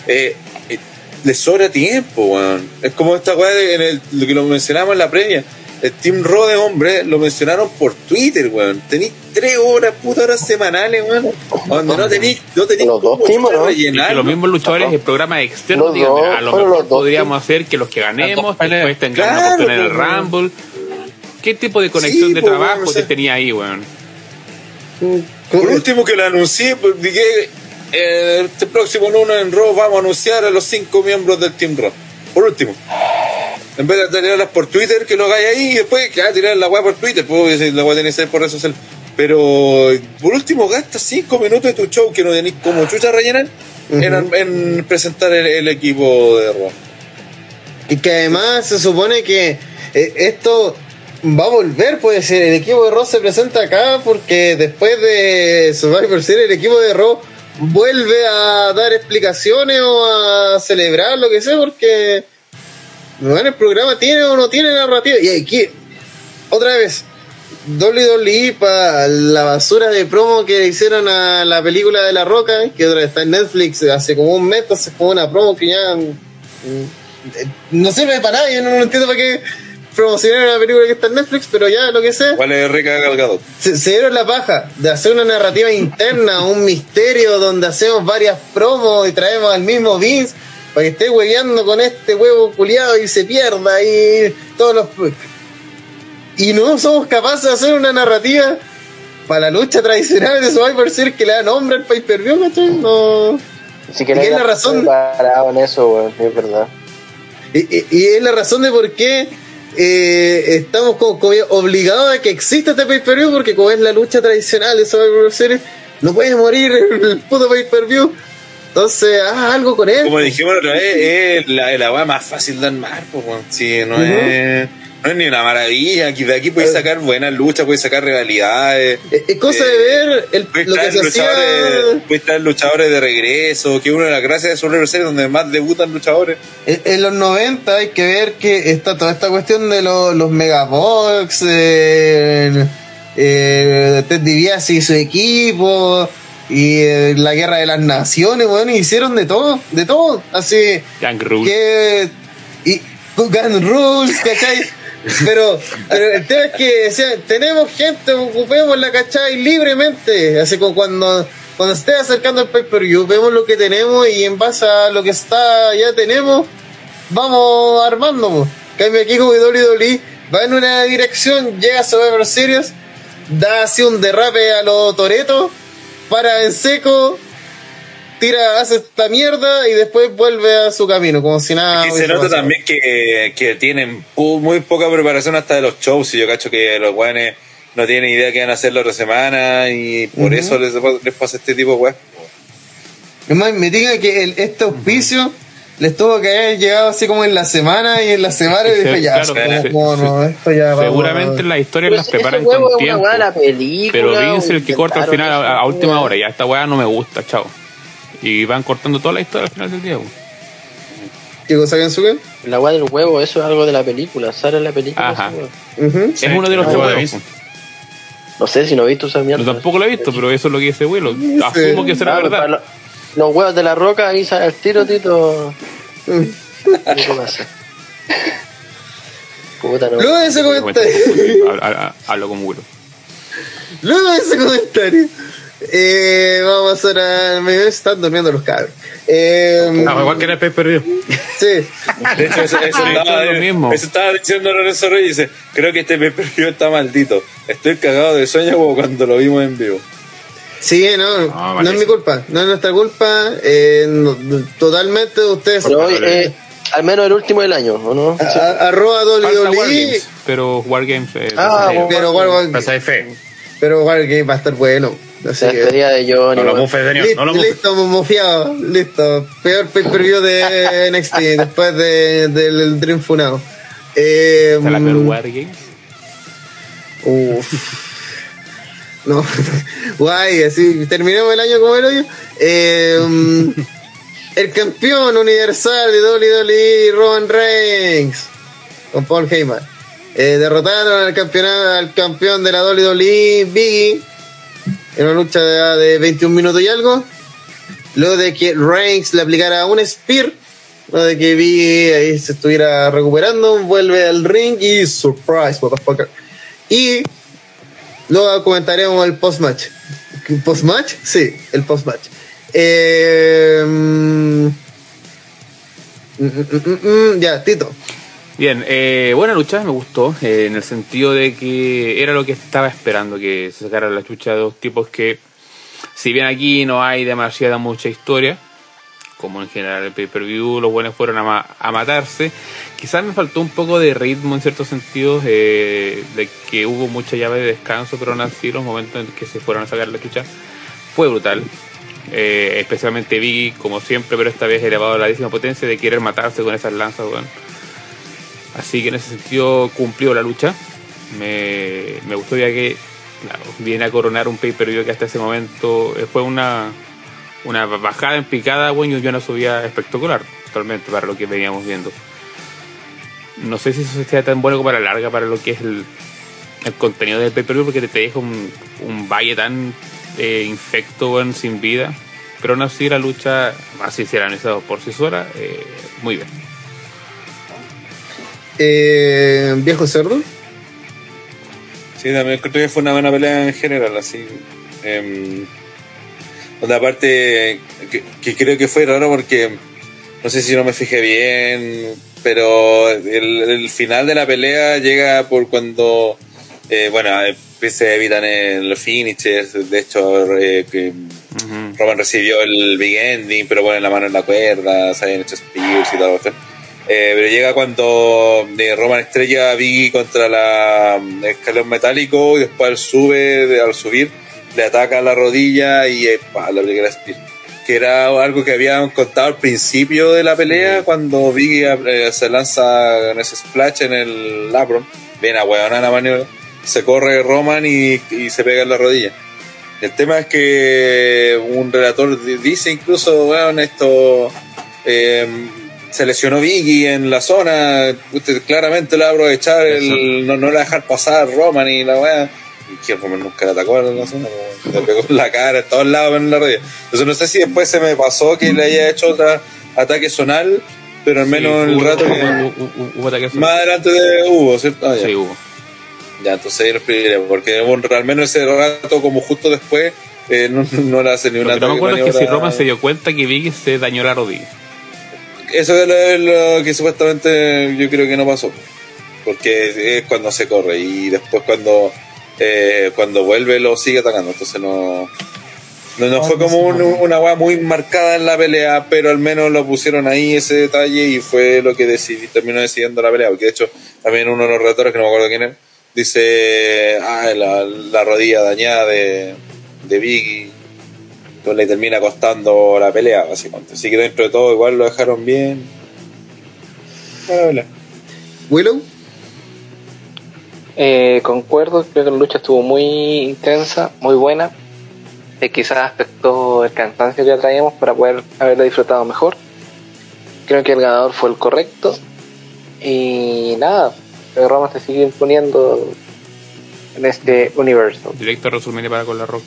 eh, eh, les sobra tiempo, weón. Es como esta de, en el, lo que lo mencionamos en la previa. El Team Raw de hombres lo mencionaron por Twitter, weón. Tenéis tres horas, putas horas semanales, weón. Donde no tenéis, no tenéis Los dos cómo teams, ¿no? Y que rellenar. los mismos luchadores en programas externos Los digan, dos, "Mira, a lo mejor podríamos hacer que los que ganemos después tengan Claro, una oportunidad en el pues, Rumble. ¿Qué tipo de conexión Sí, de pues, trabajo bueno, o sea- te tenía ahí, weón? Por último que lo anuncié, pues, dije, eh, este próximo lunes en Raw vamos a anunciar a los cinco miembros del Team Raw. Por último. En vez de tirarlas por Twitter, que lo hagáis ahí y después que ah, tirar la weá por Twitter, pues la weá tiene que ser por redes sociales. Pero por último, gasta cinco minutos de tu show que no tenéis como chucha rellenar en, en presentar el, el equipo de Raw. Y que además se supone que eh, esto va a volver, puede ser. El equipo de Raw se presenta acá porque después de Survivor Series, el equipo de Raw vuelve a dar explicaciones o a celebrar lo que sea, porque bueno, el programa tiene o no tiene narrativa. Y aquí, otra vez, WWE para la basura de promo que hicieron a la película de La Roca, que otra está en Netflix hace como un mes, entonces fue una promo que ya mm, eh, no sirve para nada, yo no, no entiendo para qué promocionar una película que está en Netflix, pero ya lo que sé. ¿Cuál es Rica Galgado? se, se dieron la paja de hacer una narrativa interna, un misterio donde hacemos varias promos y traemos al mismo Vince para que esté hueveando con este huevo culiado y se pierda y todos los y no somos capaces de hacer una narrativa para la lucha tradicional de Survivor Series que le da nombre al pay per view, ¿cachai? No. Así que ¿Y no qué es la razón? parado en eso, es verdad. Y, y- y es la razón de por qué eh, estamos como, obligados a que exista este pay-per-view, porque como es la lucha tradicional de Survivor Series, no puede morir el, puto pay-per-view. Entonces, haz algo con él. Como dijimos la otra vez, es la, la más fácil de armar, pues. Sí, no, es, no es ni una maravilla. De aquí puedes sacar buenas luchas, puedes sacar rivalidades. Es, cosa Eh, de ver el- lo que se hacía puedes traer luchadores de regreso, que es una de las gracias de Survivor Series donde más debutan luchadores. en, en los 90. Hay que ver que está toda esta cuestión de los, los Megabox, eh, eh, Ted DiBiase y su equipo. Y eh, la guerra de las naciones, bueno, hicieron de todo, de todo. Así, Gang Rule. que y Gun Rules, ¿cachai? Pero, pero el tema es que tenemos gente, ocupémosla, ¿cachai? Libremente, así como cuando, cuando esté acercando el pay-per-view, vemos lo que tenemos y en base a lo que está ya tenemos, vamos armando. po. En Cambio aquí como WWE va en una dirección, llega a Survivor Series, da así un derrape a los Toretos, para en seco, tira, hace esta mierda y después vuelve a su camino, como si nada. y se nota también que, que tienen muy poca preparación hasta de los shows. Y yo cacho que los weones no tienen idea que van a hacer la otra semana y por eso les, les pasa este tipo de weas. Es más, me diga que el, este auspicio les tuvo que haber llegado así como en la semana y en la semana y dije, ya, claro, como- sí, como sí. no, esto ya vamos Seguramente las historias las preparan con tiempo. película, Pero Vince el que corta al final, a, última hora. Ya esta weá no me gusta, chao. Y van cortando toda la historia al final del día. weón. ¿Qué cosa Kensuke? La weá del huevo, eso es algo de la película, sale en la película. Ajá. Es uno de los que weón. No sé si no he visto esa mierda. Yo tampoco lo he visto, pero eso es lo que dice Willow. Asumo que será para verdad. Lo- los huevos de la roca, ahí sale el tiro, Tito. ¿Qué pasa? Puta, no. Luego de ese comentario, Hablo- Hablo con Willow. luego de ese comentario, eh, vamos a pasar a. Me están durmiendo los cabros. Eh, No, igual que en el pay per view. sí, De hecho, eso, eso Ah, estaba, es lo mismo. eso estaba diciendo Lorenzo Reyes. Dice: Creo que este pay per view está maldito. Estoy cagado de sueño como cuando lo vimos en vivo. Sí, no, no, vale. es mi culpa, no es nuestra culpa. eh, no- totalmente ustedes. Pero hoy, eh, al menos el último del año, ¿o no? a- a- arroba WWE, Wargames, pero Wargames. eh, Ah, sí. pero War- Pasa de fe. pero Wargame va a estar bueno. Así La que. despedida de Johnny. No lo mufes, señor. Listo, No lo mufes. listo, mofiado, listo. Peor pay per view de NXT después de, del Dream Funado. Eh, ¿Está la peor Wargames? uf. No, guay, así terminemos el año como el hoyo. Eh, mm, el campeón universal de WWE, Roman Reigns, con Paul Heyman. Eh, derrotaron al, campeonato, al campeón de la WWE, Biggie, en una lucha de, de 21 minutos y algo. Luego de que Reigns le aplicara un spear, luego de que Biggie ahí se estuviera recuperando, vuelve al ring y surprise, motherfucker. Y luego comentaremos el post-match. ¿Post-match? Sí, el post-match. Eh, mm, mm, mm, ya, Tito. Bien, eh, buena lucha, me gustó, eh, en el sentido de que era lo que estaba esperando, que se sacara la chucha de dos tipos que, si bien aquí no hay demasiada mucha historia, como en general el pay-per-view, los buenos fueron a, ma- a matarse, quizás me faltó un poco de ritmo en ciertos sentidos, eh, de que hubo mucha llave de descanso, pero aún así los momentos en que se fueron a sacar la chucha fue brutal. Eh, especialmente Biggie, como siempre, pero esta vez elevado a la décima potencia de querer matarse con esas lanzas, weón. Así que en ese sentido cumplió la lucha. Me, me gustó ya que claro, viene a coronar un pay-per-view que hasta ese momento eh, fue una, una bajada en picada, bueno, y una subida espectacular, totalmente, para lo que veníamos viendo. No sé si eso sea tan bueno como a la larga para lo que es el, el contenido del pay-per-view, porque te, te deja un, un valle tan eh, infecto, weón, sin vida. Pero aún así la lucha, así era analizado por sí sola, eh, muy bien. Eh, viejo cerdo. Sí, también creo que fue una buena pelea en general, así. Eh, donde aparte, que, que creo que fue raro porque no sé si no me fijé bien, pero el, el final de la pelea llega por cuando, eh, bueno, se evitan en los finishes, de hecho, eh, que Roman recibió el big ending, pero pone la mano en la cuerda, se habían hecho spears y todo. Eh, pero llega cuando eh, Roman estrella a Biggie contra la mm, escalón metálico y después él sube, al subir, le ataca la rodilla y eh, pa, la primera spear. Que era algo que habían contado al principio de la pelea, cuando Biggie eh, se lanza en ese splash en el Labron, bien a la maniobra, se corre Roman y, y se pega en la rodilla. El tema es que un relator di- dice incluso, bueno, esto eh, se lesionó Biggie en la zona, usted claramente le va a aprovechar, el, no, no le va a dejar pasar Roman y la weá. Y que Roman nunca le atacó en la zona, le pegó en la cara, en todos lados en la rodilla. Entonces no sé si después se me pasó que le haya hecho otro ataque zonal, pero al menos en el hubo- rato que... hubo- hubo- hubo ataque Más adelante de hubo, ¿cierto? Ah, ya. Sí, hubo. Ya, entonces ahí lo explicaré, porque bueno, al menos ese rato, como justo después, eh, no, no le hace ni Lo una que no me acuerdo es que si Roman se dio cuenta que Biggie se dañó la rodilla. Eso es lo, es lo que supuestamente yo creo que no pasó. Porque es cuando se corre y después cuando eh, cuando vuelve lo sigue atacando. Entonces no. No, no fue como un- una weá muy marcada en la pelea, pero al menos lo pusieron ahí ese detalle y fue lo que decidí, terminó decidiendo la pelea. Porque de hecho, también uno de los relatores, que no me acuerdo quién es, dice: Ah, la, la rodilla dañada de, de Biggie. Entonces le termina costando la pelea, básicamente. Así que dentro de todo, igual lo dejaron bien. Pelea. Willow. Eh, concuerdo, creo que la lucha estuvo muy intensa, muy buena. Eh, quizás afectó el cansancio que ya traíamos para poder haberla disfrutado mejor. Creo que el ganador fue el correcto. Y nada, Roma se sigue imponiendo en este universo. Directo WrestleMania para con la roca.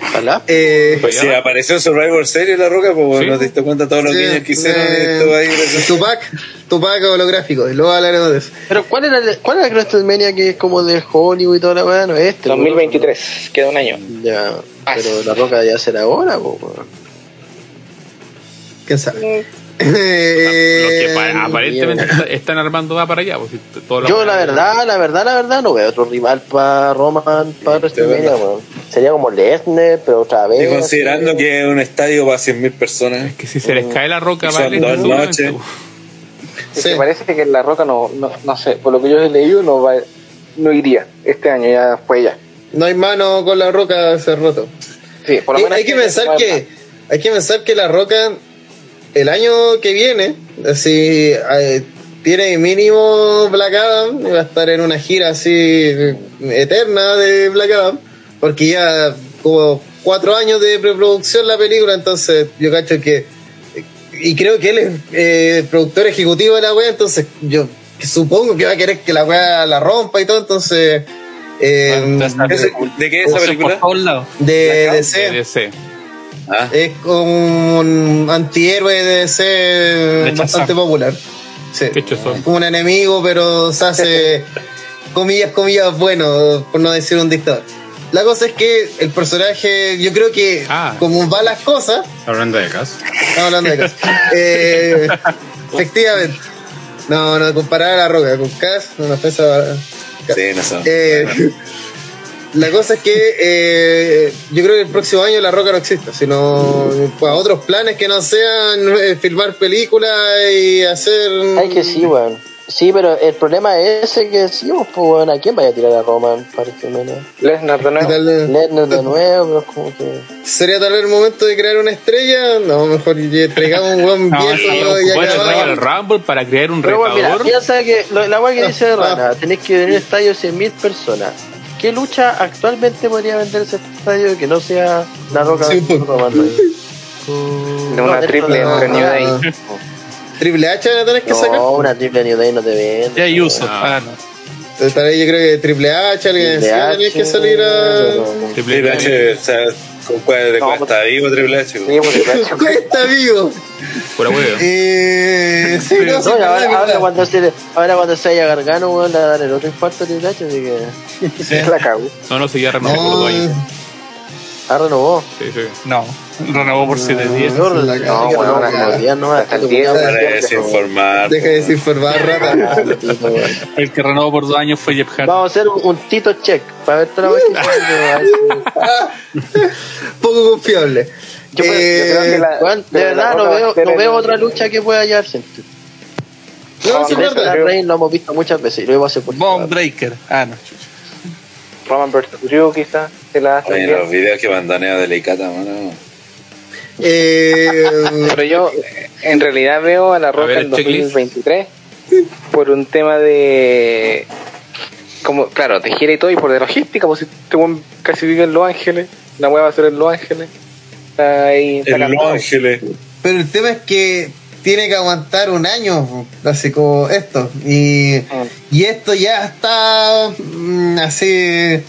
Ojalá. Eh, Pues Si ya. apareció en Survivor Series la roca, pues Sí. no te diste cuenta todos los sí, niños que hicieron eh, y estuvo ahí. Tupac, Tupac holográfico, y luego hablaremos de eso. Pero ¿cuál era el, cuál era el WrestleMania que es como de Hollywood y toda la weá? No es este. 2023, queda un año. ¿no? Ya. Pero la roca ya será ahora, weón. ¿Quién sabe? Que Eh, pa- aparentemente está- están armando va para allá. Pues, Yo la verdad, la verdad, la verdad, no veo otro rival para Roman, para verdad. weón. Sería como Lesnar, pero otra vez. Y considerando así. que es un estadio para 100.000 personas. Es que si se les cae la roca, Y son vale. dos noches. Es Sí. que parece que la roca no, no, no sé, por lo que yo he leído, no va, no iría este año, ya fue ya. No hay mano con la roca hace roto. Sí, por lo menos hay que este pensar que hay que pensar que la roca el año que viene así eh, tiene mínimo Black Adam y va a estar en una gira así eterna de Black Adam porque ya como cuatro años de preproducción la película entonces yo cacho que y creo que él es eh, productor ejecutivo de la wea entonces yo supongo que va a querer que la wea la rompa y todo entonces eh, Bueno, ¿Ese- ¿De qué es esa Por película? todos lados. de DC DC. Ah, es como un antihéroe de Rechazado. bastante popular. Sí. Qué chozón. Un enemigo, pero se hace comillas, comillas, bueno, por no decir un dictador. La cosa es que el personaje, yo creo que Ah. como van las cosas, Hablando de caso. estamos hablando de Cass. Eh, efectivamente. No, no, comparar a la roca con Cass, no nos pesa. sí, no sé. Eh, la cosa es que eh, yo creo que el próximo año La Roca no existe, sino pues, otros planes que no sean eh, filmar películas y hacer. Ay, que sí, weón. Sí, pero el problema es ese que decimos, pues, weón, ¿a quién vaya a tirar a Roman para WrestleMania? Lesnar de ¿Qué nuevo. Lesnar de nuevo, pero es como que... ¿Sería tal vez el momento de crear una estrella? No, mejor ya traigamos un buen No, viejo sí, y acabamos. el Rumble para crear un Pero bueno, mira, retador. piensa que lo- la weá que dice Ah, Rana, tenés que tener un estadio de 100.000 personas. ¿Qué lucha actualmente podría vender ese estadio que no sea la roca Sí, pues. De una No, triple no, New Day. Triple H van a tener que sacar. No, una triple New Day no te vende. Ya hay uso. Ah. Ah, yo creo que Triple H, alguien tenía que salir a. Triple H, o sea, con cuál de No, cuesta vivo Triple H. Sí, pues. Cuesta vivo. Pura huevo. Eh, sí, no, sí, No, ahora, cuando se, ahora cuando se haya Gargano, weón, le va a dar el otro infarto a Triple H, así que. La cago. No, no, si ya renovó por dos años. Ah, renovó. Sí, sí. No, renovó por 7 días. No, no, no, weón, no, hasta el este día culiao, Para desinformar. deja de desinformar, rata. El que renovó por dos años fue Jeff Hardy. Vamos a hacer un, Tito check para ver la vez Poco confiable. Yo creo- yo Eh, creo que la- Juan, de verdad no a veo, no veo otra lucha que pueda hallar gente. No, lo hemos visto muchas veces y lo hemos hacer por Bomb Breaker. Ah, no. Roman vs. Drew quizás se la hace Oye, bien. los videos que mandanea delicata, mano. Eh, Pero yo en realidad veo a la Roca ver, en el checklist. 2023 por un tema de como claro, de gira y todo y por de logística, pues si este casi vive en Los Ángeles, la weá va a ser en Los Ángeles. Está ahí En Los. Ángeles. pero el tema es que tiene que aguantar un año, así como esto. Y, y esto ya está mm, así,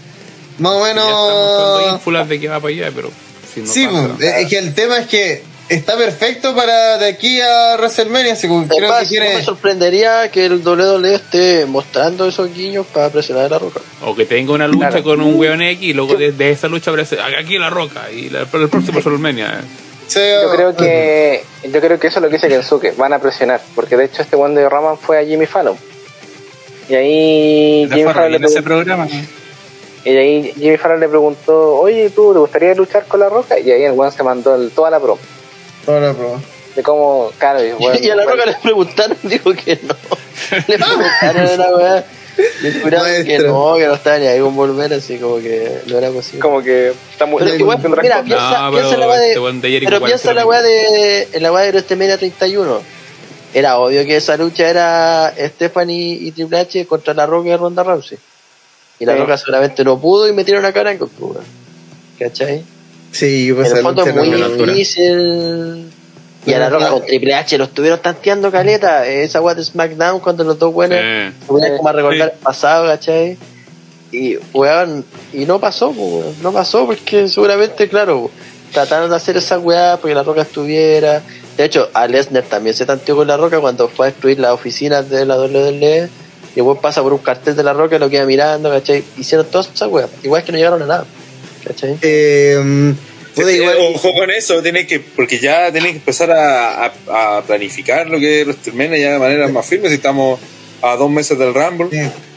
más o Ya estamos dando menos. ínfulas de que va para allá, pero si no Sí, pasa, pues, es que el tema es que está perfecto para de aquí a WrestleMania. Así como creo que no tiene. me sorprendería que el WWE esté mostrando esos guiños para presionar a la roca. O que tenga una lucha Claro. con un weón X y luego de, de esa lucha aparece aquí la roca y la, el próximo WrestleMania. Sí, Yo creo que yo creo que eso es lo que dice Kensuke, van a presionar, porque de hecho este one de Roman fue a Jimmy Fallon. Y ahí Jimmy Fallon le en ese programa. Y ahí Jimmy Fallon le preguntó, oye, ¿tú te gustaría luchar con la roca? Y ahí el one se mandó el- toda la promo. Toda la prueba. De cómo, claro, y, bueno, y a la bueno, roca le preguntaron, dijo que no. le preguntaron a la weá. Le juraron que no, que no estaba ni ahí con volver, así como que no era posible. como que está muy Pero igual, mira, piensa, No, piensa en la weá de, este weón pero piensa la weá de, en la weá de WrestleMania 31. Era obvio que esa lucha era Stephanie y Triple H contra la Roca y Ronda Rousey. Y la Sí. Roca seguramente no pudo y metieron a cara en costura. ¿Cachai? Sí, pues en el fondo es muy difícil. Y a la Roca con Triple H lo estuvieron tanteando caleta. Esa weá de SmackDown cuando los dos buenos Eh, se ponían como a recordar el pasado, ¿cachai? Y, weón, y no pasó, po, weón, no pasó porque seguramente, claro, trataron de hacer esa weá porque la roca estuviera. De hecho, a Lesnar también se tanteó con la roca cuando fue a destruir las oficinas de la WWE. Y después pasa por un cartel de la roca y lo queda mirando, ¿cachai? Hicieron todas esas weas. Igual que no llegaron a nada, ¿cachai? Eh, igual- Ojo con eso, tiene que, porque ya tiene que empezar a, a- a planificar lo que es WrestleMania ya de manera más firme si estamos a dos meses del Rumble.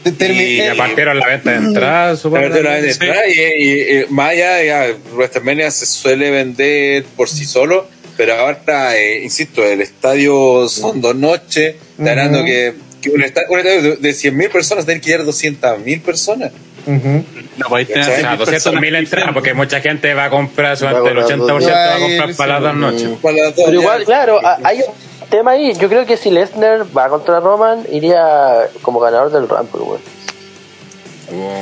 Y- Ya partieron la venta de entrada, La supongo. la verdad, y, y- y más allá, ya, WrestleMania se suele vender por sí solo, pero ahora, eh, insisto, el estadio son dos noches, hablando Ujú. que, que un, esta- un estadio de, de 100.000 personas tiene que llegar 200.000 personas. ujú. No podéis tener O sea, O sea, 100.000 200 personas mil entradas, porque mucha gente va a comprar, el Va a 80% va a comprar para las dos noches. Pero igual, claro, hay un tema ahí. Yo creo que si Lesnar va contra Roman, iría como ganador del Rumble, weón.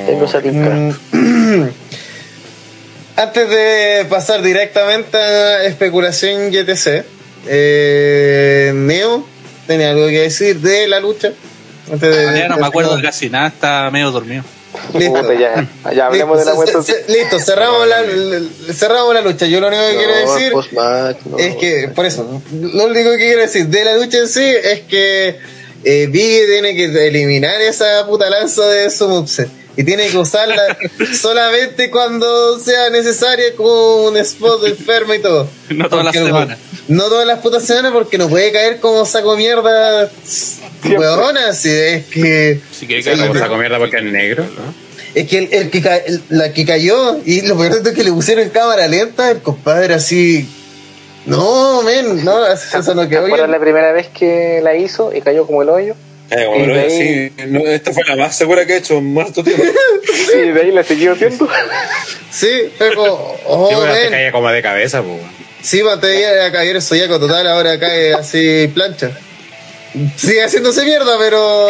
Tengo esa. Mm. Antes de pasar directamente a especulación y etc., eh, Neo tenía algo que decir de la lucha. Antes de, Ya no me acuerdo de casi nada, está medio dormido. Listo. Ya, ya hablemos de la Listo, cerramos la, la- cerramos la lucha. Yo lo único que quiero decir no. es que, por eso, lo único que quiero decir de la lucha en sí es que eh, Biggie tiene que eliminar esa puta lanza de su moveset. Y tiene que usarla solamente cuando sea necesaria como un spot enfermo y todo. No todas las semanas. No todas las putas semanas porque no puede caer como saco mierda. Huevona, si es que. si quiere que Como pero- saco mierda porque es negro. Es que el, el que ca- el- la que cayó y lo peor es que le pusieron en cámara lenta, el compadre así. No, men, no, eso no ¿Te quedó bien. la primera vez que la hizo y cayó como el hoyo? Eh, como ahí- sí, no, esta fue la más segura que he hecho en muerto tiempo. Sí, de ahí la siguió haciendo. Sí, como, oh, Sí, bueno, te men. caía como de cabeza, pues. Sí, antes era caballero zodiaco total, ahora cae así plancha. Sigue haciéndose mierda, pero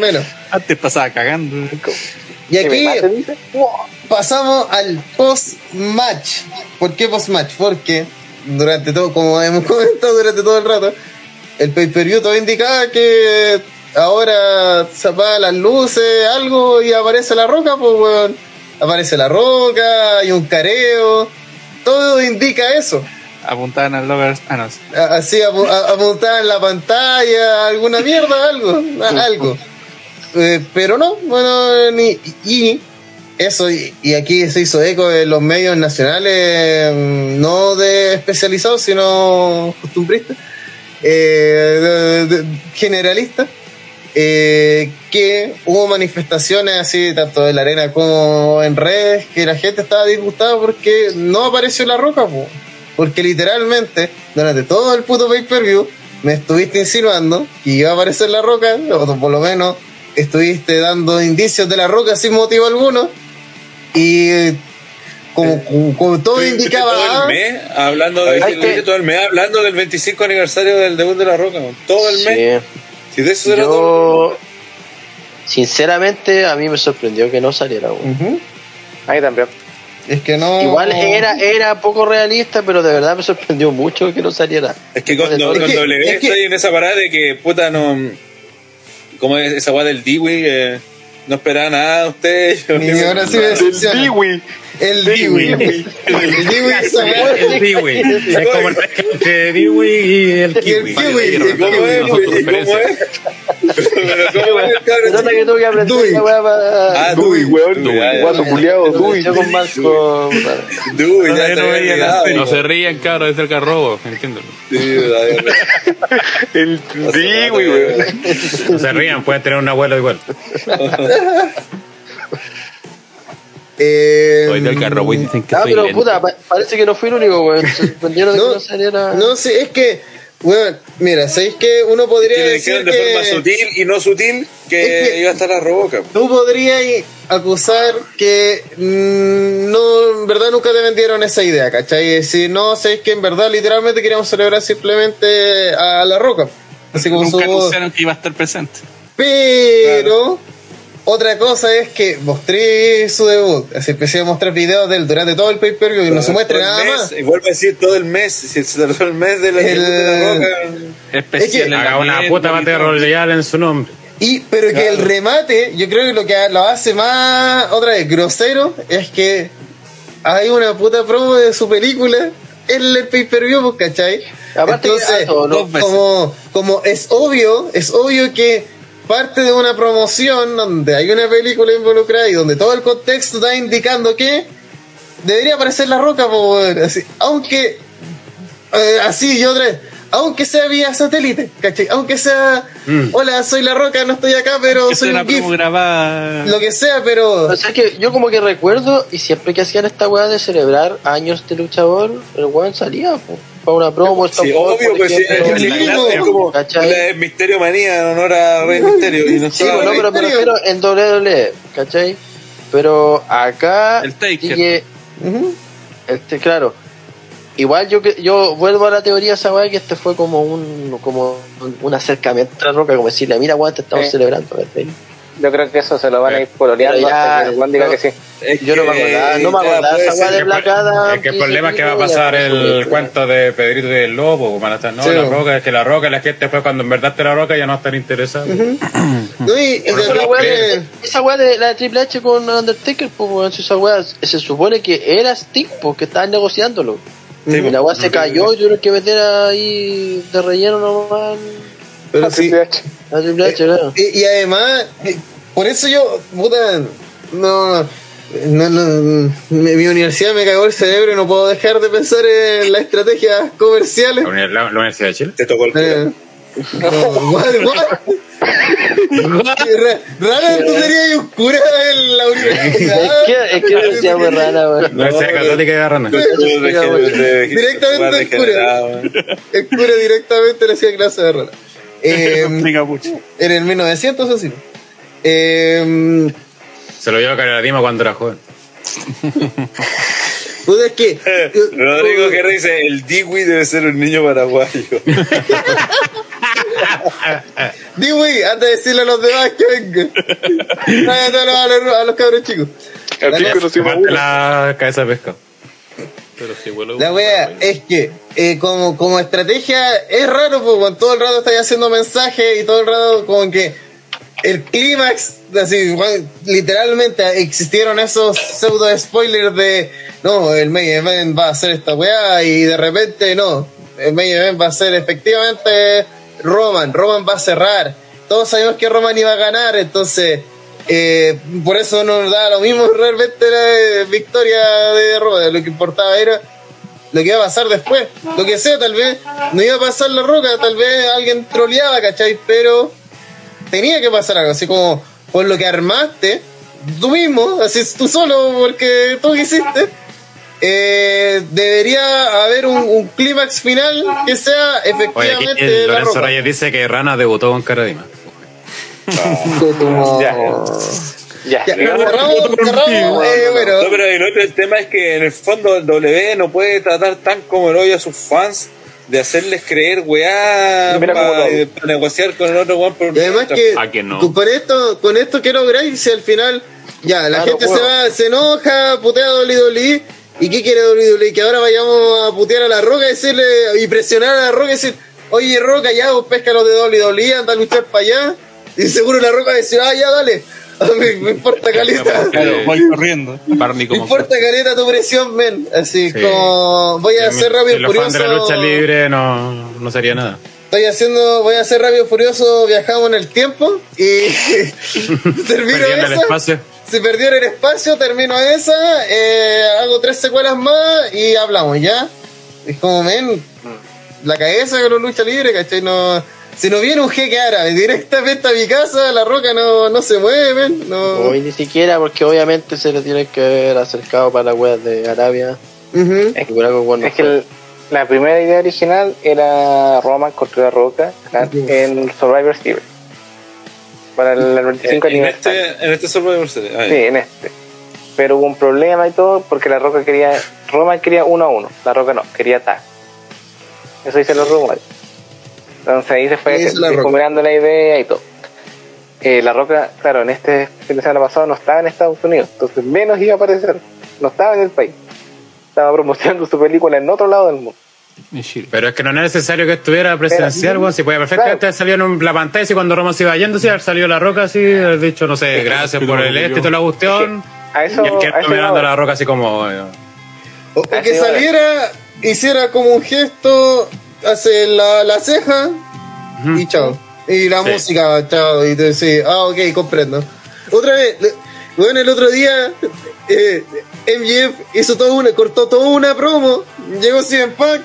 menos. Antes pasaba cagando. Y aquí pasamos al post-match. ¿Por qué post-match? Porque durante todo, como hemos comentado durante todo el rato, el pay-per-view todo indicaba que ahora se apagan las luces, algo y aparece la roca, pues weón. Aparece la roca, hay un careo, todo indica eso. Apuntaban al Lovers. Ah, no. Así apu- a- apuntada en la pantalla, alguna mierda, algo, algo. Eh, pero no, bueno, ni, y eso, y, y aquí se hizo eco de los medios nacionales, mm, no de especializados, sino costumbristas, eh, generalistas, eh, que hubo manifestaciones así, tanto en la arena como en redes, que la gente estaba disgustada porque no apareció la roca, po. porque literalmente, durante todo el puto pay-per-view, me estuviste insinuando que iba a aparecer la roca, o por lo menos estuviste dando indicios de la roca sin motivo alguno, y eh, como, como- como todo indicaba... todo el mes hablando de, todo el mes hablando del 25 aniversario del debut de la Roca, todo el mes. Sí. Si de eso era todo. Yo, sinceramente, a mí me sorprendió que no saliera. A mí también. Es que no... Igual era, era poco realista, pero de verdad me sorprendió mucho que no saliera. Es que con, no, Es con que- W es que- estoy en esa parada de que puta no. Como es esa weá del Dewey, eh, no esperaba nada de usted. yo- Y ahora sí me decepciona. El Dewey. El Dewey. El Dewey. Es como el entre Dewey y el Y el Kiwi. Kiwi. ¿Y ¿Cómo es, ¿Cómo es? Pero ¿Cómo es el Se cabrón? que tuve que aprender Dewey. esa weá para... Ah, Dewey, weón. Culiao, Dewey. Yo con más con... Dewey, ya no veía serie. No se rían, cabros, es el carrobo, entiéndelo. El Dewey, weón. No se rían, pueden tener un abuelo igual. Eh, Soy del carrobo y dicen que Ah, soy pero lento. puta, pa- parece que no fui el único, weón. Se sorprendieron de que no saliera... No, sí, es que, bueno, mira, ¿sabéis que uno podría Que le decir de forma que sutil y no sutil que, Es que- iba a estar la roca. tú podrías acusar que mm, no, en verdad nunca te vendieron esa idea, ¿cachai? Y decir, no, sabéis que en verdad literalmente queríamos celebrar simplemente a la roca. Así como Nunca su anunciaron que iba a estar presente. Pero otra cosa es que mostré su debut. Así empecé a mostrar videos de él durante todo el pay-per-view y no se muestra nada mes, más. Y vuelvo a decir todo el mes. Si se tardó el mes de la, El- de la roca. Especial la Haga una puta batalla royal en su nombre. Y, pero que el remate, yo creo que lo que lo hace más, otra vez, grosero, es que hay una puta promo de su película en el pay-per-view, pues, ¿cachai? Aparte que, ah, todo, ¿no? como, como es obvio, es obvio que parte de una promoción donde hay una película involucrada y donde todo el contexto está indicando que debería aparecer la roca, po, weón, así, aunque eh, así y otra vez, aunque sea vía satélite, ¿cachai? Aunque sea, hola, soy la roca, no estoy acá, pero soy un una GIF, lo que sea, pero O sea que yo como que recuerdo y siempre que hacían esta weá de celebrar años de luchador, el weón salía po, para una promo. Sí, obvio, pues sí, la Misterio Manía en honor a Rey Misterio. Y no Sí, no, pero me refiero en WWE, ¿cachai? Pero acá El Taker. este, claro. Igual yo que yo vuelvo a la teoría esa weá que este fue como un como un acercamiento a la roca, como decirle, mira weón, te estamos celebrando, ¿cachai? Yo creo que eso se lo van a ir ya, hasta que el Juan diga no. que sí. Es Yo no me que, acordaba, no me acordaba esa weá ser de Black Adam. Es que el problema es que va a pasar el cuento de Pedrito y del Lobo, como van a estar, no, Sí. la roca, es que la roca, la gente después cuando en verdad esté la roca ya no están interesados. No, y, y Esa weá que- de, esa weá de la de Triple H con Undertaker, pues esa weá se supone que era Sting, porque estaban negociándolo. Sí, y la weá se cayó y tuvieron que meter ahí de relleno nomás pero sí, a Triple H, claro. Y, y además, eh, por eso yo, puta, no, no, no, mi, mi universidad me cagó el cerebro y no puedo dejar de pensar en las estrategias comerciales. La, la- la Universidad de Chile. Te tocó el cura. Eh, no, what, what? Ra- Rara, tú serías un cura en la universidad. Es que, es que muy rara, weón. Universidad Católica de Garrana. Directamente el cura. El cura directamente le hacía clase de rara. Eh, mucho. en el 1900, así. Eh, Se lo lleva a Dima cuando era joven. puta, es que. Rodrigo Guerra dice: el Dewey debe ser un niño paraguayo. Di, güey, antes de decirle a los demás que vengan. Tráigate a los, a los, a los cabros chicos. La la cabeza de pescado. Pero si vuelo. La wea es que, eh, como, como estrategia, es raro, porque con todo el rato estáis haciendo mensajes y todo el rato, como que el clímax, así, literalmente existieron esos pseudo spoilers de, no, el main event va a ser esta weá y de repente no, el main event va a ser efectivamente Roman, Roman va a cerrar, todos sabemos que Roman iba a ganar, entonces, eh, por eso nos da lo mismo realmente la victoria de Roman, lo que importaba era lo que iba a pasar después, lo que sea, tal vez no iba a pasar la roca, tal vez alguien troleaba, ¿cachai? Pero tenía que pasar algo, así como por lo que armaste, tú mismo, así tú solo, porque tú quisiste, eh, debería haber un, un clímax final que sea Oye, aquí efectivamente el Lorenzo. Reyes dice que Rana debutó con Caradima. Ya. Ya, eh, bueno, No, pero el otro el tema es que en el fondo el W no puede tratar tan como el hoyo a sus fans de hacerles creer weá para lo- negociar con el otro weón por Y además que, ¿A que no? con esto, con esto que lográis, si al final, ya, la Claro, gente se bueno. va, se enoja, putea a WWE, ¿y qué quiere WWE? Que ahora vayamos a putear a la roca y decirle, y presionar a la roca y decir, oye roca, ya, vos pesca los de WWE, anda a luchar para allá, y seguro la roca dice, ah, ya, dale, me, me importa caleta. Claro, voy corriendo. Barney Me importa caleta tu presión, men. Así Sí. como voy a hacer rápido Si los furioso. de la lucha libre no, no sería nada. Estoy haciendo, voy a hacer rápido y furioso, viajamos en el tiempo y termino Perdiendo el esa. espacio. Si perdió el espacio, termino esa, eh, hago tres secuelas más y hablamos, ¿ya? Es como, men, la cabeza con la lucha libre, ¿cachai? No, si no viene un jeque árabe directamente a mi casa, la roca no, no se mueve. No. Hoy ni siquiera, porque obviamente se le tiene que haber acercado para la web de Arabia. Es, Y por algo bueno es que el- la primera idea original era Roman contra la Roca en Survivor Series. Para el 25 en, aniversario. este, en este Survivor Series. Ah, Sí, en este. Pero hubo un problema y todo porque la Roca quería. Roman quería uno a uno, la Roca no, quería tag. Eso dicen los rumores. Entonces ahí se fue ¿Qué hizo La idea y todo. Eh, la Roca, claro, en este fin de semana pasado no estaba en Estados Unidos, entonces menos iba a aparecer. No estaba en el país. Estaba promocionando su película en otro lado del mundo. Pero es que no es necesario que estuviera presencial, weón. Si puede perfectamente haber salido en la pantalla y cuando Roma se iba yendo, si salido la roca así, haber dicho, no sé, gracias por el este toda la cuestión. A eso, Y el que mirando la roca así como. eh, O, o que saliera, hiciera como un gesto, hace la, la ceja y chao. Y la Sí. música, chao. Y te decís, ah, ok, comprendo. Otra vez, bueno, el otro día, eh, MJF hizo toda una, cortó toda una promo, llegó CM Punk,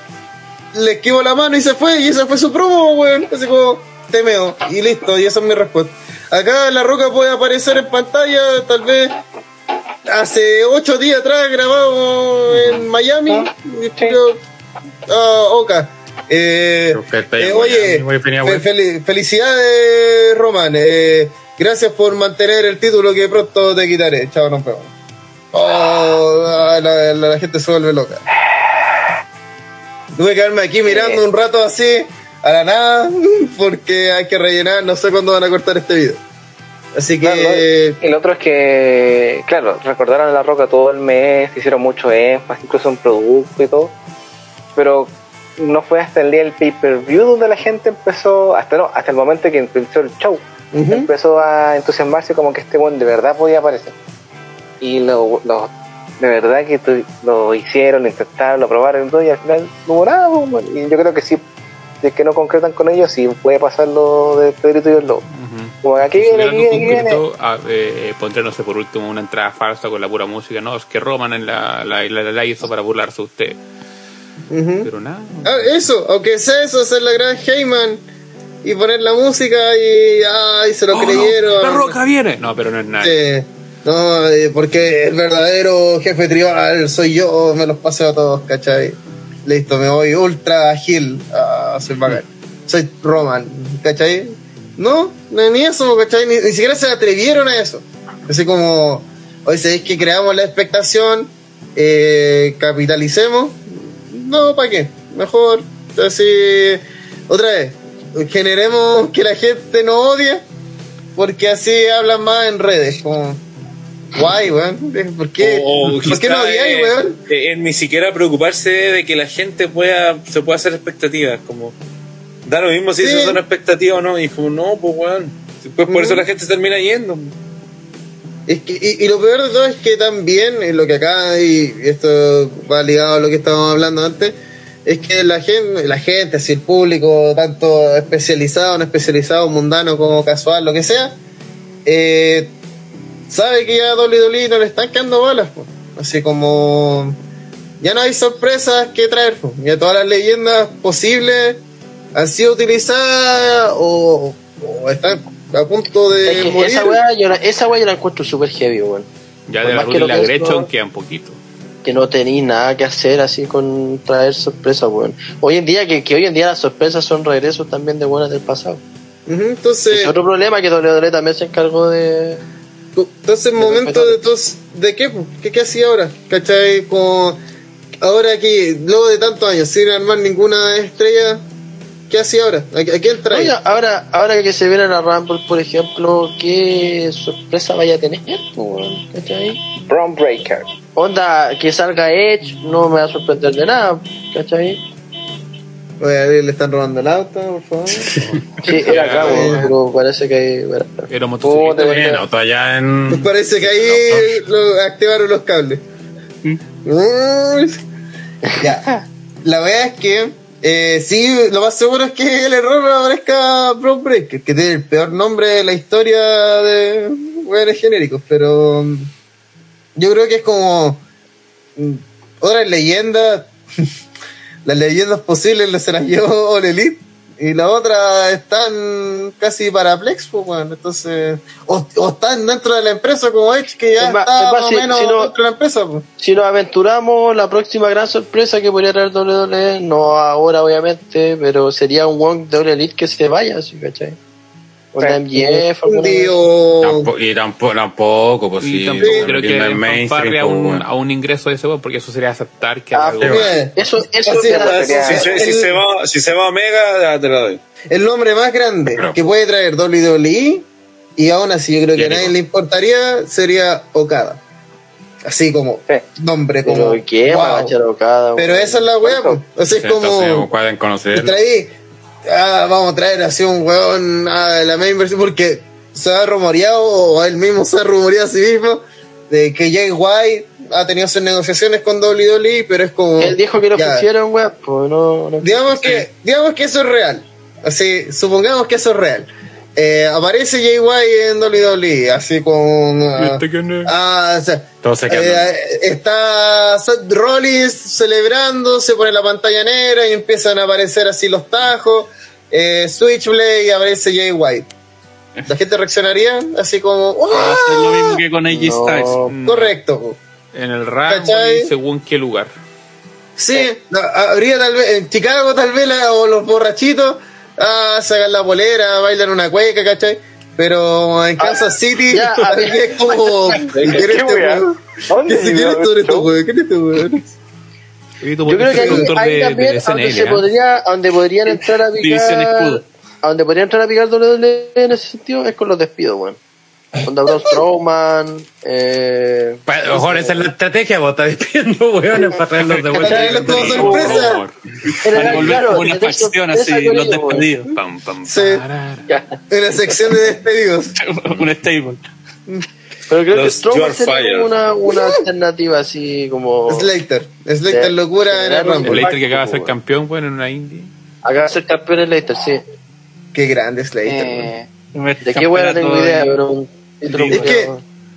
le esquivó la mano y se fue, y esa fue su promo, weón. Así como, temeo, y listo, y esa es mi respuesta. Acá la roca puede aparecer en pantalla, tal vez hace ocho días atrás grabado en Miami. y creo- ah, Oka. Eh, eh, oye, fel- felicidades, Roman. Eh, gracias por mantener el título que pronto te quitaré. Chao, vemos. Oh, la, la- la gente se vuelve loca. Tuve que quedarme aquí mirando un rato así, a la nada, porque hay que rellenar. No sé cuándo van a cortar este video. Así que. El otro es que, claro, recordaron a La Roca todo el mes, hicieron mucho énfasis, incluso en producto y todo, pero no fue hasta el día del pay-per-view donde la gente empezó, hasta no, hasta el momento que empezó el show, empezó a entusiasmarse como que este buen de verdad podía aparecer. Y lo, lo- de verdad que tu- lo hicieron, lo intentaron, lo probaron y al final no hubo nada. pues, bueno. Y yo creo que sí, si es que no concretan con ellos, sí puede pasar lo de Pedrito y el Lobo. Como aquí viene, hubiera aquí algo viene, aquí viene. concreto, eh, pondré, no sé, por último, una entrada falsa con la pura música. No, es que Roman en la, la, la, la hizo para burlarse de usted. Pero nada. Ah, eso, aunque sea eso, hacer la gran Heyman y poner la música y ay, se lo Oh, no, creyeron. la roca viene. No, pero no es nada. Sí. No, eh, porque el verdadero jefe tribal soy yo, me los paseo a todos, ¿cachai? Listo, me voy ultra ágil. Ah, soy bacán. Soy Roman, ¿cachai? No, no, ni eso, ¿cachai? Ni, ni siquiera se atrevieron a eso. Así como, hoy sabéis que creamos la expectación, eh, capitalicemos. No, ¿para qué? Mejor, así, otra vez, generemos que la gente no odie, porque así hablan más en redes, como, guay, weón, ¿por qué? O, o ¿Por qué no odiáis, eh, weón? eh, ni siquiera preocuparse de que la gente pueda se pueda hacer expectativas como da lo mismo si Sí. eso son expectativas o no y como no pues weón Pues por eso la gente termina yendo. Y, lo peor de todo es que también, en lo que acá, y esto va ligado a lo que estábamos hablando antes, es que la gente, la gente, así el público, tanto especializado, no especializado, mundano como casual, lo que sea, eh, sabe que ya a WWE no le están quedando balas, po. así como ya no hay sorpresas que traer, po. ya todas las leyendas posibles han sido utilizadas o, o están a punto de Es que morir. esa weá yo, la- esa weá yo la encuentro súper heavy, weón. Ya Por de la más que la Gretchen quedan poquito. que no tenéis nada que hacer así con traer sorpresas, weón. Hoy en día, que, que hoy en día las sorpresas son regresos también de buenas del pasado. Entonces, Es otro problema que WWE también se encargó de... Entonces, momento de tos, ¿de qué? ¿Qué, qué hacía ahora? ¿Cachai? Como ahora que luego de tantos años sin armar ninguna estrella, ¿qué hacía ahora? ¿A, a quién trae? Oye, ahora, ahora que se viene la Rumble, por ejemplo, ¿qué sorpresa vaya a tener? ¿Cachai? Brown Breaker. Onda, que salga Edge, no me va a sorprender de nada, ¿cachai? Oye, a ver, le están robando el auto, por favor. Sí, era acá, pero parece que bueno, Era Puta, motocicleta. weón. En auto allá Me en. parece que ahí lo activaron los cables. Uy. ya. La verdad es que eh, sí, lo más seguro es que el error aparezca Brown Breaker, que tiene el peor nombre de la historia de weones genéricos, pero mm, yo creo que es como mm, otras leyendas, las leyendas posibles se las llevó All Elite y las otras están casi paraplex, pues bueno, entonces, o, o están dentro de la empresa como Edge, que ya Es está es más, más o si- menos si no- dentro de la empresa, pues. Si nos aventuramos, la próxima gran sorpresa que podría traer WWE, no ahora obviamente, pero sería un Wong de Elite que se vaya, ¿sí, ¿cachai? O la MJF, Un alguna- día- Tampo- y tampoco, tampoco, pues Y sí. tampoco creo que fanfarre a pues, un, bueno. a un ingreso de ese porque eso sería aceptar que Ah, Bien. Eso, eso Así es, Si, se- si se va, si se va Omega, ya te la doy. el nombre más grande Pero- que puede traer WWE y aún así yo creo que a nadie le importaría sería Okada. Así como Sí. nombre como Pero ¿qué? wow. Va a echar cada Pero esa es la weá, pues. Así es como pueden y conocer. traí, ah, vamos a traer así un weón a la main versión porque se ha rumoreado o él mismo se ha rumoreado a sí mismo de que Jay White ha tenido sus negociaciones con WWE, pero es como Él dijo que lo ofrecieron, weón, pues no, no. Digamos que, digamos que eso es real. Así, supongamos que eso es real. Eh, aparece Jay White en WWE, así con. ah, ¿Viste quién es? ah, o sea, eh, está Seth Rollins celebrando, se pone la pantalla negra y empiezan a aparecer así los tajos. Eh, Switchblade y aparece Jay White. La gente reaccionaría así como. ¡Ah! ser lo mismo que con AJ No. Styles. Mm, Correcto. En el ¿Cachai? y según qué lugar. Sí, habría tal vez, en Chicago tal vez, la- o los borrachitos, ah, sacan la polera, bailan una cueca, ¿cachai? Pero en Kansas City, ya, vez como, ¿quién es este weón? ¿Dónde ¿Quién vivió es este esto? weón? ¿Quién es este weón? Yo creo que ahí, productor ahí de, también, de donde, se ¿eh? podría, a donde podrían entrar a picar, a donde podrían entrar a picar WWE en ese sentido es con los despidos, weón. Onda Braun Strowman, eh, Pa- a lo mejor esa es la estrategia, vos estás despidiendo hueones para traerlos de vuelta. Para traerlos como sorpresa. general, volver claro, como una de facción de así, los weón. despedidos. Pam, pam, Sí. sección de despedidos. Un stable. Pero creo que Strowman sería como una, una alternativa así como... Slater. Slater locura en el Rumble. Leicester que acaba de ser campeón, bueno, en una indie. Acá ser campeón Leicester, sí. Qué grande Slater. Eh, De qué buena tengo idea, pero un Es que,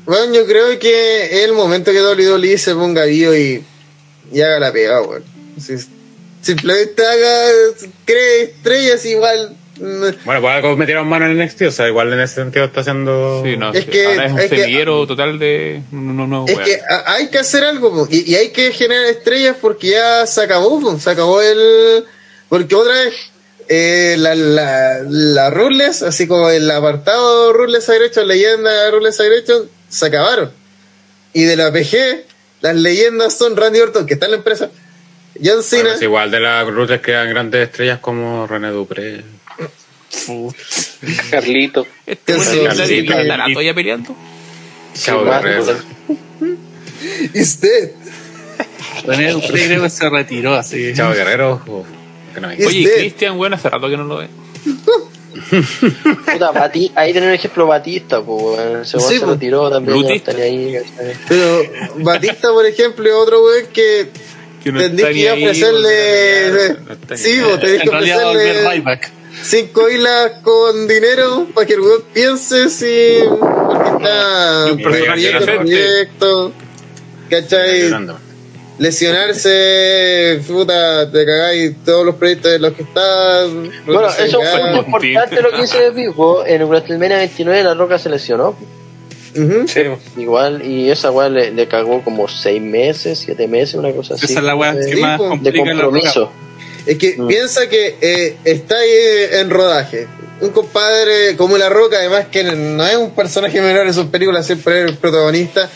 bueno, yo creo que es el momento que WWE se ponga vivo y, y haga la pega, weón. Si- simplemente haga, cree estrellas igual. Bueno, pues algo metieron mano en NXT, o sea, igual en ese sentido está haciendo. Sí, no, Es sí. que- ahora es un es que- total de un nuevo Es weón. que hay que hacer algo y, y hay que generar estrellas porque ya se acabó, se acabó el. Porque otra vez, eh, la, la, la Rules, así como el apartado Rules Aggression, leyenda Rules Aggression, se acabaron. Y de la PG, las leyendas son Randy Orton, que está en la empresa, John Cena, Bueno, es igual de las rutas quedan grandes estrellas como René Dupré. Carlito. Este la estará todavía peleando. Dead. René Dupré creo que se retiró así. Chavo Guerrero. Uf, que no hay. Es Oye, Cristian, bueno, hace rato que no lo ve. Puta, Bati- ahí tenés un ejemplo Batista, pues, Sí, se retiró también. ahí. Pero Batista, por ejemplo, es otro weón que Que no está que ahí, ofrecerle. no Sí, vos tenés que ofrecerle cinco islas con dinero para que el weón piense si. Porque está. Y un proyecto. ¿Cachai? Lesionarse, puta, te cagáis todos los proyectos de los que están. Bueno, eso fue muy importante lo que dice de Vivo. En WrestleMania 29 la roca se lesionó. Sí, Igual, y esa weá le, le cagó como 6 meses, 7 meses, una cosa así. Esa es la weá de, que más de complica la roca. compromiso. Es que Mm. piensa que eh, está ahí en rodaje. Un compadre como La Roca, además que no es un personaje menor en sus películas, siempre es el protagonista,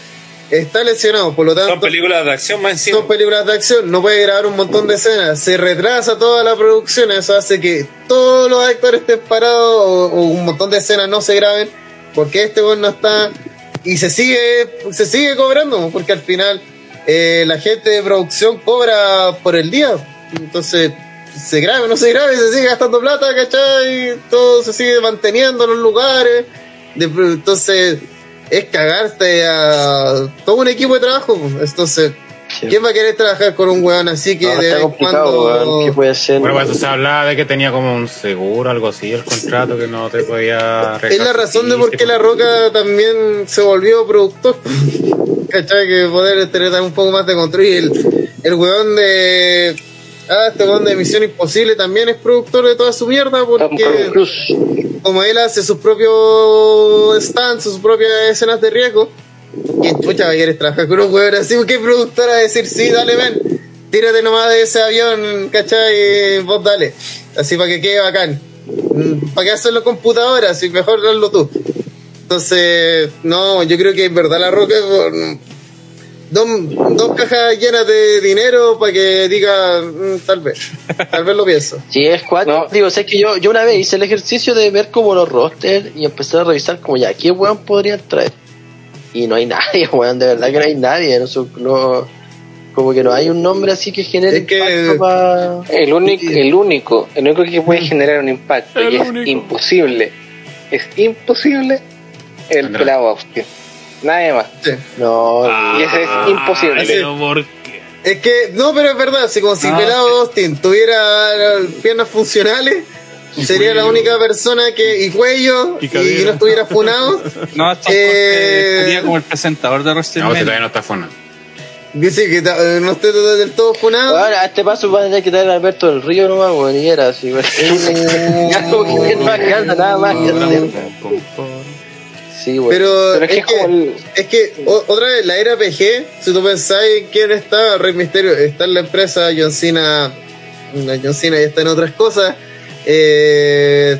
está lesionado, por lo son tanto películas de acción más encima. son películas de acción, no puede grabar un montón de escenas, se retrasa toda la producción, eso hace que todos los actores estén parados o, o un montón de escenas no se graben porque este weón no está y se sigue se sigue cobrando porque al final eh, la gente de producción cobra por el día entonces se grabe o no se grabe se sigue gastando plata ¿cachai? todo se sigue manteniendo en los lugares de- entonces es cagarte a todo un equipo de trabajo entonces. ¿quién va a querer trabajar con un weón así que No, de está vez en complicado, cuando. ¿Qué puede ser? Bueno, pues se hablaba de que tenía como un seguro, algo así, el contrato que no te podía Es la razón de por qué La Roca también se volvió productor. ¿Cachai? Que poder tener un poco más de control. Y el, el weón de. Ah, este weón de Misión Imposible también es productor de toda su mierda porque como él hace sus propios stands, sus propias escenas de riesgo, ¿quién chucha va a querer trabajar con un weón así? ¿Qué productora va a decir, sí, dale, ven, tírate nomás de ese avión, ¿cachai? Vos dale, así para que quede bacán. Mm, ¿Para qué hacerlo computadora? Si mejor hazlo tú. Entonces, no, yo creo que en verdad la roca por dos, dos cajas llenas de dinero para que diga, mm, tal vez, tal vez lo pienso. Sí, es cuatro. No. Digo, sé que yo, yo una vez hice el ejercicio de ver como los rosters y empecé a revisar como ya, ¿qué weón podrían traer? Y no hay nadie, weón, de verdad que no hay nadie. No, su- no- como que no hay un nombre así que genere Es que- impacto pa- El único, el único, el único que puede generar un impacto El y es imposible, es imposible el pelado Austin. Nadie más. Sí. No, Y ese es imposible. pero ¿por qué? Es que, no, pero es verdad, si como si Ah, Pelado Austin tuviera piernas funcionales, sería la única persona que, y cuello, Y no estuviera funado, No, esto Eh, sería como el presentador de No, si WrestleMania. todavía no está funa. dice que ta- eh, no esté del todo funado. Ahora, a este paso va a tener que traer a Alberto del Río nomás, weón, y era así. Ya como que no alcanza nada más que hacer. Sí. Pero, Pero es que es, que, el- es que, o- otra vez, la era PG, si tú pensáis en quién está, Rey Misterio, está en la empresa, John Cena, no, John Cena ya está en otras cosas. Eh,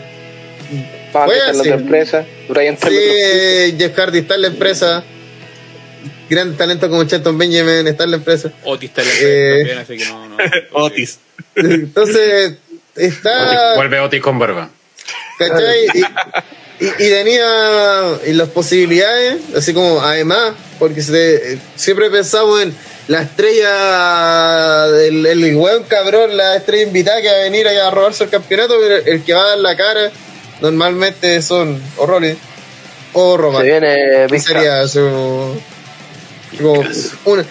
a la así. otra empresa. Brian Sí, Taylor. eh, Jeff Hardy está en la empresa. Gran talento como Shelton Benjamin está en la empresa. Otis está en la Eh. también, así que no. no Otis. Entonces, está. Vuelve Otis con barba. ¿Cachai? Y, y, y tenía y las posibilidades, así como además, porque se- siempre pensamos en la estrella del el weón cabrón, la estrella invitada que va a venir a robarse el campeonato, pero el que va a dar la cara normalmente son horrores o Se Roman. viene sería su, como una-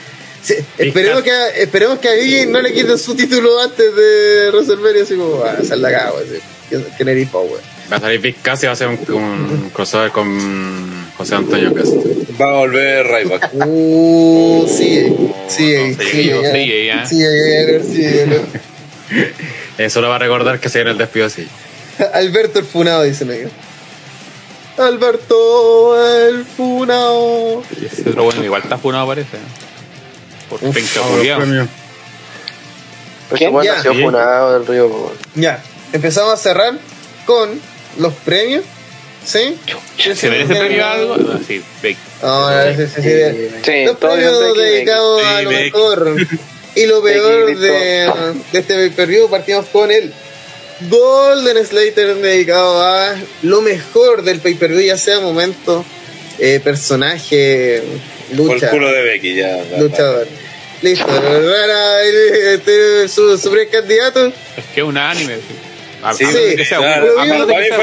sí, esperemos que a- esperemos que a Biggie no le quiten su título antes de WrestleMania así como a hacer la cago así. que- que Va a salir Big Cass y va a hacer un, un crossover con José Antonio Cast. Va a volver Ryback. uh sí sí sé, sí sí sí. Eso lo va a recordar que se viene el despido así. Alberto el funado dice negro Alberto el funado ese otro bueno igual está funado parece. Por Uf, penca premio. Pues ¿Quién? bueno, Ya. ha sido funado del Río, ya empezamos a cerrar con los premios ¿sí? ¿Se merece premio algo? Ah, sí, Beck. Ahora sí, sí, sí. Sí, los premios Becky, dedicados Becky. a lo mejor y lo peor Becky, de, de este periodo partimos con el Golden Slater dedicado a lo mejor del pay per view ya sea momento eh, personaje Por el lucha culo de Becky, ya. ya, luchador listo rara este, su, su primer candidato Es que es un anime. Sí. A, Sí, a menos que sea claro. Willow, a menos de que mí sea.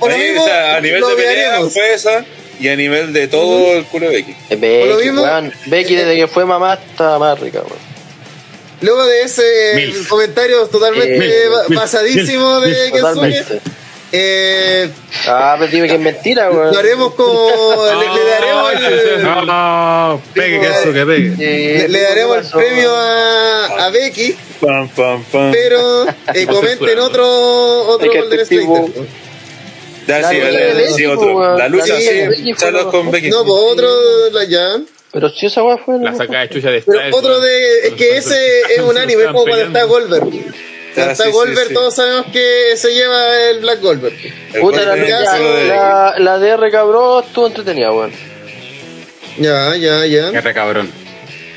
Por lo mismo, o sea, a nivel lo de pelea fue esa y a nivel de todo el culo de Becky. Eh, Becky, lo mismo- weón. Becky desde que fue mamá está más rica, weón. Luego de ese Mil. comentario totalmente Eh, ba- basadísimo de Kensuke, Totalmente. eh, Ah, pero dime que es mentira, weón. lo haremos como. le, le daremos el, No, no, pegue que eso, que pegue. Eh, le, le daremos el premio a, a Becky, Pam, pam, pam. pero eh, comenten otro, otro este tipo- Slater. Ya, sí, lucha la- de la- Becky, sí, pues, otro. La lucha, sí, de lo con. Becky. No, pues otro de la Jan. Pero si esa weá fue. La saca de chucha de Pero otro de. Es que ese es un anime como cuando está Goldberg. Cuando Ah, está Goldberg, sí. todos sabemos que se lleva el Black Goldberg. El Puta, la, la, de la, la DR cabrón estuvo entretenida, weón. Ya, ya, ya. Qué re cabrón.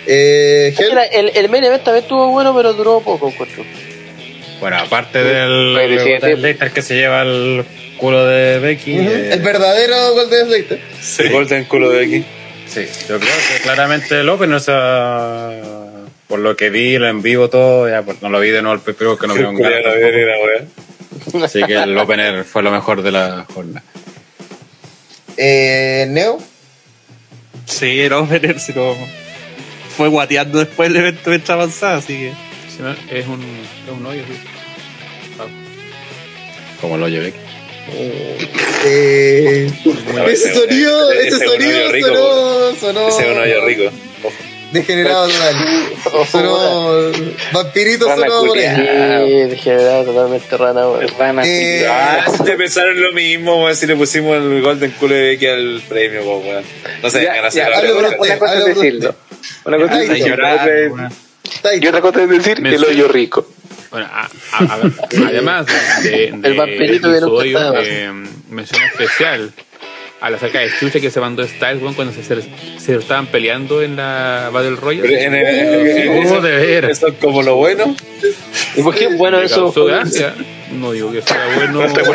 Eh, el, el main event también estuvo bueno, pero duró poco, encuentro. Bueno, aparte del Pues, sí, sí. del Slater que se lleva el culo de Becky. Eh, el verdadero Golden Slater. El Golden culo de Becky. Sí, yo creo que claramente el Open, o sea, por lo que vi, lo en vivo todo, ya pues, no lo vi de nuevo el PPO que no ni la weá. Así que el opener fue lo mejor de la jornada. Eh, Neo. Sí, era Opener, si no. Fue guateando después del evento mientras avanzaba, así que. Si no, es un, es un hoyo, sí. Como lo llevé. Eh, No, ese sonido, ese- ese sonido hoyo rico, sonó, sonó Ese es un hoyo rico. Ojo. degenerado total. Sonó vampirito Rana sonó por ahí. Sí, degenerado totalmente rana, weón. Rana Eh. Ah, si pensaron lo mismo, weón, si le pusimos el Golden culo de Becky al premio, weón. No sé, Ya, ya, por una, una cosa es decirlo. Una cosa es llorar. Y otra cosa es decir el hoyo rico. Bueno, a- a- a ver, además de, de, El vampirito que su nunca hoyo, eh, mención especial a la saca de chucha que se mandó Styles weón, cuando se, se estaban peleando en la Battle Royale. en- en- en- en- Oh, eso- de veras. Eso es como lo bueno. ¿Y por qué es bueno Me eso? causó gracia. No digo que sea bueno No bueno, pero-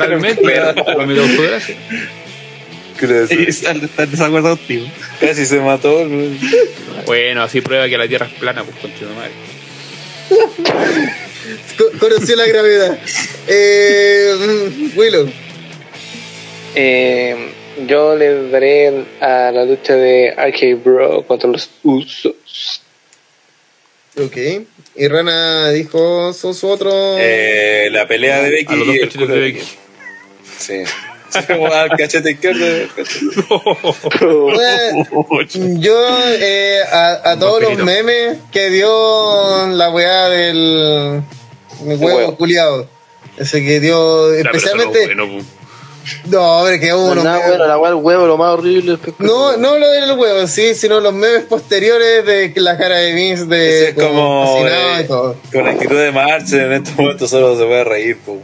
pero me causó gracia. Quiero decir, está en desacuerdo contigo. Casi se mató. Bueno, así prueba que la Tierra es plana, pues conchito madre. Co- Conoció la gravedad. Eh, mm, Willow. Eh, yo le daré a la lucha de RK Bro contra los Usos. Ok. Y Rana dijo su otro. Eh, la pelea de Becky. A los dos y el cachetes culo de Becky. Sí. Sí, como al cachete izquierdo. Bueno, yo eh, a, a todos los memes que dio la weá del huevo, huevo. culiado. Ese que dio no especialmente. bueno. No, hombre, que No, uno. nada, bueno, la del huevo, lo más horrible. pues, No, no lo del huevo sí, sino los memes posteriores de la cara de Vince de es como. fascinado eh, y todo. con actitud de marcha en estos momentos solo se puede reír. po.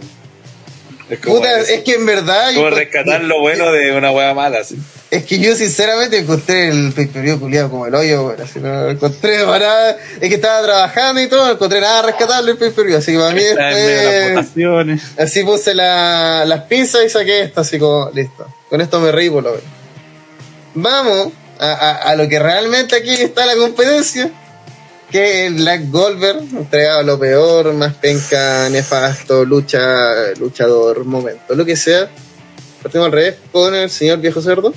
Es como, Puta, es, es que en verdad. como rescatar lo bueno de una wea mala. así. Es que yo sinceramente encontré el pay-per-view culiado como el hoyo, bueno, así no lo encontré para nada, es que estaba trabajando y todo, no encontré nada rescatable el pay-per-view, así que para mí este, así puse la- las pinzas y saqué esto, así como, listo, con esto me reí por lo menos. Vamos a, a- a lo que realmente aquí está la competencia, que es Black Goldberg, entregado a lo peor, más penca, nefasto, lucha, luchador, momento, lo que sea. Partimos al revés con el señor viejo cerdo.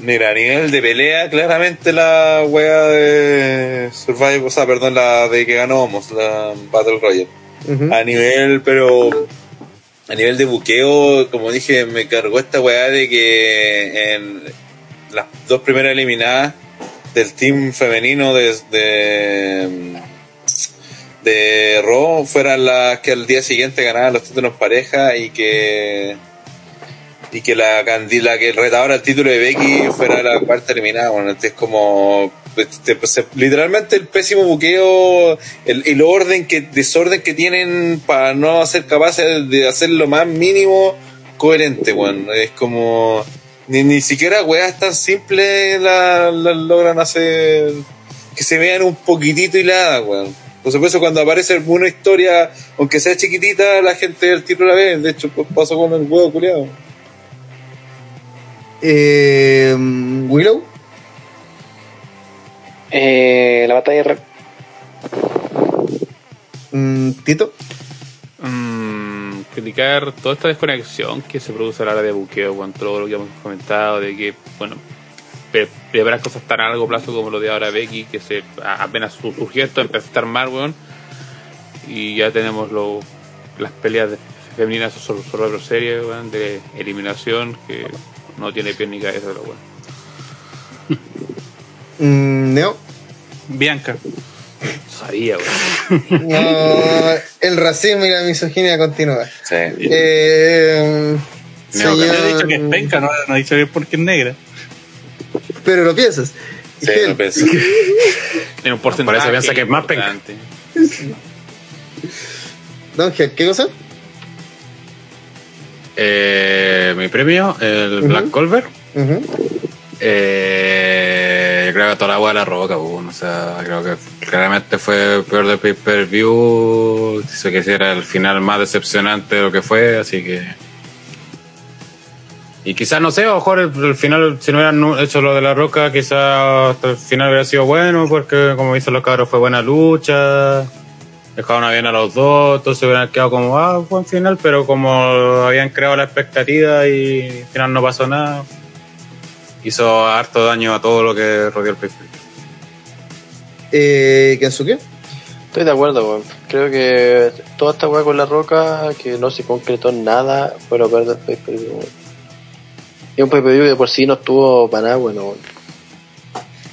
Mira, a nivel de pelea, claramente la wea de Survive, o sea, perdón, la de que ganamos, la Battle Royale. A nivel, pero a nivel de buqueo, como dije, me cargó esta weá de que en las dos primeras eliminadas del team femenino de, de, Raw fueran las que al día siguiente ganaban los títulos pareja y que y que la candila que el retador al título de Becky fuera la cuarta eliminada bueno, este es como este, pues, literalmente el pésimo buqueo el, el orden que desorden que tienen para no ser capaces de hacer lo más mínimo coherente bueno es como ni, ni siquiera weas tan simples la, la logran hacer que se vean un poquitito hiladas weón por supuesto cuando aparece una historia aunque sea chiquitita la gente del título la ve de hecho pues, pasó con el huevo culiado Eh, Willow. Eh, la batalla de. Mm, Tito. Mm, criticar toda esta desconexión que se produce a la hora de buqueo, con todo lo que hemos comentado, de que, bueno, pre- preparar cosas tan a largo plazo como lo de ahora Becky, que se apenas su- surgió esto, empezó a estar mal, weón, y ya tenemos lo, las peleas de- femeninas sobre, sobre otra serie, weón, de eliminación, que no tiene pie ni cabeza, pero bueno. Mm, no. Bianca. Sabía, weón. No, el racismo y la misoginia continúan. Sí. Eh, Neo, Yo he dicho que es señor, penca, no, no he dicho que es porque es negra. pero lo piensas. Sí, Gel, no pensé. Tiene un porcentaje. Por eso piensa que es más penca. Don Gel, ¿qué cosa? Eh, mi premio, el Ujú. Black Culver. Ujú. Eh, yo creo que toda la de la roca, bueno, o sea, creo que claramente fue peor de pay-per-view. Dice que era el final más decepcionante de lo que fue, así que. Y quizás, no sé, a lo mejor el, final, si no hubieran hecho lo de la roca, quizás hasta el final hubiera sido bueno, porque como dicen los cabros, fue buena lucha. Dejaron bien a los dos, entonces hubieran quedado como, ah, buen final, pero como habían creado la expectativa y al final no pasó nada, hizo harto daño a todo lo que rodeó el pay Eh, ¿Kensuke? Estoy de acuerdo, weón. Creo que toda esta weá con la roca, que no se concretó en nada, fue lo peor del pay-per-view, weón. Y un pay-per-view que de por sí no estuvo para nada, bueno, weón.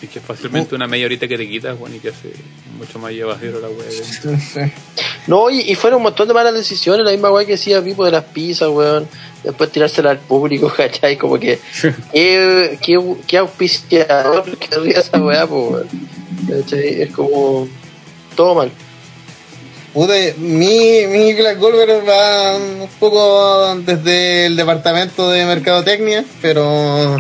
Y que fácilmente una media horita que te quitas, bueno, y que hace mucho más llevadero la wea. No, y, y fueron un montón de malas decisiones, la misma weá que decía Pipo de las pizzas, weón. Después tirársela al público, ¿cachai? Como que, ¿qué, qué, qué auspiciador querría esa weá? ¿Cachai? Es como, todo mal. Puta, mi, mi Black Goldberg va un poco desde el departamento de mercadotecnia, pero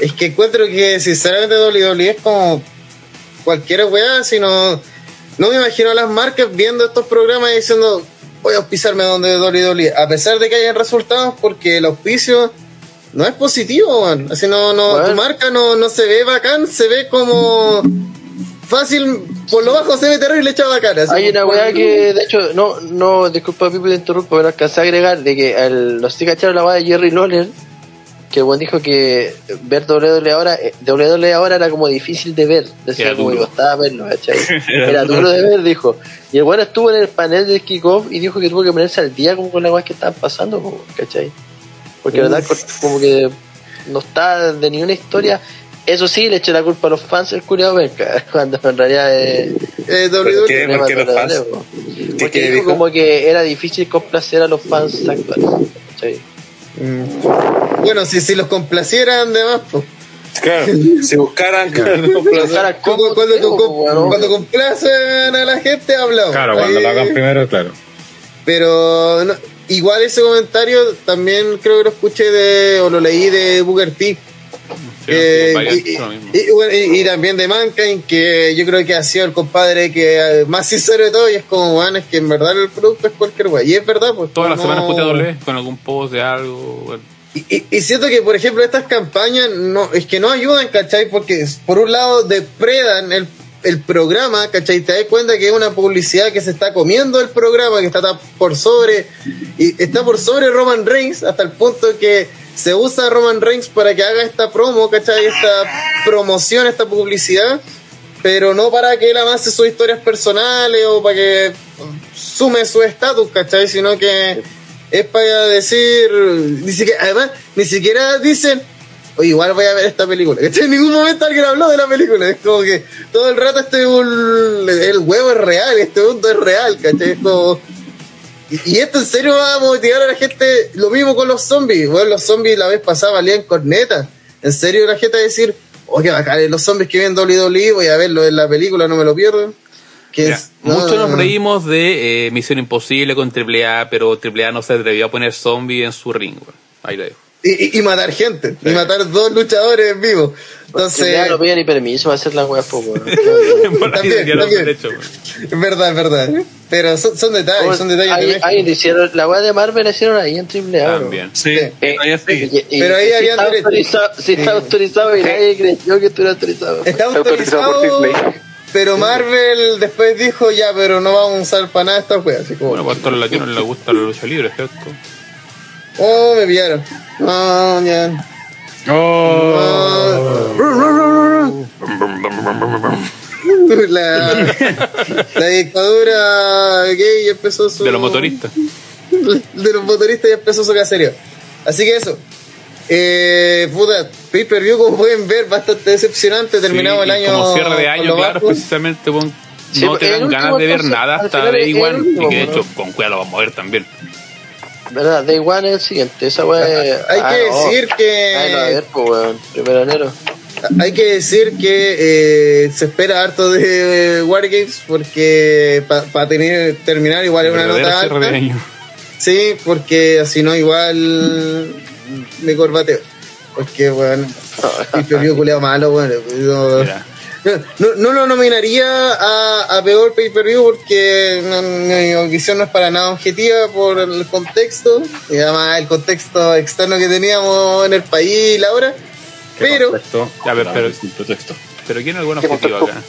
es que encuentro que sinceramente WWE es como cualquier weá, sino no me imagino a las marcas viendo estos programas y diciendo voy a auspiciarme donde WWE, a pesar de que hayan resultados, porque el auspicio no es positivo, man. así no, no, Bueno. tu marca no, no se ve bacán, se ve como fácil, por lo bajo se ve terrible hecha bacana. así Hay una weá que, de hecho, no, no, disculpa Pipo te interrumpo, pero alcancé a agregar de que el, no sé si cacharon la weá de Jerry Lawler, que el buen dijo que ver WWE ahora, eh, WWE ahora era como difícil de ver, decía Era como que duro. costaba verlo, ¿cachai? Era Era duro. de ver, dijo. Y el bueno estuvo en el panel de kickoff y dijo que tuvo que ponerse al día como con las weas que estaban pasando, como, ¿cachai? Porque la verdad como que no está de ninguna historia. Eso sí, le eché la culpa a los fans del culiado Benca, cuando en realidad es Eh, ¿Por WWE. qué? ¿Por qué los fans? Porque qué dijo, dijo? como que era difícil complacer a los fans actuales. ¿cachai? Mm. Bueno, si, si los complacieran, demás, pues. Claro, si buscaran, claro, Cuando, cómo cuando, complacen a la gente, hablamos. Claro, cuando Ahí- lo hagan primero, claro. Pero no, igual ese comentario también creo que lo escuché de, o lo leí de Booker T. Eh, y, y- y bueno, y- y también de Mankind, que yo creo que ha sido el compadre que eh, más sincero de todo, y es como, bueno, es que en verdad el producto es cualquier wey. Y es verdad, pues. Todas las semanas putea doble con algún post de algo. y- y siento que, por ejemplo, estas campañas no es que no ayudan, ¿cachai? Porque por un lado depredan el, el programa, ¿cachai? Te das cuenta que es una publicidad que se está comiendo el programa, que está por sobre, y está por sobre Roman Reigns, hasta el punto que se usa Roman Reigns para que haga esta promo, ¿cachai? Esta promoción, esta publicidad, pero no para que él avance sus historias personales o para que sume su estatus, ¿cachai? Sino que es para decir, ni además, ni siquiera dicen, "Oye, igual voy a ver esta película. ¿cachai? En ningún momento alguien habló de la película. Es como que todo el rato este un, el huevo es real, este mundo es real, ¿cachai? Es como, y, y esto en serio va a motivar a la gente, lo mismo con los zombies. Bueno, los zombies la vez pasada valían corneta. En serio la gente va a decir, oh, qué bacán, los zombies que ven WWE, voy a verlo en la película, no me lo pierdo. Mira, no, muchos nos no, no. reímos de eh, Misión Imposible con AAA, pero AAA no se atrevió a poner zombie en su ring. Ahí lo dejo. Y, y- y matar gente, y matar dos luchadores en vivo. Entonces, Ya no pide ni permiso para hacer la wea, po, ahí También, también. es verdad, es verdad. Pero son, son detalles, son detalles de Ahí, ahí le hicieron, la wea de Marvel la hicieron ahí en Triple A. También. Sí, Sí. Eh, sigue. Pero ahí sí habían está autorizado, está autorizado y nadie creyó que estuviera autorizado. Está autorizado por autorizado. Disney. pero Marvel después dijo, ya, pero no vamos a usar para nada esta wea. Así como, Bueno, pues a todos los latinos les gusta la lucha libre, ¿cierto? Oh, me pillaron. Ya. Oh. La, la dictadura gay empezó su. De los motoristas. de los motoristas y empezó su caserío. Así que eso. Eh, puta, pay per view, como pueden ver, bastante decepcionante. Terminamos Sí, el año. Como cierre de año, claro, bajo. precisamente Sí, no porque te dan ganas de ver nada hasta Day One. Y que de hecho, con cuidado lo vamos a ver también. ¿Verdad? Day One es el siguiente. Esa weá es- Hay ah, que no. decir que- Ay, no, a ver, pues, weón. Primero de enero. Hay que decir que eh, se espera harto de Wargames porque para tener terminar igual es una nota alta. año. Sí, porque si no igual me corbateo. Porque bueno, el periodo culeado malo, bueno, no, Mira, no, no lo nominaría a, a peor pay per view porque no- mi visión no es para nada objetiva por el contexto y además el contexto externo que teníamos en el país y la hora. Pero. Ya, pero- pero- pero ¿quién es el buen ¿Qué objetivo acá?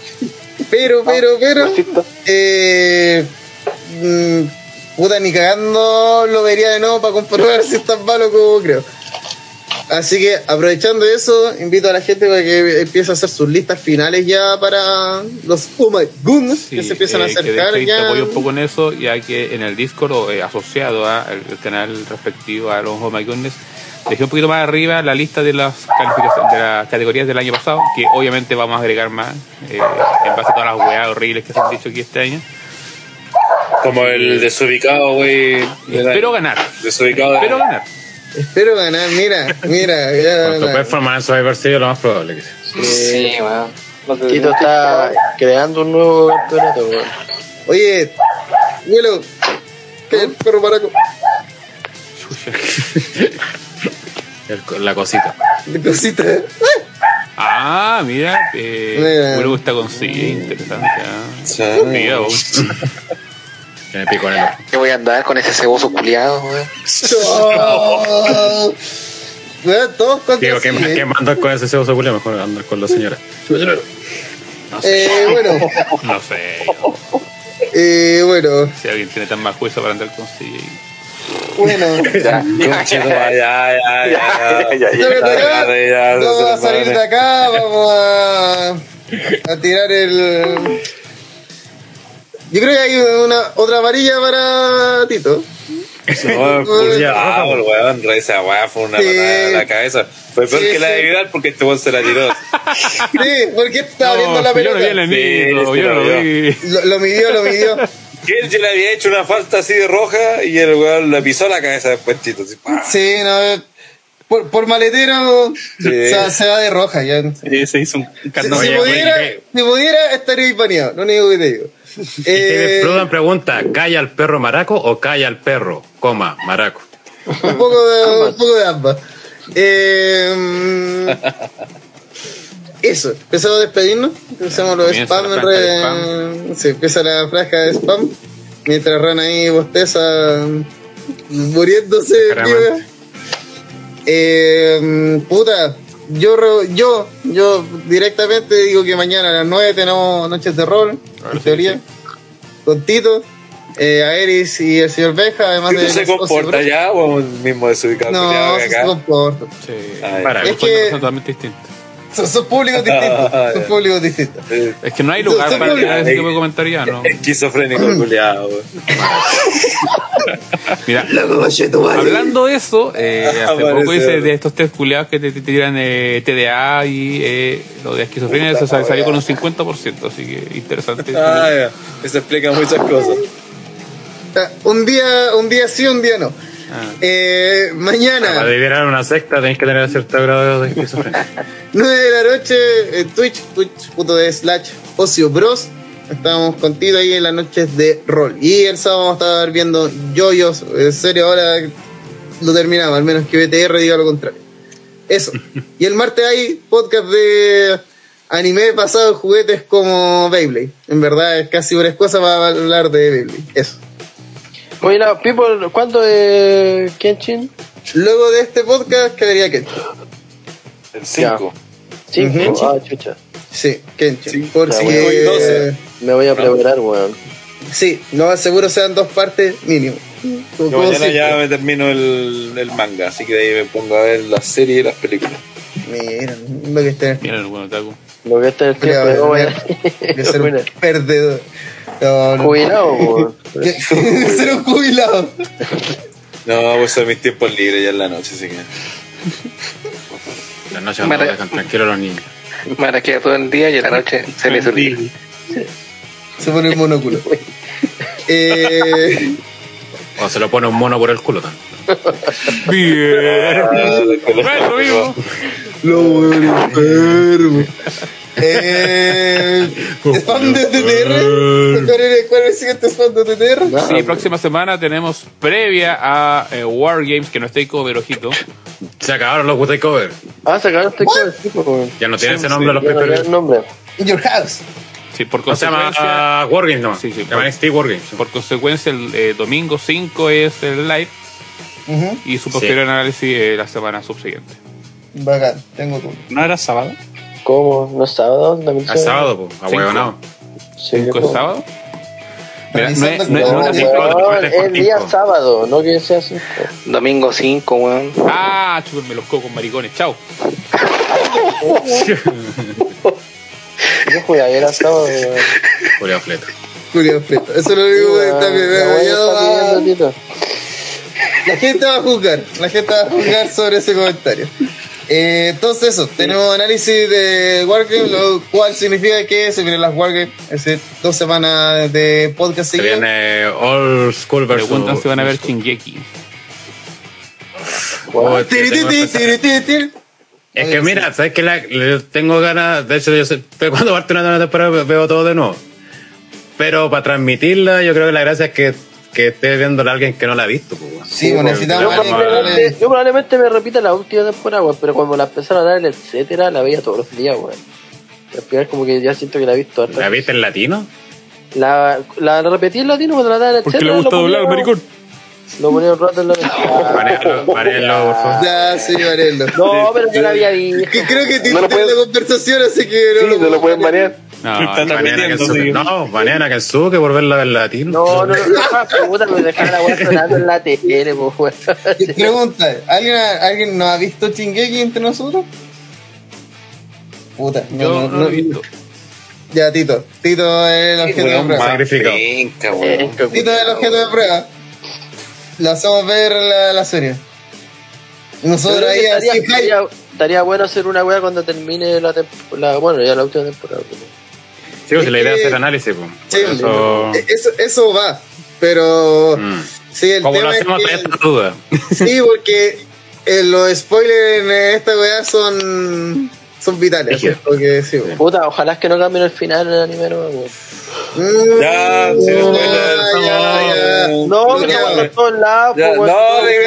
pero, pero, pero. Besito. Eh, mm, puta, ni cagando lo vería de nuevo para comprobar si es tan malo como creo. Así que aprovechando eso, invito a la gente para que empiece a hacer sus listas finales ya para los Oh My Goodness Sí, que se empiezan a eh, que de acercar hecho ahí te ya. apoyo un poco en eso, ya que en el Discord eh, asociado al canal respectivo a los Oh My Goodness, dejé un poquito más arriba la lista de las calificaciones, de las categorías del año pasado, que obviamente vamos a agregar más eh, en base a todas las weas horribles que se han dicho aquí este año. Como el desubicado, güey. Espero ganar. Desubicado. Espero ganar. Espero ganar, mira, mira. ya- Con tu performance Survivor Series lo más probable que sea. Sí, weón. No te- Tito está creando un nuevo campeonato, weón. Oye, Willow, que el perro paraco, El- la cosita. de cosita. Ah, mira, eh, Mira. me gusta con sí, interesante. ah. Sí. Mira, vos. Tiene pico en el ojo. ¿Qué voy a andar con ese ceboso culiado, weón? Oh. Weón, todos contra Digo, ¿qué, sí, ¿qué eh. andar con ese cebo culia? Mejor andar con la señora. Eh, bueno, No sé. eh, bueno, Si alguien tiene tan mal juicio para andar con sí. bueno. Ya, ya, ya, ya, ya. Ya, ya, Sácate acá, Ya, ya, ya, vamos a se salir pone. de acá, vamos a, a tirar el... Yo creo que hay una otra varilla para Tito. No, ah, el weón, esa weá fue una Sí. patada en la cabeza. Fue peor Sí, que la de Vidal porque este weón se la tiró. Sí, porque estaba viendo la yo no vi el pelota. enemigo, yo no lo lo vi. Lo, lo midió, lo midió. Que él ya le había hecho una falta así de roja y el weón le pisó la cabeza después, Tito. Así. Sí, no, eh, por, por maletero Sí. se, se va de roja ya. Sí, se hizo un Si, carnaval. si pudiera, si pudiera, estaría ahí baneado. Lo único que te digo. Eh, Prudan pregunta, ¿calla al perro maraco o calla al perro, coma, maraco? un poco de, un poco de ambas. Eh, eso, empezamos a despedirnos. Empezamos los spam. re- Sí, empieza la franja de spam. Mientras Ran ahí bosteza muriéndose. Eh, puta, yo, re- yo, yo directamente digo que mañana a las 9 tenemos noches de rol, en teoría, con Tito, eh, Aeris y el señor Beja, además de se comporta ya o el mismo desubicado No, sí se acá. comporta. Sí. Ay, Para, Es que- totalmente distinto. Son, son públicos distintos. Ah, son públicos distintos. Es que no hay lugar Son para tirar ese tipo de comentarios, ¿no? Esquizofrénico culiado. Mira, hablando de eso, eh, hace Aparece poco hice de estos tres culiados que te, te tiran eh, TDA y eh, lo de esquizofrenia, eso sal- salió con un 50%, así que interesante. Ah, ya. Eso explica muchas cosas. Ah, Un día, un día sí, un día no. Ah. Eh, Para mañana, liderar una secta tenéis que tener cierto grado de esquizofrenia. 9 de la noche, en Twitch, twitch.de slash Ocio Bros. Estamos contigo ahí en las noches de rol. Y el sábado vamos a estar viendo yoyos. En serio, ahora lo terminamos, al menos que BTR diga lo contrario. Eso. Y el martes hay podcast de anime basado en juguetes como Beyblade. En verdad es casi una excusa para hablar de Beyblade. Eso. Oye, la People, ¿cuándo es Kenshin? Luego de este podcast quedaría que El 5. Cinco. Ujú. Ah, chucha. Sí, Kenshin. Cinco Porque, doce. Me voy a preparar, weón. Sí, más seguro sean dos partes mínimo. Yo mañana ya me termino el, el manga, así que de ahí me pongo a ver las series y las películas. Mira, lo que está Mira el buen otaku. Lo que está en el tiempo de ser un perdedor. No, no. Jubilado, ser un jubilado. No, pues son mis tiempos libres ya en la noche, así que. La noche no dejan tranquilos los niños. Me queda todo el día y en la noche se le olvida. Se pone el monóculo. Eh, O se lo pone un mono por el culo también. Bien. Ah. Lo bueno enfermo. Eh, ¿Spam de TTR? ¿Cuál es cuál es el siguiente spam de TTR? Sí, próxima semana tenemos previa a eh, Wargames, que no está ahí cover, ojito. Se acabaron los Wutai Cover. Ah, sacaron este cover, sí, pues, weón. Ya no tienen ese nombre los Ya no pay el nombre. In your house. Sí, por No se llama consecuencia, ah, Wargames, no. Sí, sí, Se llama NXT Wargames. por consecuencia el eh, domingo 5 es el live Ujú. y su posterior análisis eh, la semana subsiguiente. Bacán, tengo tú. ¿No era sábado? ¿Cómo? ¿No es sábado? ¿También Al sábado, pues, a Cinco. Sí, ¿5 pues. es sábado? Mira, no es, no es- no No, es- cinco, es día cinco. sábado, no que sea cinco. Domingo 5, weón. Ah, chúpenme los cocos, maricones. Chao. Yo jugué ayer a sábado, weón. Julián Fleta. Julio Frito. Eso es lo único que está bien. La gente va a juzgar. La gente va a juzgar sobre ese comentario. Eh, entonces eso, tenemos análisis de Wargame, lo cual significa que se vienen las Wargame, es decir, dos semanas de podcast Se viene Old School versus. Preguntan si van a ver Shingeki. Oh, es que Tiri, tengo tiri, empezado- tiri, tiri, tiri. Es que mira, ¿sabes que la, tengo ganas? De hecho, yo sé, pero cuando parte una temporada veo todo de nuevo. Pero para transmitirla, yo creo que la gracia es que, que esté viéndola alguien que no la ha visto. pues, weón. Sí, pues necesitamos Yo a probablemente, le- yo probablemente me repita la última temporada, weón, pero cuando la empezaron a dar el etcétera, la veía todos los días, weón. Al final como que ya siento que la he visto ¿La viste en latino? La, la, la repetí en latino cuando la daban el Porque etcétera. le gusta lo doblar, ponía- maricón. Lo ponía un rato en la manéalo, por favor. Ya, sí, Varelo. No, pero yo la había visto. Que creo que No tiene lo la conversación, así que Sí, no lo pueden manejar. No, no, Mañana repitiendo, Kensuke. No, por verla en latino. No, no, no, no, puta, me dejaron la sonando en la tele, pues. Pregunta, ¿alguien, ¿alguien no ha visto Chingeki entre nosotros? Puta, no, yo no, no lo he visto. Ya, Tito. Tito es el objeto de prueba. weón. qué Tito es el objeto de prueba. Le hacemos ver la, la serie. Nosotros ahí que así, estaría, estaría, estaría bueno hacer una weá cuando termine la temporada. Bueno, ya la última temporada. pues. Sí, pues, Es la idea es que- hacer análisis. Pues. Sí, eso, Eh, eso, eso va. Pero Mm. sí, el Como lo tema es hacemos, que- duda. Sí, porque eh, los spoilers en esta weá son, son vitales. Porque sí. Puta, ojalá es que no cambien el final en el anime, no. Mm, Ya, sí, ya, spoiler, ya, ya. no. No, que no todos lados, pues, weón. no, de-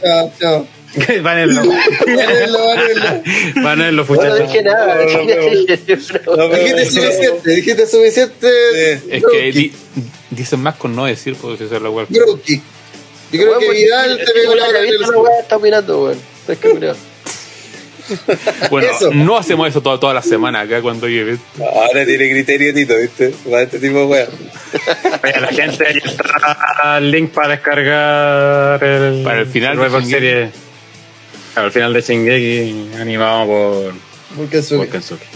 Ya, ya, Vanelo, vanelo. Vanelo, Bueno, no dije nada. Dijiste suficiente, dijiste suficiente. Es que di- dicen más con no decir, pues es la. Yo creo que Vidal te pegó la weá está opinando, weón. Que. Bueno, Eso. no hacemos eso toda, toda la semana acá cuando llegue. Ahora tiene criterio, Tito, ¿viste? Para este tipo de weón. La gente ahí está el link para descargar el, Para el final de Survivor El final de Shingeki animado por, Porque sube. por Kensuke.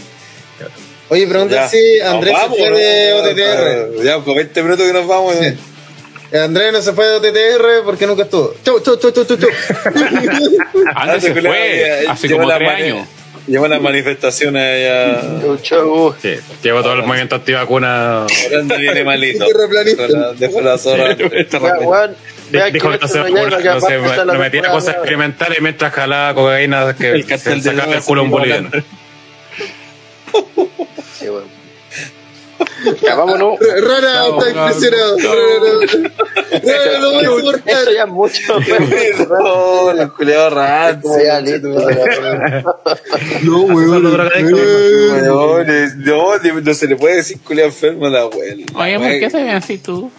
Oye, pregunta si Andrés Nos se vamos, fue ¿no? de OTTR. Ya, con 20 minutos que nos vamos. Sí. Andrés no se fue de OTTR porque nunca estuvo. Chau, chau, chau, chau, chau, chau. Antes se fue, hace lleva como las tres años. Lleva las manifestaciones allá. Chau, chau. Sí, llevo todo el movimiento antivacuna. Ahora viene malito. Deja la- Deja Ya. Vea Dijo que no se no que no se- la no metía temporada cosas experimentales mientras jalaba cocaína que El se de sacaba el drogas culo a un boliviano. Sí, weón. Ya, vámonos. Rara está impresionado. Rara, Rara, no voy a Eso soportar. ya es mucho. No, los culiados raros. Ya, listo. No, weón. No, no, no, no se le puede decir culiado enfermo a la abuela. Oye, ¿por qué se ven así tú?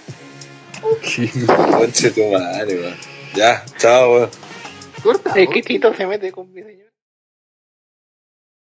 Conche tu madre, weón. Ya, chao, weón. Corta. Es que Tito se mete con mi señor.